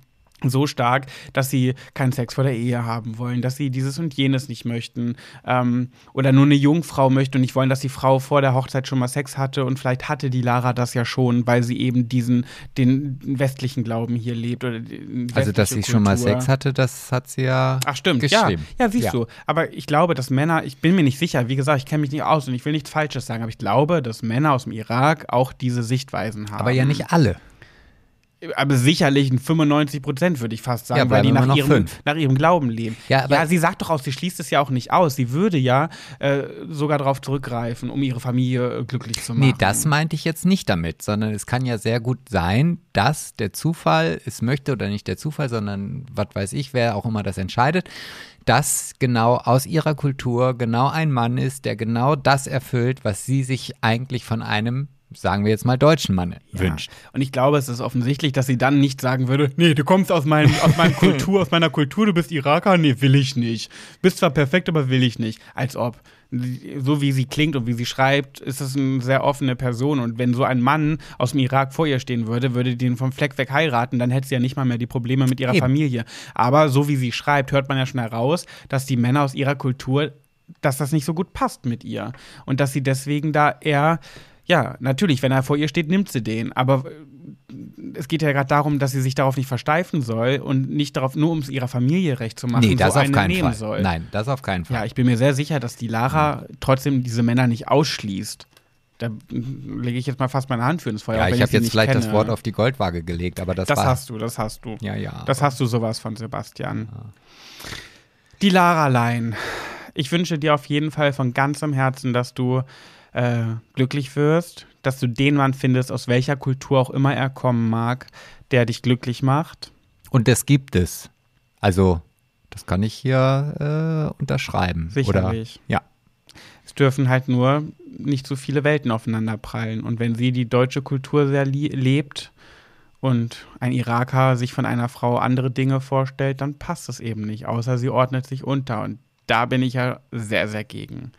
so stark, dass sie keinen Sex vor der Ehe haben wollen, dass sie dieses und jenes nicht möchten ähm, oder nur eine Jungfrau möchten und nicht wollen, dass die Frau vor der Hochzeit schon mal Sex hatte und vielleicht hatte die Lara das ja schon, weil sie eben diesen den westlichen Glauben hier lebt oder die Also, dass sie westliche schon mal Kultur. Sex hatte, das hat sie ja Ach stimmt, ja. geschrieben. Ja, siehst Ja. du. Aber ich glaube, dass Männer, ich bin mir nicht sicher, wie gesagt, ich kenne mich nicht aus und ich will nichts Falsches sagen, aber ich glaube, dass Männer aus dem Irak auch diese Sichtweisen haben. Aber ja nicht alle. Aber sicherlich ein 95 Prozent, würde ich fast sagen, Ja, weil die nach ihrem, nach ihrem Glauben leben. Ja, aber- sie sagt doch auch, sie schließt es ja auch nicht aus. Sie würde ja äh, sogar darauf zurückgreifen, um ihre Familie äh, glücklich zu machen. Nee, das meinte ich jetzt nicht damit, sondern es kann ja sehr gut sein, dass der Zufall es möchte oder nicht der Zufall, sondern was weiß ich, wer auch immer das entscheidet, dass genau aus ihrer Kultur genau ein Mann ist, der genau das erfüllt, was sie sich eigentlich von einem sagen wir jetzt mal, deutschen Mann Ja. wünscht. Und ich glaube, es ist offensichtlich, dass sie dann nicht sagen würde, nee, du kommst aus, mein, aus meiner Kultur, aus meiner Kultur, du bist Iraker, nee, will ich nicht. Bist zwar perfekt, aber will ich nicht. Als ob. So wie sie klingt und wie sie schreibt, ist es eine sehr offene Person. Und wenn so ein Mann aus dem Irak vor ihr stehen würde, würde die ihn vom Fleck weg heiraten, dann hätte sie ja nicht mal mehr die Probleme mit ihrer Eben. Familie. Aber so wie sie schreibt, hört man ja schon heraus, dass die Männer aus ihrer Kultur, dass das nicht so gut passt mit ihr. Und dass sie deswegen da eher ja, natürlich, wenn er vor ihr steht, nimmt sie den. Aber äh, es geht ja gerade darum, dass sie sich darauf nicht versteifen soll und nicht darauf, nur um es ihrer Familie recht zu machen, Nee, das so auf einen keinen nehmen Fall. soll. Nein, das auf keinen Fall. Ja, ich bin mir sehr sicher, dass die Lara trotzdem diese Männer nicht ausschließt. Da mm, lege ich jetzt mal fast meine Hand für ins Feuer. Ja, ich habe jetzt vielleicht das kenne. Wort auf die Goldwaage gelegt, aber das, Das war. hast du, das hast du. ja, ja. Das hast du sowas von Sebastian. Die Laralein. Ich wünsche dir auf jeden Fall von ganzem Herzen, dass du äh, glücklich wirst, dass du den Mann findest, aus welcher Kultur auch immer er kommen mag, der dich glücklich macht. Und das gibt es. Also, das kann ich hier äh, unterschreiben. Sicherlich. Oder, ja. Es dürfen halt nur nicht so viele Welten aufeinander prallen. Und wenn sie die deutsche Kultur sehr lebt und ein Iraker sich von einer Frau andere Dinge vorstellt, dann passt es eben nicht, außer sie ordnet sich unter. Und da bin ich ja sehr, sehr gegen.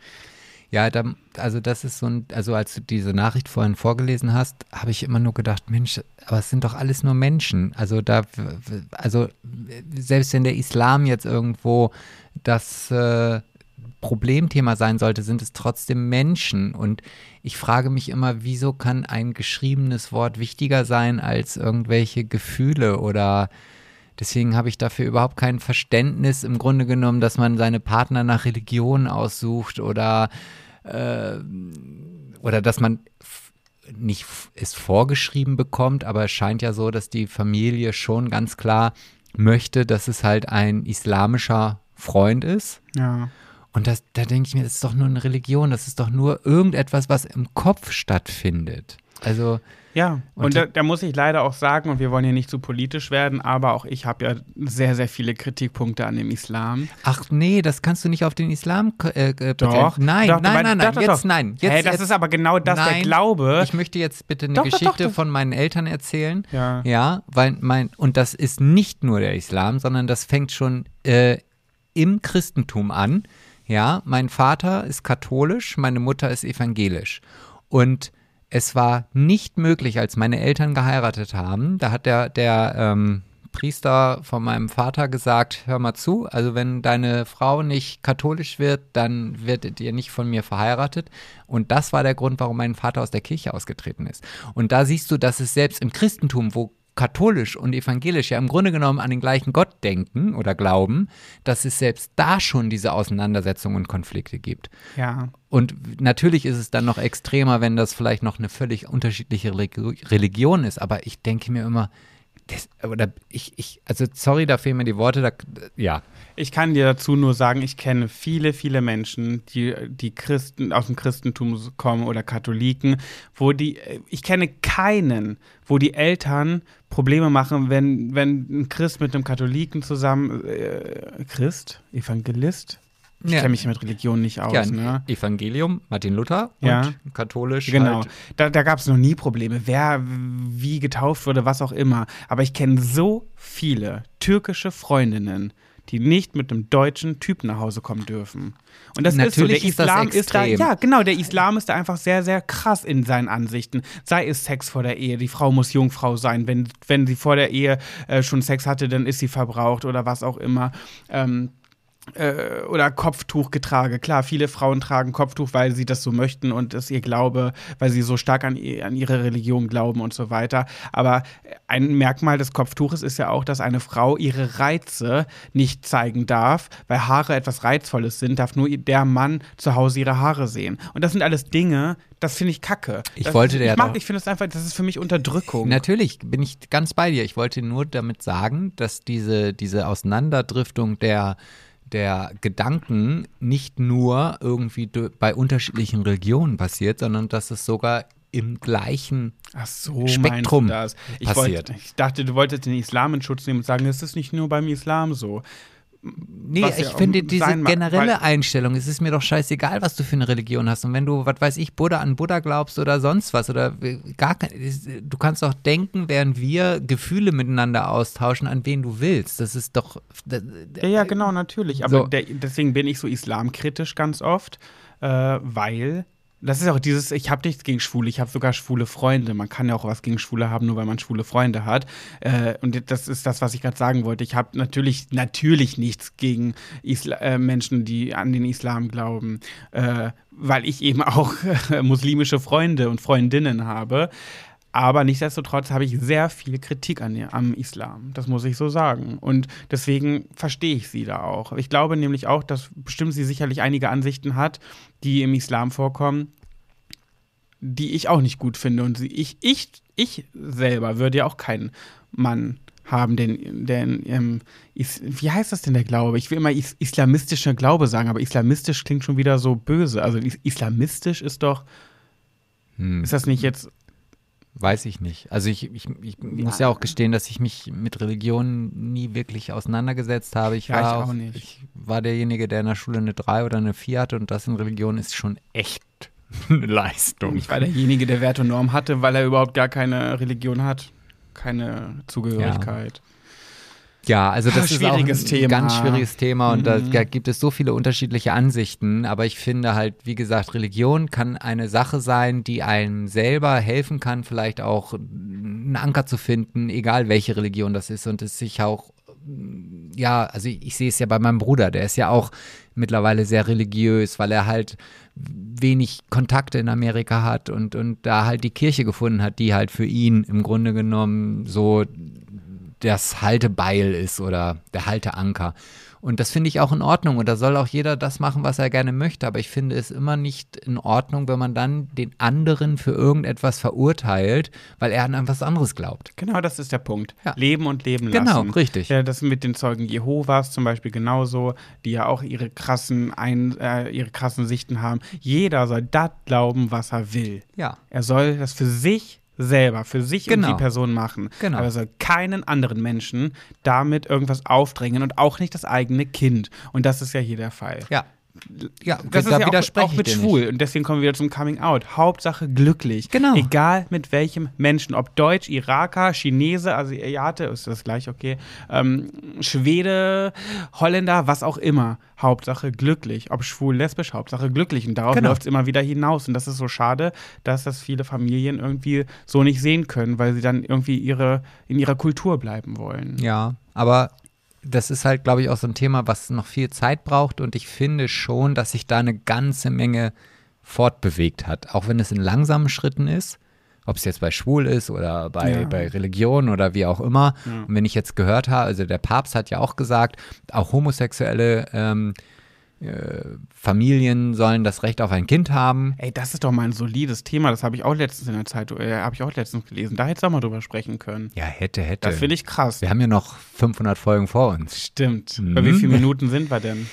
Ja, da, also das ist so ein, also als du diese Nachricht vorhin vorgelesen hast, habe ich immer nur gedacht, Mensch, aber es sind doch alles nur Menschen. Also da, also selbst wenn der Islam jetzt irgendwo das äh, Problemthema sein sollte, sind es trotzdem Menschen. Und ich frage mich immer, wieso kann ein geschriebenes Wort wichtiger sein als irgendwelche Gefühle oder Deswegen habe ich dafür überhaupt kein Verständnis im Grunde genommen, dass man seine Partner nach Religion aussucht oder, äh, oder dass man nicht es vorgeschrieben bekommt, aber es scheint ja so, dass die Familie schon ganz klar möchte, dass es halt ein islamischer Freund ist. Ja. Und das, da denke ich mir, das ist doch nur eine Religion, das ist doch nur irgendetwas, was im Kopf stattfindet. Also, Ja, und, Und da, da muss ich leider auch sagen, und wir wollen hier nicht zu politisch werden, aber auch ich habe ja sehr, sehr viele Kritikpunkte an dem Islam. ach nee, das kannst du nicht auf den Islam äh, äh, Doch. Nein, doch, nein, nein, nein, doch, jetzt nein. Jetzt, hey, das jetzt, ist aber genau das, der Nein, Glaube. Ich möchte jetzt bitte eine Doch, Geschichte von meinen Eltern erzählen. Ja. Ja, weil mein, und das ist nicht nur der Islam, sondern das fängt schon äh, im Christentum an. Ja, mein Vater ist katholisch, meine Mutter ist evangelisch. Und es war nicht möglich, als meine Eltern geheiratet haben, da hat der, der ähm, Priester von meinem Vater gesagt, hör mal zu, also wenn deine Frau nicht katholisch wird, dann werdet ihr nicht von mir verheiratet. Und das war der Grund, warum mein Vater aus der Kirche ausgetreten ist. Und da siehst du, dass es selbst im Christentum, wo katholisch und evangelisch ja im Grunde genommen an den gleichen Gott denken oder glauben, dass es selbst da schon diese Auseinandersetzungen und Konflikte gibt. ja. Und natürlich ist es dann noch extremer, wenn das vielleicht noch eine völlig unterschiedliche Religi- Religion ist. Aber ich denke mir immer, das, oder ich, ich, also sorry, da fehlen mir die Worte. Da, ja, Ich kann dir dazu nur sagen, ich kenne viele, viele Menschen, die, die Christen aus dem Christentum kommen oder Katholiken, wo die, ich kenne keinen, wo die Eltern Probleme machen, wenn, wenn ein Christ mit einem Katholiken zusammen, äh, Christ, Evangelist? Ich Ja. kenne mich mit Religion nicht aus, ja ne? Evangelium, Martin Luther und Ja. katholisch. Genau, Halt. da, da gab es noch nie Probleme, wer wie getauft wurde, was auch immer. Aber ich kenne so viele türkische Freundinnen, die nicht mit einem deutschen Typ nach Hause kommen dürfen. Und das Natürlich ist ist so, der Islam ist, da, extrem. ja genau, der Islam ist da einfach sehr, sehr krass in seinen Ansichten. Sei es Sex vor der Ehe, die Frau muss Jungfrau sein, wenn, wenn sie vor der Ehe äh, schon Sex hatte, dann ist sie verbraucht oder was auch immer. Ähm, äh, oder Kopftuchgetrage. Klar, viele Frauen tragen Kopftuch, weil sie das so möchten und es ihr Glaube, weil sie so stark an, an ihre Religion glauben und so weiter. Aber ein Merkmal des Kopftuches ist ja auch, dass eine Frau ihre Reize nicht zeigen darf, weil Haare etwas Reizvolles sind, darf nur der Mann zu Hause ihre Haare sehen. Und das sind alles Dinge, das finde ich kacke. Ich das, wollte ich, dir ich mag, ich finde es einfach, das ist für mich Unterdrückung. Natürlich bin ich ganz bei dir. Ich wollte nur damit sagen, dass diese, diese Auseinanderdriftung der, der Gedanken nicht nur irgendwie bei unterschiedlichen Religionen passiert, sondern dass es sogar im gleichen so, Spektrum? Ich, passiert. wollte, ich dachte, du wolltest den Islam in Schutz nehmen und sagen, es ist nicht nur beim Islam so. Nee, was ich ja finde diese generelle Einstellung, es ist mir doch scheißegal, was du für eine Religion hast. Und wenn du, was weiß ich, Buddha an Buddha glaubst oder sonst was oder äh, gar kein, du kannst doch denken, während wir Gefühle miteinander austauschen, an wen du willst. Das ist doch, das, Ja, ja, genau, natürlich. Aber So. der, deswegen bin ich so islamkritisch ganz oft, äh, weil das ist auch dieses, ich habe nichts gegen Schwule, ich habe sogar schwule Freunde. Man kann ja auch was gegen Schwule haben, nur weil man schwule Freunde hat. Äh, und das ist das, was ich gerade sagen wollte. Ich habe natürlich, natürlich nichts gegen Isla äh, Menschen, die an den Islam glauben, äh, weil ich eben auch äh, muslimische Freunde und Freundinnen habe. Aber nichtsdestotrotz habe ich sehr viel Kritik an, ihr- am Islam. Das muss ich so sagen. Und deswegen verstehe ich sie da auch. Ich glaube nämlich auch, dass bestimmt sie sicherlich einige Ansichten hat, die im Islam vorkommen, die ich auch nicht gut finde. Und ich, ich, ich selber würde ja auch keinen Mann haben, den, den ähm, is, wie heißt das denn der Glaube? Ich will immer is, islamistischer Glaube sagen, aber islamistisch klingt schon wieder so böse. Also is, islamistisch ist doch, hm, ist das nicht jetzt weiß ich nicht. Also ich, ich, ich muss ja auch gestehen, dass ich mich mit Religion nie wirklich auseinandergesetzt habe. Ich Ja, war, ich auch nicht. Ich war derjenige, der in der Schule eine 3 oder eine 4 hatte und das in Religion ist schon echt eine Leistung. Ich war derjenige, der Wert und Norm hatte, weil er überhaupt gar keine Religion hat. Keine Zugehörigkeit. Ja, also das ist auch ein Thema. ganz schwieriges Thema und da, Mhm. da gibt es so viele unterschiedliche Ansichten, aber ich finde halt, wie gesagt, Religion kann eine Sache sein, die einem selber helfen kann, vielleicht auch einen Anker zu finden, egal welche Religion das ist und es sich auch ja, also ich, ich sehe es ja bei meinem Bruder, der ist ja auch mittlerweile sehr religiös, weil er halt wenig Kontakte in Amerika hat und, und da halt die Kirche gefunden hat, die halt für ihn im Grunde genommen so das Haltebeil ist oder der Halteanker. Und das finde ich auch in Ordnung. Und da soll auch jeder das machen, was er gerne möchte. Aber ich finde es immer nicht in Ordnung, wenn man dann den anderen für irgendetwas verurteilt, weil er an etwas anderes glaubt. Genau, das ist der Punkt. Ja. Leben und leben Genau, lassen. richtig. Ja, das mit den Zeugen Jehovas zum Beispiel genauso, die ja auch ihre krassen, Ein äh, ihre krassen Sichten haben. Jeder soll das glauben, was er will. Ja. Er soll das für sich selber, für sich Genau. und die Person machen. Genau. Aber er soll keinen anderen Menschen damit irgendwas aufdrängen und auch nicht das eigene Kind. Und das ist ja hier der Fall. Ja. Ja, Das da ist ja auch, auch mit schwul. Nicht. Und deswegen kommen wir wieder zum Coming Out. Hauptsache glücklich. Genau. Egal mit welchem Menschen. Ob Deutsch, Iraker, Chinese, Asiate, ist das gleich okay. Ähm, Schwede, Holländer, was auch immer. Hauptsache glücklich. Ob schwul, lesbisch, Hauptsache glücklich. Und darauf Genau. läuft es immer wieder hinaus. Und das ist so schade, dass das viele Familien irgendwie so nicht sehen können, weil sie dann irgendwie ihre, in ihrer Kultur bleiben wollen. Ja, aber das ist halt, glaube ich, auch so ein Thema, was noch viel Zeit braucht und ich finde schon, dass sich da eine ganze Menge fortbewegt hat, auch wenn es in langsamen Schritten ist, ob es jetzt bei Schwul ist oder bei, Ja. bei Religion oder wie auch immer. Ja. Und wenn ich jetzt gehört habe, also der Papst hat ja auch gesagt, auch homosexuelle ähm, äh, Familien sollen das Recht auf ein Kind haben. Ey, das ist doch mal ein solides Thema. Das habe ich auch letztens in der Zeitung, äh, habe ich auch letztens gelesen. Da hättest du auch mal drüber sprechen können. Ja, hätte, hätte. Das finde ich krass. Wir haben ja noch 500 Folgen vor uns. Stimmt. Mhm. Bei wie vielen Minuten sind wir denn?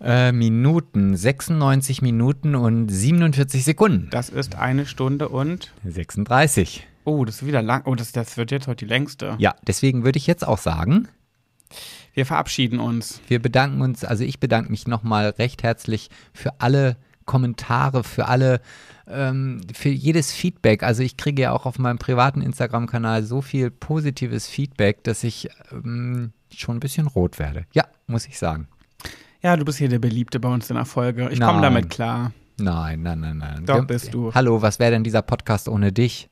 Äh, Minuten, 96 Minuten und 47 Sekunden. Das ist eine Stunde und. 36. Oh, das ist wieder lang. Oh, das, das wird jetzt heute die längste. Ja, deswegen würde ich jetzt auch sagen, Wir verabschieden uns. wir bedanken uns, also ich bedanke mich nochmal recht herzlich für alle Kommentare, für alle, ähm, für jedes Feedback. Also ich kriege ja auch auf meinem privaten Instagram-Kanal so viel positives Feedback, dass ich ähm, schon ein bisschen rot werde. Ja, muss ich sagen. Ja, du bist hier der Beliebte bei uns in der Folge. Ich komme damit klar. Nein, nein, nein, nein. Doch, bist du. Hallo, was wäre denn dieser Podcast ohne dich?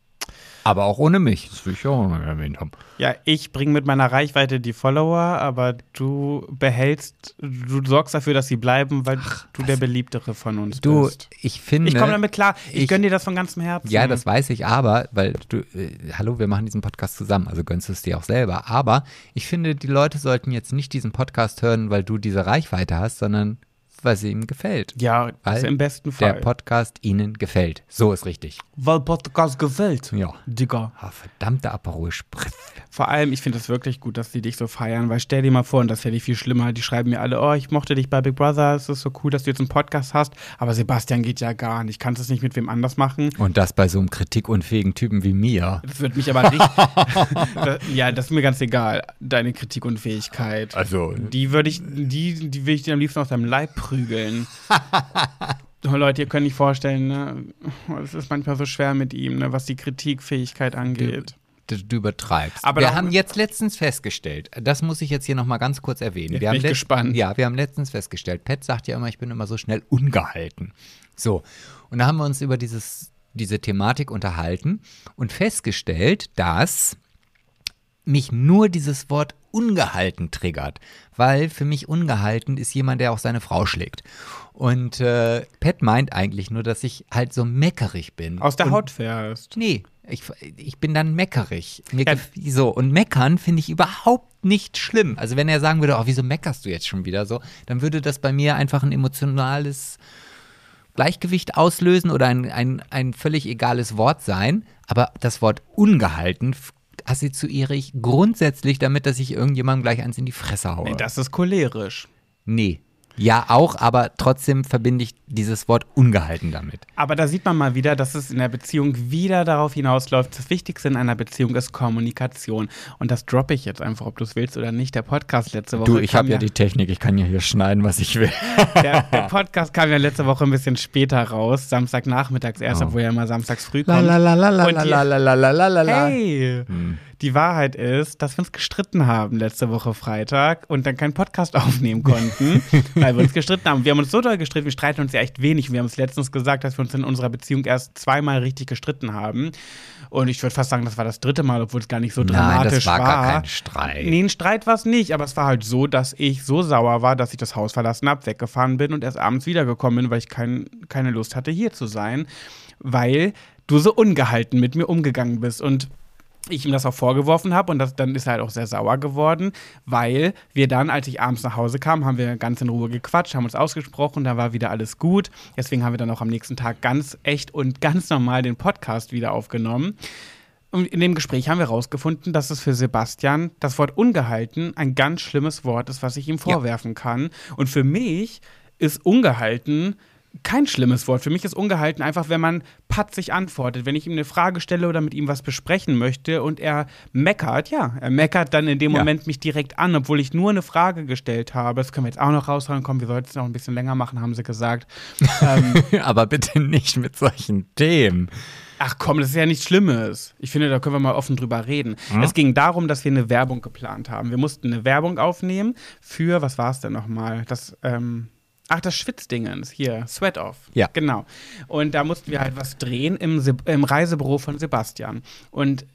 Aber auch ohne mich. Das will ich auch noch erwähnt haben. Ja, ich bringe mit meiner Reichweite die Follower, aber du behältst, du sorgst dafür, dass sie bleiben, weil du der Beliebtere von uns Du, bist. ich finde. Ich komme damit klar. Ich, ich- gönne dir das von ganzem Herzen. Ja, das weiß ich, aber, weil du, äh, hallo, wir machen diesen Podcast zusammen, also gönnst du es dir auch selber. Aber ich finde, die Leute sollten jetzt nicht diesen Podcast hören, weil du diese Reichweite hast, sondern weil sie ihm gefällt. Ja, Weil das im besten Der Fall. Podcast ihnen gefällt. So ist richtig. Weil Podcast gefällt. Ja. Digga. Ah, verdammter Aperol Spritz. Vor allem, ich finde es wirklich gut, dass die dich so feiern, weil stell dir mal vor, und das ist ja nicht viel schlimmer, die schreiben mir alle, oh, ich mochte dich bei Big Brother, es ist so cool, dass du jetzt einen Podcast hast, aber Sebastian geht ja gar nicht, kannst es nicht mit wem anders machen. Und das bei so einem kritikunfähigen Typen wie mir. Das wird mich aber richtig. das, ja, das ist mir ganz egal, deine Kritikunfähigkeit. Also, Die würde ich, die, die will ich dir am liebsten aus deinem Leib prügeln. Oh, Leute, ihr könnt nicht vorstellen, ne? Es ist manchmal so schwer mit ihm, ne, was die Kritikfähigkeit angeht. du, du übertreibst. Aber wir haben jetzt letztens festgestellt, das muss ich jetzt hier nochmal ganz kurz erwähnen. Jetzt wir bin ich gespannt. Ja, wir haben letztens festgestellt, Pat sagt ja immer, ich bin immer so schnell ungehalten. So, und da haben wir uns über dieses, diese Thematik unterhalten und festgestellt, dass mich nur dieses Wort ungehalten triggert, weil für mich ungehalten ist jemand, der auch seine Frau schlägt. Und äh, Pat meint eigentlich nur, dass ich halt so meckerig bin. Aus der und, Haut fährst. Nee, ich, ich bin dann meckerig. Ja. so, und meckern finde ich überhaupt nicht schlimm. Also wenn er sagen würde, oh, wieso meckerst du jetzt schon wieder so, dann würde das bei mir einfach ein emotionales Gleichgewicht auslösen oder ein, ein, ein völlig egales Wort sein. Aber das Wort ungehalten assoziiere ich grundsätzlich damit, dass ich irgendjemandem gleich eins in die Fresse haue. Nee, das ist cholerisch. nee. Ja, auch, aber trotzdem verbinde ich dieses Wort ungehalten damit. Aber da sieht man mal wieder, dass es in der Beziehung wieder darauf hinausläuft. Das Wichtigste in einer Beziehung ist Kommunikation. Und das droppe ich jetzt einfach, ob du es willst oder nicht. Der Podcast letzte Woche. Du, ich habe ja die Technik, ich kann ja hier schneiden, was ich will. der, der Podcast kam ja letzte Woche ein bisschen später raus. Samstagnachmittags erst, Oh. obwohl er immer samstags früh kommt. Und die- la. Hey! Hm. Die Wahrheit ist, dass wir uns gestritten haben letzte Woche Freitag und dann keinen Podcast aufnehmen konnten, weil wir uns gestritten haben. Wir haben uns so doll gestritten, wir streiten uns ja echt wenig. Wir haben es letztens gesagt, dass wir uns in unserer Beziehung erst zweimal richtig gestritten haben. Und ich würde fast sagen, das war das dritte Mal, obwohl es gar nicht so Nein, dramatisch das war gar kein Streit. Nee, ein Streit war es nicht, aber es war halt so, dass ich so sauer war, dass ich das Haus verlassen habe, weggefahren bin und erst abends wiedergekommen bin, weil ich kein, keine Lust hatte, hier zu sein, weil du so ungehalten mit mir umgegangen bist. Und ich ihm das auch vorgeworfen habe und das, dann ist er halt auch sehr sauer geworden, weil wir dann, als ich abends nach Hause kam, haben wir ganz in Ruhe gequatscht, haben uns ausgesprochen, da war wieder alles gut. Deswegen haben wir dann auch am nächsten Tag ganz echt und ganz normal den Podcast wieder aufgenommen. Und in dem Gespräch haben wir herausgefunden, dass es für Sebastian das Wort ungehalten ein ganz schlimmes Wort ist, was ich ihm vorwerfen kann. Und für mich ist ungehalten kein schlimmes Wort. Für mich ist ungehalten einfach, wenn man patzig antwortet. Wenn ich ihm eine Frage stelle oder mit ihm was besprechen möchte und er meckert, ja, er meckert dann in dem Ja. Moment mich direkt an, obwohl ich nur eine Frage gestellt habe. Das können wir jetzt auch noch raushauen. Komm, wir sollten es noch ein bisschen länger machen, haben sie gesagt. ähm, Aber bitte nicht mit solchen Themen. Ach komm, das ist ja nichts Schlimmes. Ich finde, da können wir mal offen drüber reden. Es ging darum, dass wir eine Werbung geplant haben. Wir mussten eine Werbung aufnehmen für, was war es denn nochmal? Das, ähm, ach, das Schwitzdingens, hier, Sweat Off. Ja. Genau. Und da mussten wir halt was drehen im, Se im Reisebüro von Sebastian. Und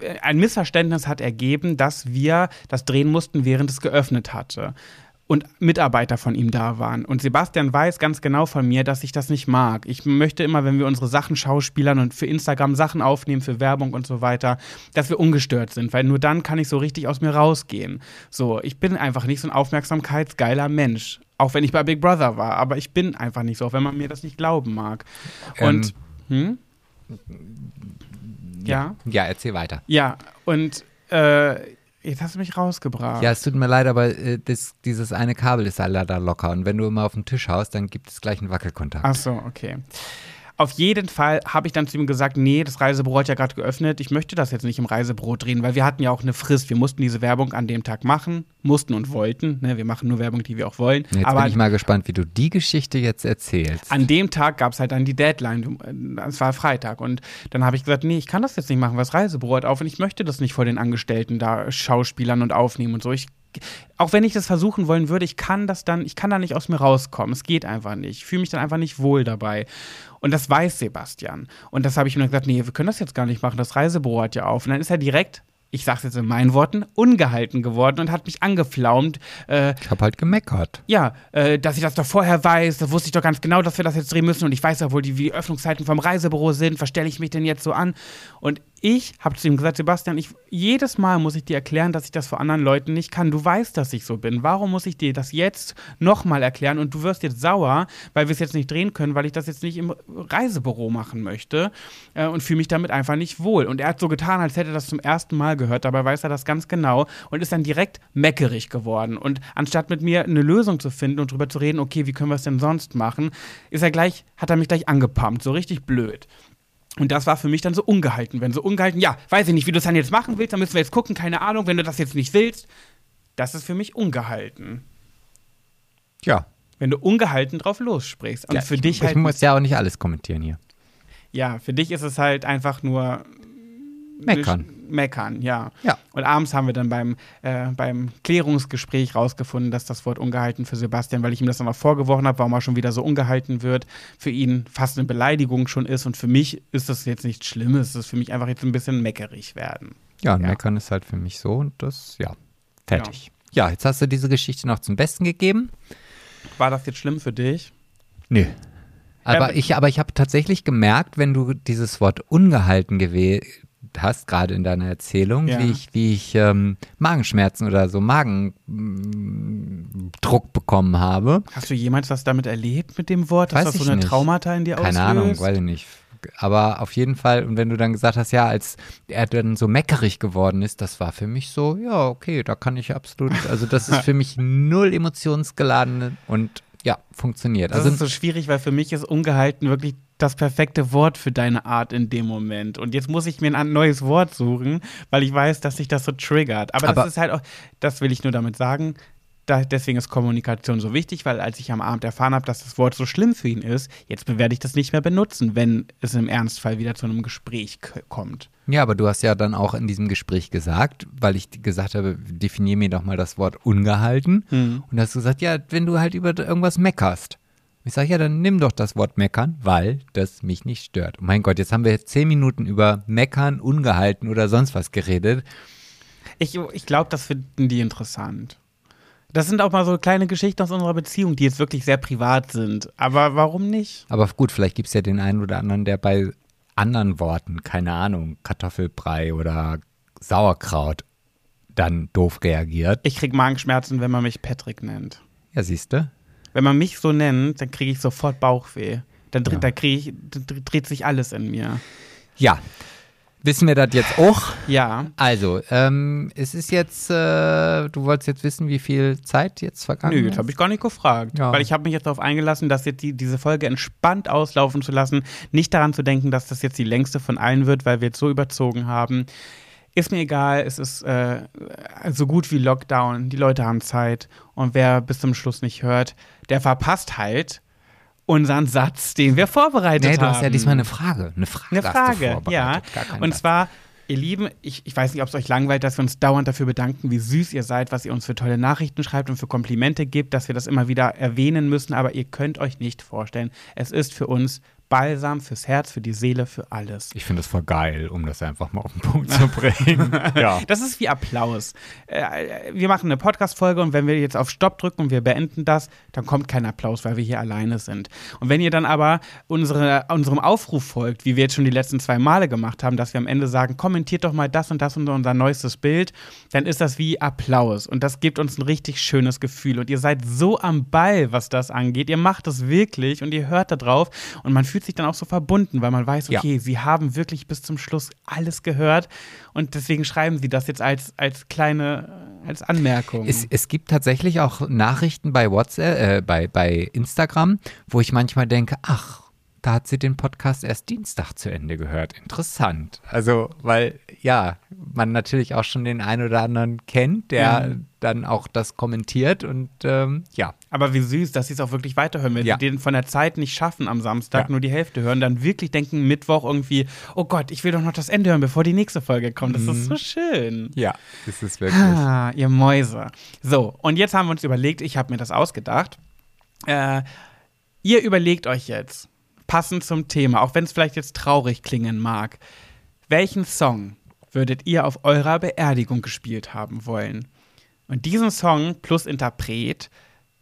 äh, ein Missverständnis hat ergeben, dass wir das drehen mussten, während es geöffnet hatte. Und Mitarbeiter von ihm da waren. Und Sebastian weiß ganz genau von mir, dass ich das nicht mag. Ich möchte immer, wenn wir unsere Sachen schauspielern und für Instagram Sachen aufnehmen, für Werbung und so weiter, dass wir ungestört sind, weil nur dann kann ich so richtig aus mir rausgehen. So, ich bin einfach nicht so ein aufmerksamkeitsgeiler Mensch. Auch wenn ich bei Big Brother war, aber ich bin einfach nicht so, auch wenn man mir das nicht glauben mag. Und, hm? Ja? Ja, erzähl weiter. Ja, und äh, jetzt hast du mich rausgebracht. Ja, es tut mir leid, aber äh, das, dieses eine Kabel ist leider locker. Und wenn du immer auf den Tisch haust, dann gibt es gleich einen Wackelkontakt. Ach so, okay. Auf jeden Fall habe ich dann zu ihm gesagt, nee, das Reisebüro hat ja gerade geöffnet, ich möchte das jetzt nicht im Reisebüro drehen, weil wir hatten ja auch eine Frist. Wir mussten diese Werbung an dem Tag machen, mussten und wollten. Ne? Wir machen nur Werbung, die wir auch wollen. Jetzt Aber bin ich mal gespannt, wie du die Geschichte jetzt erzählst. an dem Tag gab es halt dann die Deadline. Es war Freitag. Und dann habe ich gesagt, nee, ich kann das jetzt nicht machen, weil das Reisebüro hat auf und ich möchte das nicht vor den Angestellten da Schauspielern und aufnehmen und so. Ich, auch wenn ich das versuchen wollen würde, ich kann das dann, ich kann da nicht aus mir rauskommen. Es geht einfach nicht. Ich fühle mich dann einfach nicht wohl dabei. Und das weiß Sebastian. Und das habe ich ihm dann gesagt, nee, wir können das jetzt gar nicht machen. Das Reisebüro hat ja auf. Und dann ist er direkt, ich sage es jetzt in meinen Worten, ungehalten geworden und hat mich angeflaumt. Äh, ich habe halt gemeckert. ja, äh, dass ich das doch vorher weiß, das wusste ich doch ganz genau, dass wir das jetzt drehen müssen und ich weiß ja wohl, die, wie die Öffnungszeiten vom Reisebüro sind, was stelle ich mich denn jetzt so an? Und ich habe zu ihm gesagt, Sebastian, ich, jedes Mal muss ich dir erklären, dass ich das vor anderen Leuten nicht kann. Du weißt, dass ich so bin. Warum muss ich dir das jetzt nochmal erklären? Und du wirst jetzt sauer, weil wir es jetzt nicht drehen können, weil ich das jetzt nicht im Reisebüro machen möchte äh, und fühle mich damit einfach nicht wohl. Und er hat so getan, als hätte er das zum ersten Mal gehört. Dabei weiß er das ganz genau und ist dann direkt meckerig geworden. Und anstatt mit mir eine Lösung zu finden und drüber zu reden, okay, wie können wir es denn sonst machen, ist er gleich, hat er mich gleich angepumpt, so richtig blöd. Und das war für mich dann so ungehalten. Wenn so ungehalten, ja, weiß ich nicht, wie du es dann jetzt machen willst, dann müssen wir jetzt gucken, keine Ahnung, wenn du das jetzt nicht willst. Das ist für mich ungehalten. Ja. Wenn du ungehalten drauf lossprichst. Und ja, für ich, dich halt. Ich muss ja auch nicht alles kommentieren hier. Ja, für dich ist es halt einfach nur. Meckern. Meckern, ja. Ja. Und abends haben wir dann beim, äh, beim Klärungsgespräch rausgefunden, dass das Wort ungehalten für Sebastian, weil ich ihm das dann noch vorgeworfen habe, warum er schon wieder so ungehalten wird, für ihn fast eine Beleidigung schon ist. Und für mich ist das jetzt nichts Schlimmes. Es ist für mich einfach jetzt ein bisschen meckerig werden. Ja, Ja. Meckern ist halt für mich so und das, ja, fertig. Ja. jetzt hast du diese Geschichte noch zum Besten gegeben. War das jetzt schlimm für dich? Aber Ähm, ich, aber ich habe tatsächlich gemerkt, wenn du dieses Wort ungehalten gewählt hast, gerade in deiner Erzählung, Ja. wie ich, wie ich ähm, Magenschmerzen oder so Magendruck bekommen habe. Hast du jemals was damit erlebt mit dem Wort, dass Weiß das so eine nicht. Traumata in dir Keine auslöst? Ahnung, weiß ich nicht. Aber auf jeden Fall, und wenn du dann gesagt hast, ja, als er dann so meckerig geworden ist, das war für mich so, ja, okay, da kann ich absolut, also das ist für mich null emotionsgeladen und ja, funktioniert. Das Also ist so schwierig, weil für mich ist ungehalten wirklich das perfekte Wort für deine Art in dem Moment. Und jetzt muss ich mir ein neues Wort suchen, weil ich weiß, dass sich das so triggert. Aber, Aber- das ist halt auch, das will ich nur damit sagen. Da, deswegen ist Kommunikation so wichtig, weil als ich am Abend erfahren habe, dass das Wort so schlimm für ihn ist, jetzt werde ich das nicht mehr benutzen, wenn es im Ernstfall wieder zu einem Gespräch kommt. Ja, aber du hast ja dann auch in diesem Gespräch gesagt, weil ich gesagt habe, definier mir doch mal das Wort ungehalten. Mhm. Und hast du gesagt, ja, wenn du halt über irgendwas meckerst. Ich sage, ja, dann nimm doch das Wort meckern, weil das mich nicht stört. Oh mein Gott, jetzt haben wir jetzt zehn Minuten über meckern, ungehalten oder sonst was geredet. Ich, ich glaube, das finden die interessant. Das sind auch mal so kleine Geschichten aus unserer Beziehung, die jetzt wirklich sehr privat sind. Aber warum nicht? Aber gut, vielleicht gibt es ja den einen oder anderen, der bei anderen Worten, keine Ahnung, Kartoffelbrei oder Sauerkraut, dann doof reagiert. Ich krieg Magenschmerzen, wenn man mich Patrick nennt. Ja, siehst du? Wenn man mich so nennt, dann kriege ich sofort Bauchweh. Dann dreht, Ja. da krieg ich, dreht sich alles in mir. Ja. Wissen wir das jetzt auch? Ja. Also, ähm, es ist jetzt, äh, du wolltest jetzt wissen, wie viel Zeit jetzt vergangen Nö, ist? das habe ich gar nicht gefragt. Ja. Weil ich habe mich jetzt darauf eingelassen, dass jetzt die, diese Folge entspannt auslaufen zu lassen. Nicht daran zu denken, dass das jetzt die längste von allen wird, weil wir jetzt so überzogen haben. Ist mir egal, es ist äh, so gut wie Lockdown. Die Leute haben Zeit. Und wer bis zum Schluss nicht hört, der verpasst halt unseren Satz, den wir vorbereitet Nee, haben. du hast ja diesmal eine Frage. Eine Frage. Eine Frage, ja. Und zwar, ihr Lieben, ich, ich weiß nicht, ob es euch langweilt, dass wir uns dauernd dafür bedanken, wie süß ihr seid, was ihr uns für tolle Nachrichten schreibt und für Komplimente gibt, dass wir das immer wieder erwähnen müssen, aber ihr könnt euch nicht vorstellen, es ist für uns Balsam fürs Herz, für die Seele, für alles. Ich finde das voll geil, um das einfach mal auf den Punkt zu bringen. ja. Das ist wie Applaus. Äh, wir machen eine Podcast-Folge und wenn wir jetzt auf Stopp drücken und wir beenden das, dann kommt kein Applaus, weil wir hier alleine sind. Und wenn ihr dann aber unsere, unserem Aufruf folgt, wie wir jetzt schon die letzten zwei Male gemacht haben, dass wir am Ende sagen, kommentiert doch mal das und das unter unser neuestes Bild, dann ist das wie Applaus. Und das gibt uns ein richtig schönes Gefühl. Und ihr seid so am Ball, was das angeht. Ihr macht es wirklich und ihr hört da drauf und man fühlt sich dann auch so verbunden, weil man weiß, Ja. okay, sie haben wirklich bis zum Schluss alles gehört und deswegen schreiben sie das jetzt als, als kleine, äh, als Anmerkung. Es, es gibt tatsächlich auch Nachrichten bei WhatsApp, äh, bei, bei Instagram, wo ich manchmal denke, ach, da hat sie den Podcast erst Dienstag zu Ende gehört. Interessant. Also, weil ja, man natürlich auch schon den einen oder anderen kennt, der Ja. dann auch das kommentiert und ähm, ja. Aber wie süß, dass sie es auch wirklich weiterhören. Wenn Ja. sie den von der Zeit nicht schaffen am Samstag, Ja. nur die Hälfte hören, dann wirklich denken Mittwoch irgendwie, oh Gott, ich will doch noch das Ende hören, bevor die nächste Folge kommt. Das ist so schön. Ja, das ist wirklich. Ah, ihr Mäuse. So, und jetzt haben wir uns überlegt, ich habe mir das ausgedacht. Äh, ihr überlegt euch jetzt, passend zum Thema, auch wenn es vielleicht jetzt traurig klingen mag, welchen Song würdet ihr auf eurer Beerdigung gespielt haben wollen? Und diesen Song plus Interpret,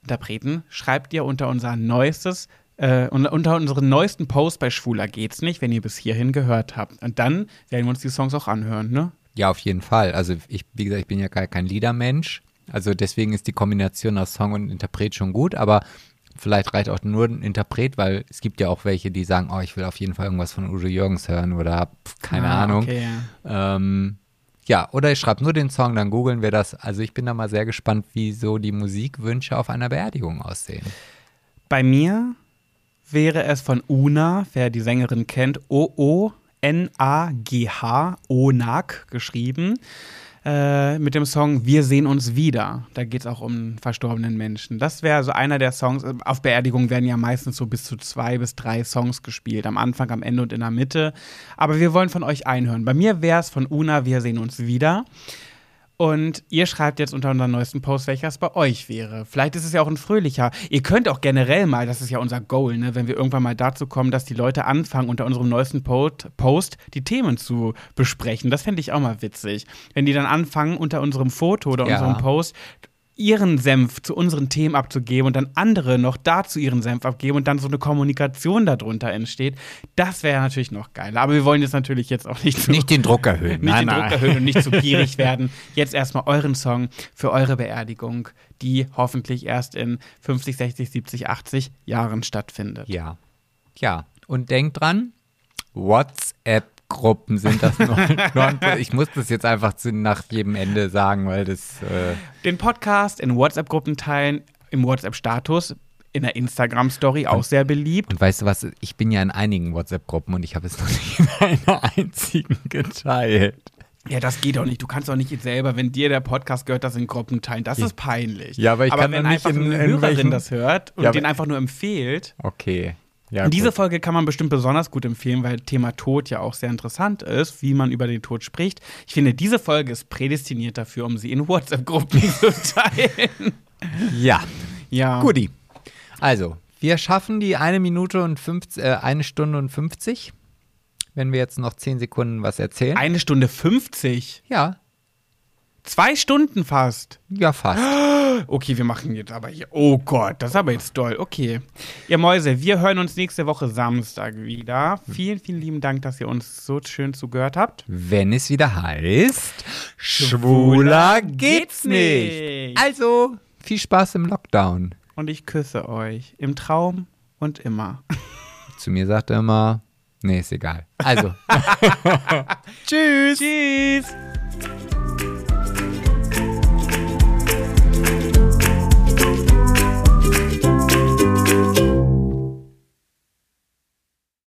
Interpreten schreibt ihr unter unser neuestes äh, unter unseren neuesten Post bei Schwuler geht's nicht, wenn ihr bis hierhin gehört habt. Und dann werden wir uns die Songs auch anhören, ne? Ja, auf jeden Fall. Also ich, wie gesagt, ich bin ja gar kein Liedermensch. Also deswegen ist die Kombination aus Song und Interpret schon gut, aber vielleicht reicht auch nur ein Interpret, weil es gibt ja auch welche, die sagen, oh, ich will auf jeden Fall irgendwas von Udo Jürgens hören oder pf, keine Ah, Ahnung. Okay, ja. Ähm, ja, oder ich schreibe nur den Song, dann googeln wir das. Also ich bin da mal sehr gespannt, wie so die Musikwünsche auf einer Beerdigung aussehen. Bei mir wäre es von Una, wer die Sängerin kennt, O-O-N-A-G-H, Onak geschrieben, äh, mit dem Song Wir sehen uns wieder. Da geht es auch um verstorbenen Menschen. Das wäre so einer der Songs. Auf Beerdigungen werden ja meistens so bis zu zwei bis drei Songs gespielt. Am Anfang, am Ende und in der Mitte. Aber wir wollen von euch einhören. Bei mir wäre es von Una Wir sehen uns wieder. Und ihr schreibt jetzt unter unserem neuesten Post, welcher es bei euch wäre. Vielleicht ist es ja auch ein fröhlicher. Ihr könnt auch generell mal, das ist ja unser Goal, ne, wenn wir irgendwann mal dazu kommen, dass die Leute anfangen, unter unserem neuesten Post, Post die Themen zu besprechen. Das fände ich auch mal witzig. Wenn die dann anfangen, unter unserem Foto oder Ja. unserem Post ihren Senf zu unseren Themen abzugeben und dann andere noch dazu ihren Senf abgeben und dann so eine Kommunikation darunter entsteht. Das wäre natürlich noch geiler. Aber wir wollen jetzt natürlich jetzt auch nicht so Nicht den Druck erhöhen. nicht den Druck erhöhen und nicht zu gierig werden. Jetzt erstmal euren Song für eure Beerdigung, die hoffentlich erst in 50, 60, 70, 80 Jahren stattfindet. Ja. Ja. Und denkt dran, WhatsApp-Gruppen sind das noch. ich muss das jetzt einfach nach jedem Ende sagen, weil das. Äh, Den Podcast in WhatsApp-Gruppen teilen, im WhatsApp-Status, in der Instagram-Story auch sehr beliebt. und weißt du was? Ich bin ja in einigen WhatsApp-Gruppen und ich habe es noch nicht in einer einzigen geteilt. Ja, das geht doch nicht. Du kannst doch nicht jetzt selber, wenn dir der Podcast gehört, das in Gruppen teilen. Das ist peinlich. Ja, aber ich kann wenn nicht einfach in eine Hörerin irgendwelchen- das hört und Ja, aber- den einfach nur empfiehlt, Okay. Ja, Und diese gut. Folge kann man bestimmt besonders gut empfehlen, weil Thema Tod ja auch sehr interessant ist, wie man über den Tod spricht. Ich finde, diese Folge ist prädestiniert dafür, um sie in WhatsApp-Gruppen zu teilen. Ja. Ja. Guti. Also, wir schaffen die eine Minute und 50, äh, eine Stunde und 50. Wenn wir jetzt noch 10 Sekunden was erzählen. Eine Stunde 50. ja, Zwei Stunden fast. ja, fast. Okay, wir machen jetzt aber hier. Oh Gott, das ist aber jetzt doll. Okay. Ihr Mäuse, wir hören uns nächste Woche Samstag wieder. Vielen, vielen lieben Dank, dass ihr uns so schön zugehört habt. Wenn es wieder heißt, schwuler geht's nicht. Also, viel Spaß im Lockdown. Und ich küsse euch. Im Traum und immer. Zu mir sagt er immer, nee, ist egal. Also, Tschüss. Tschüss.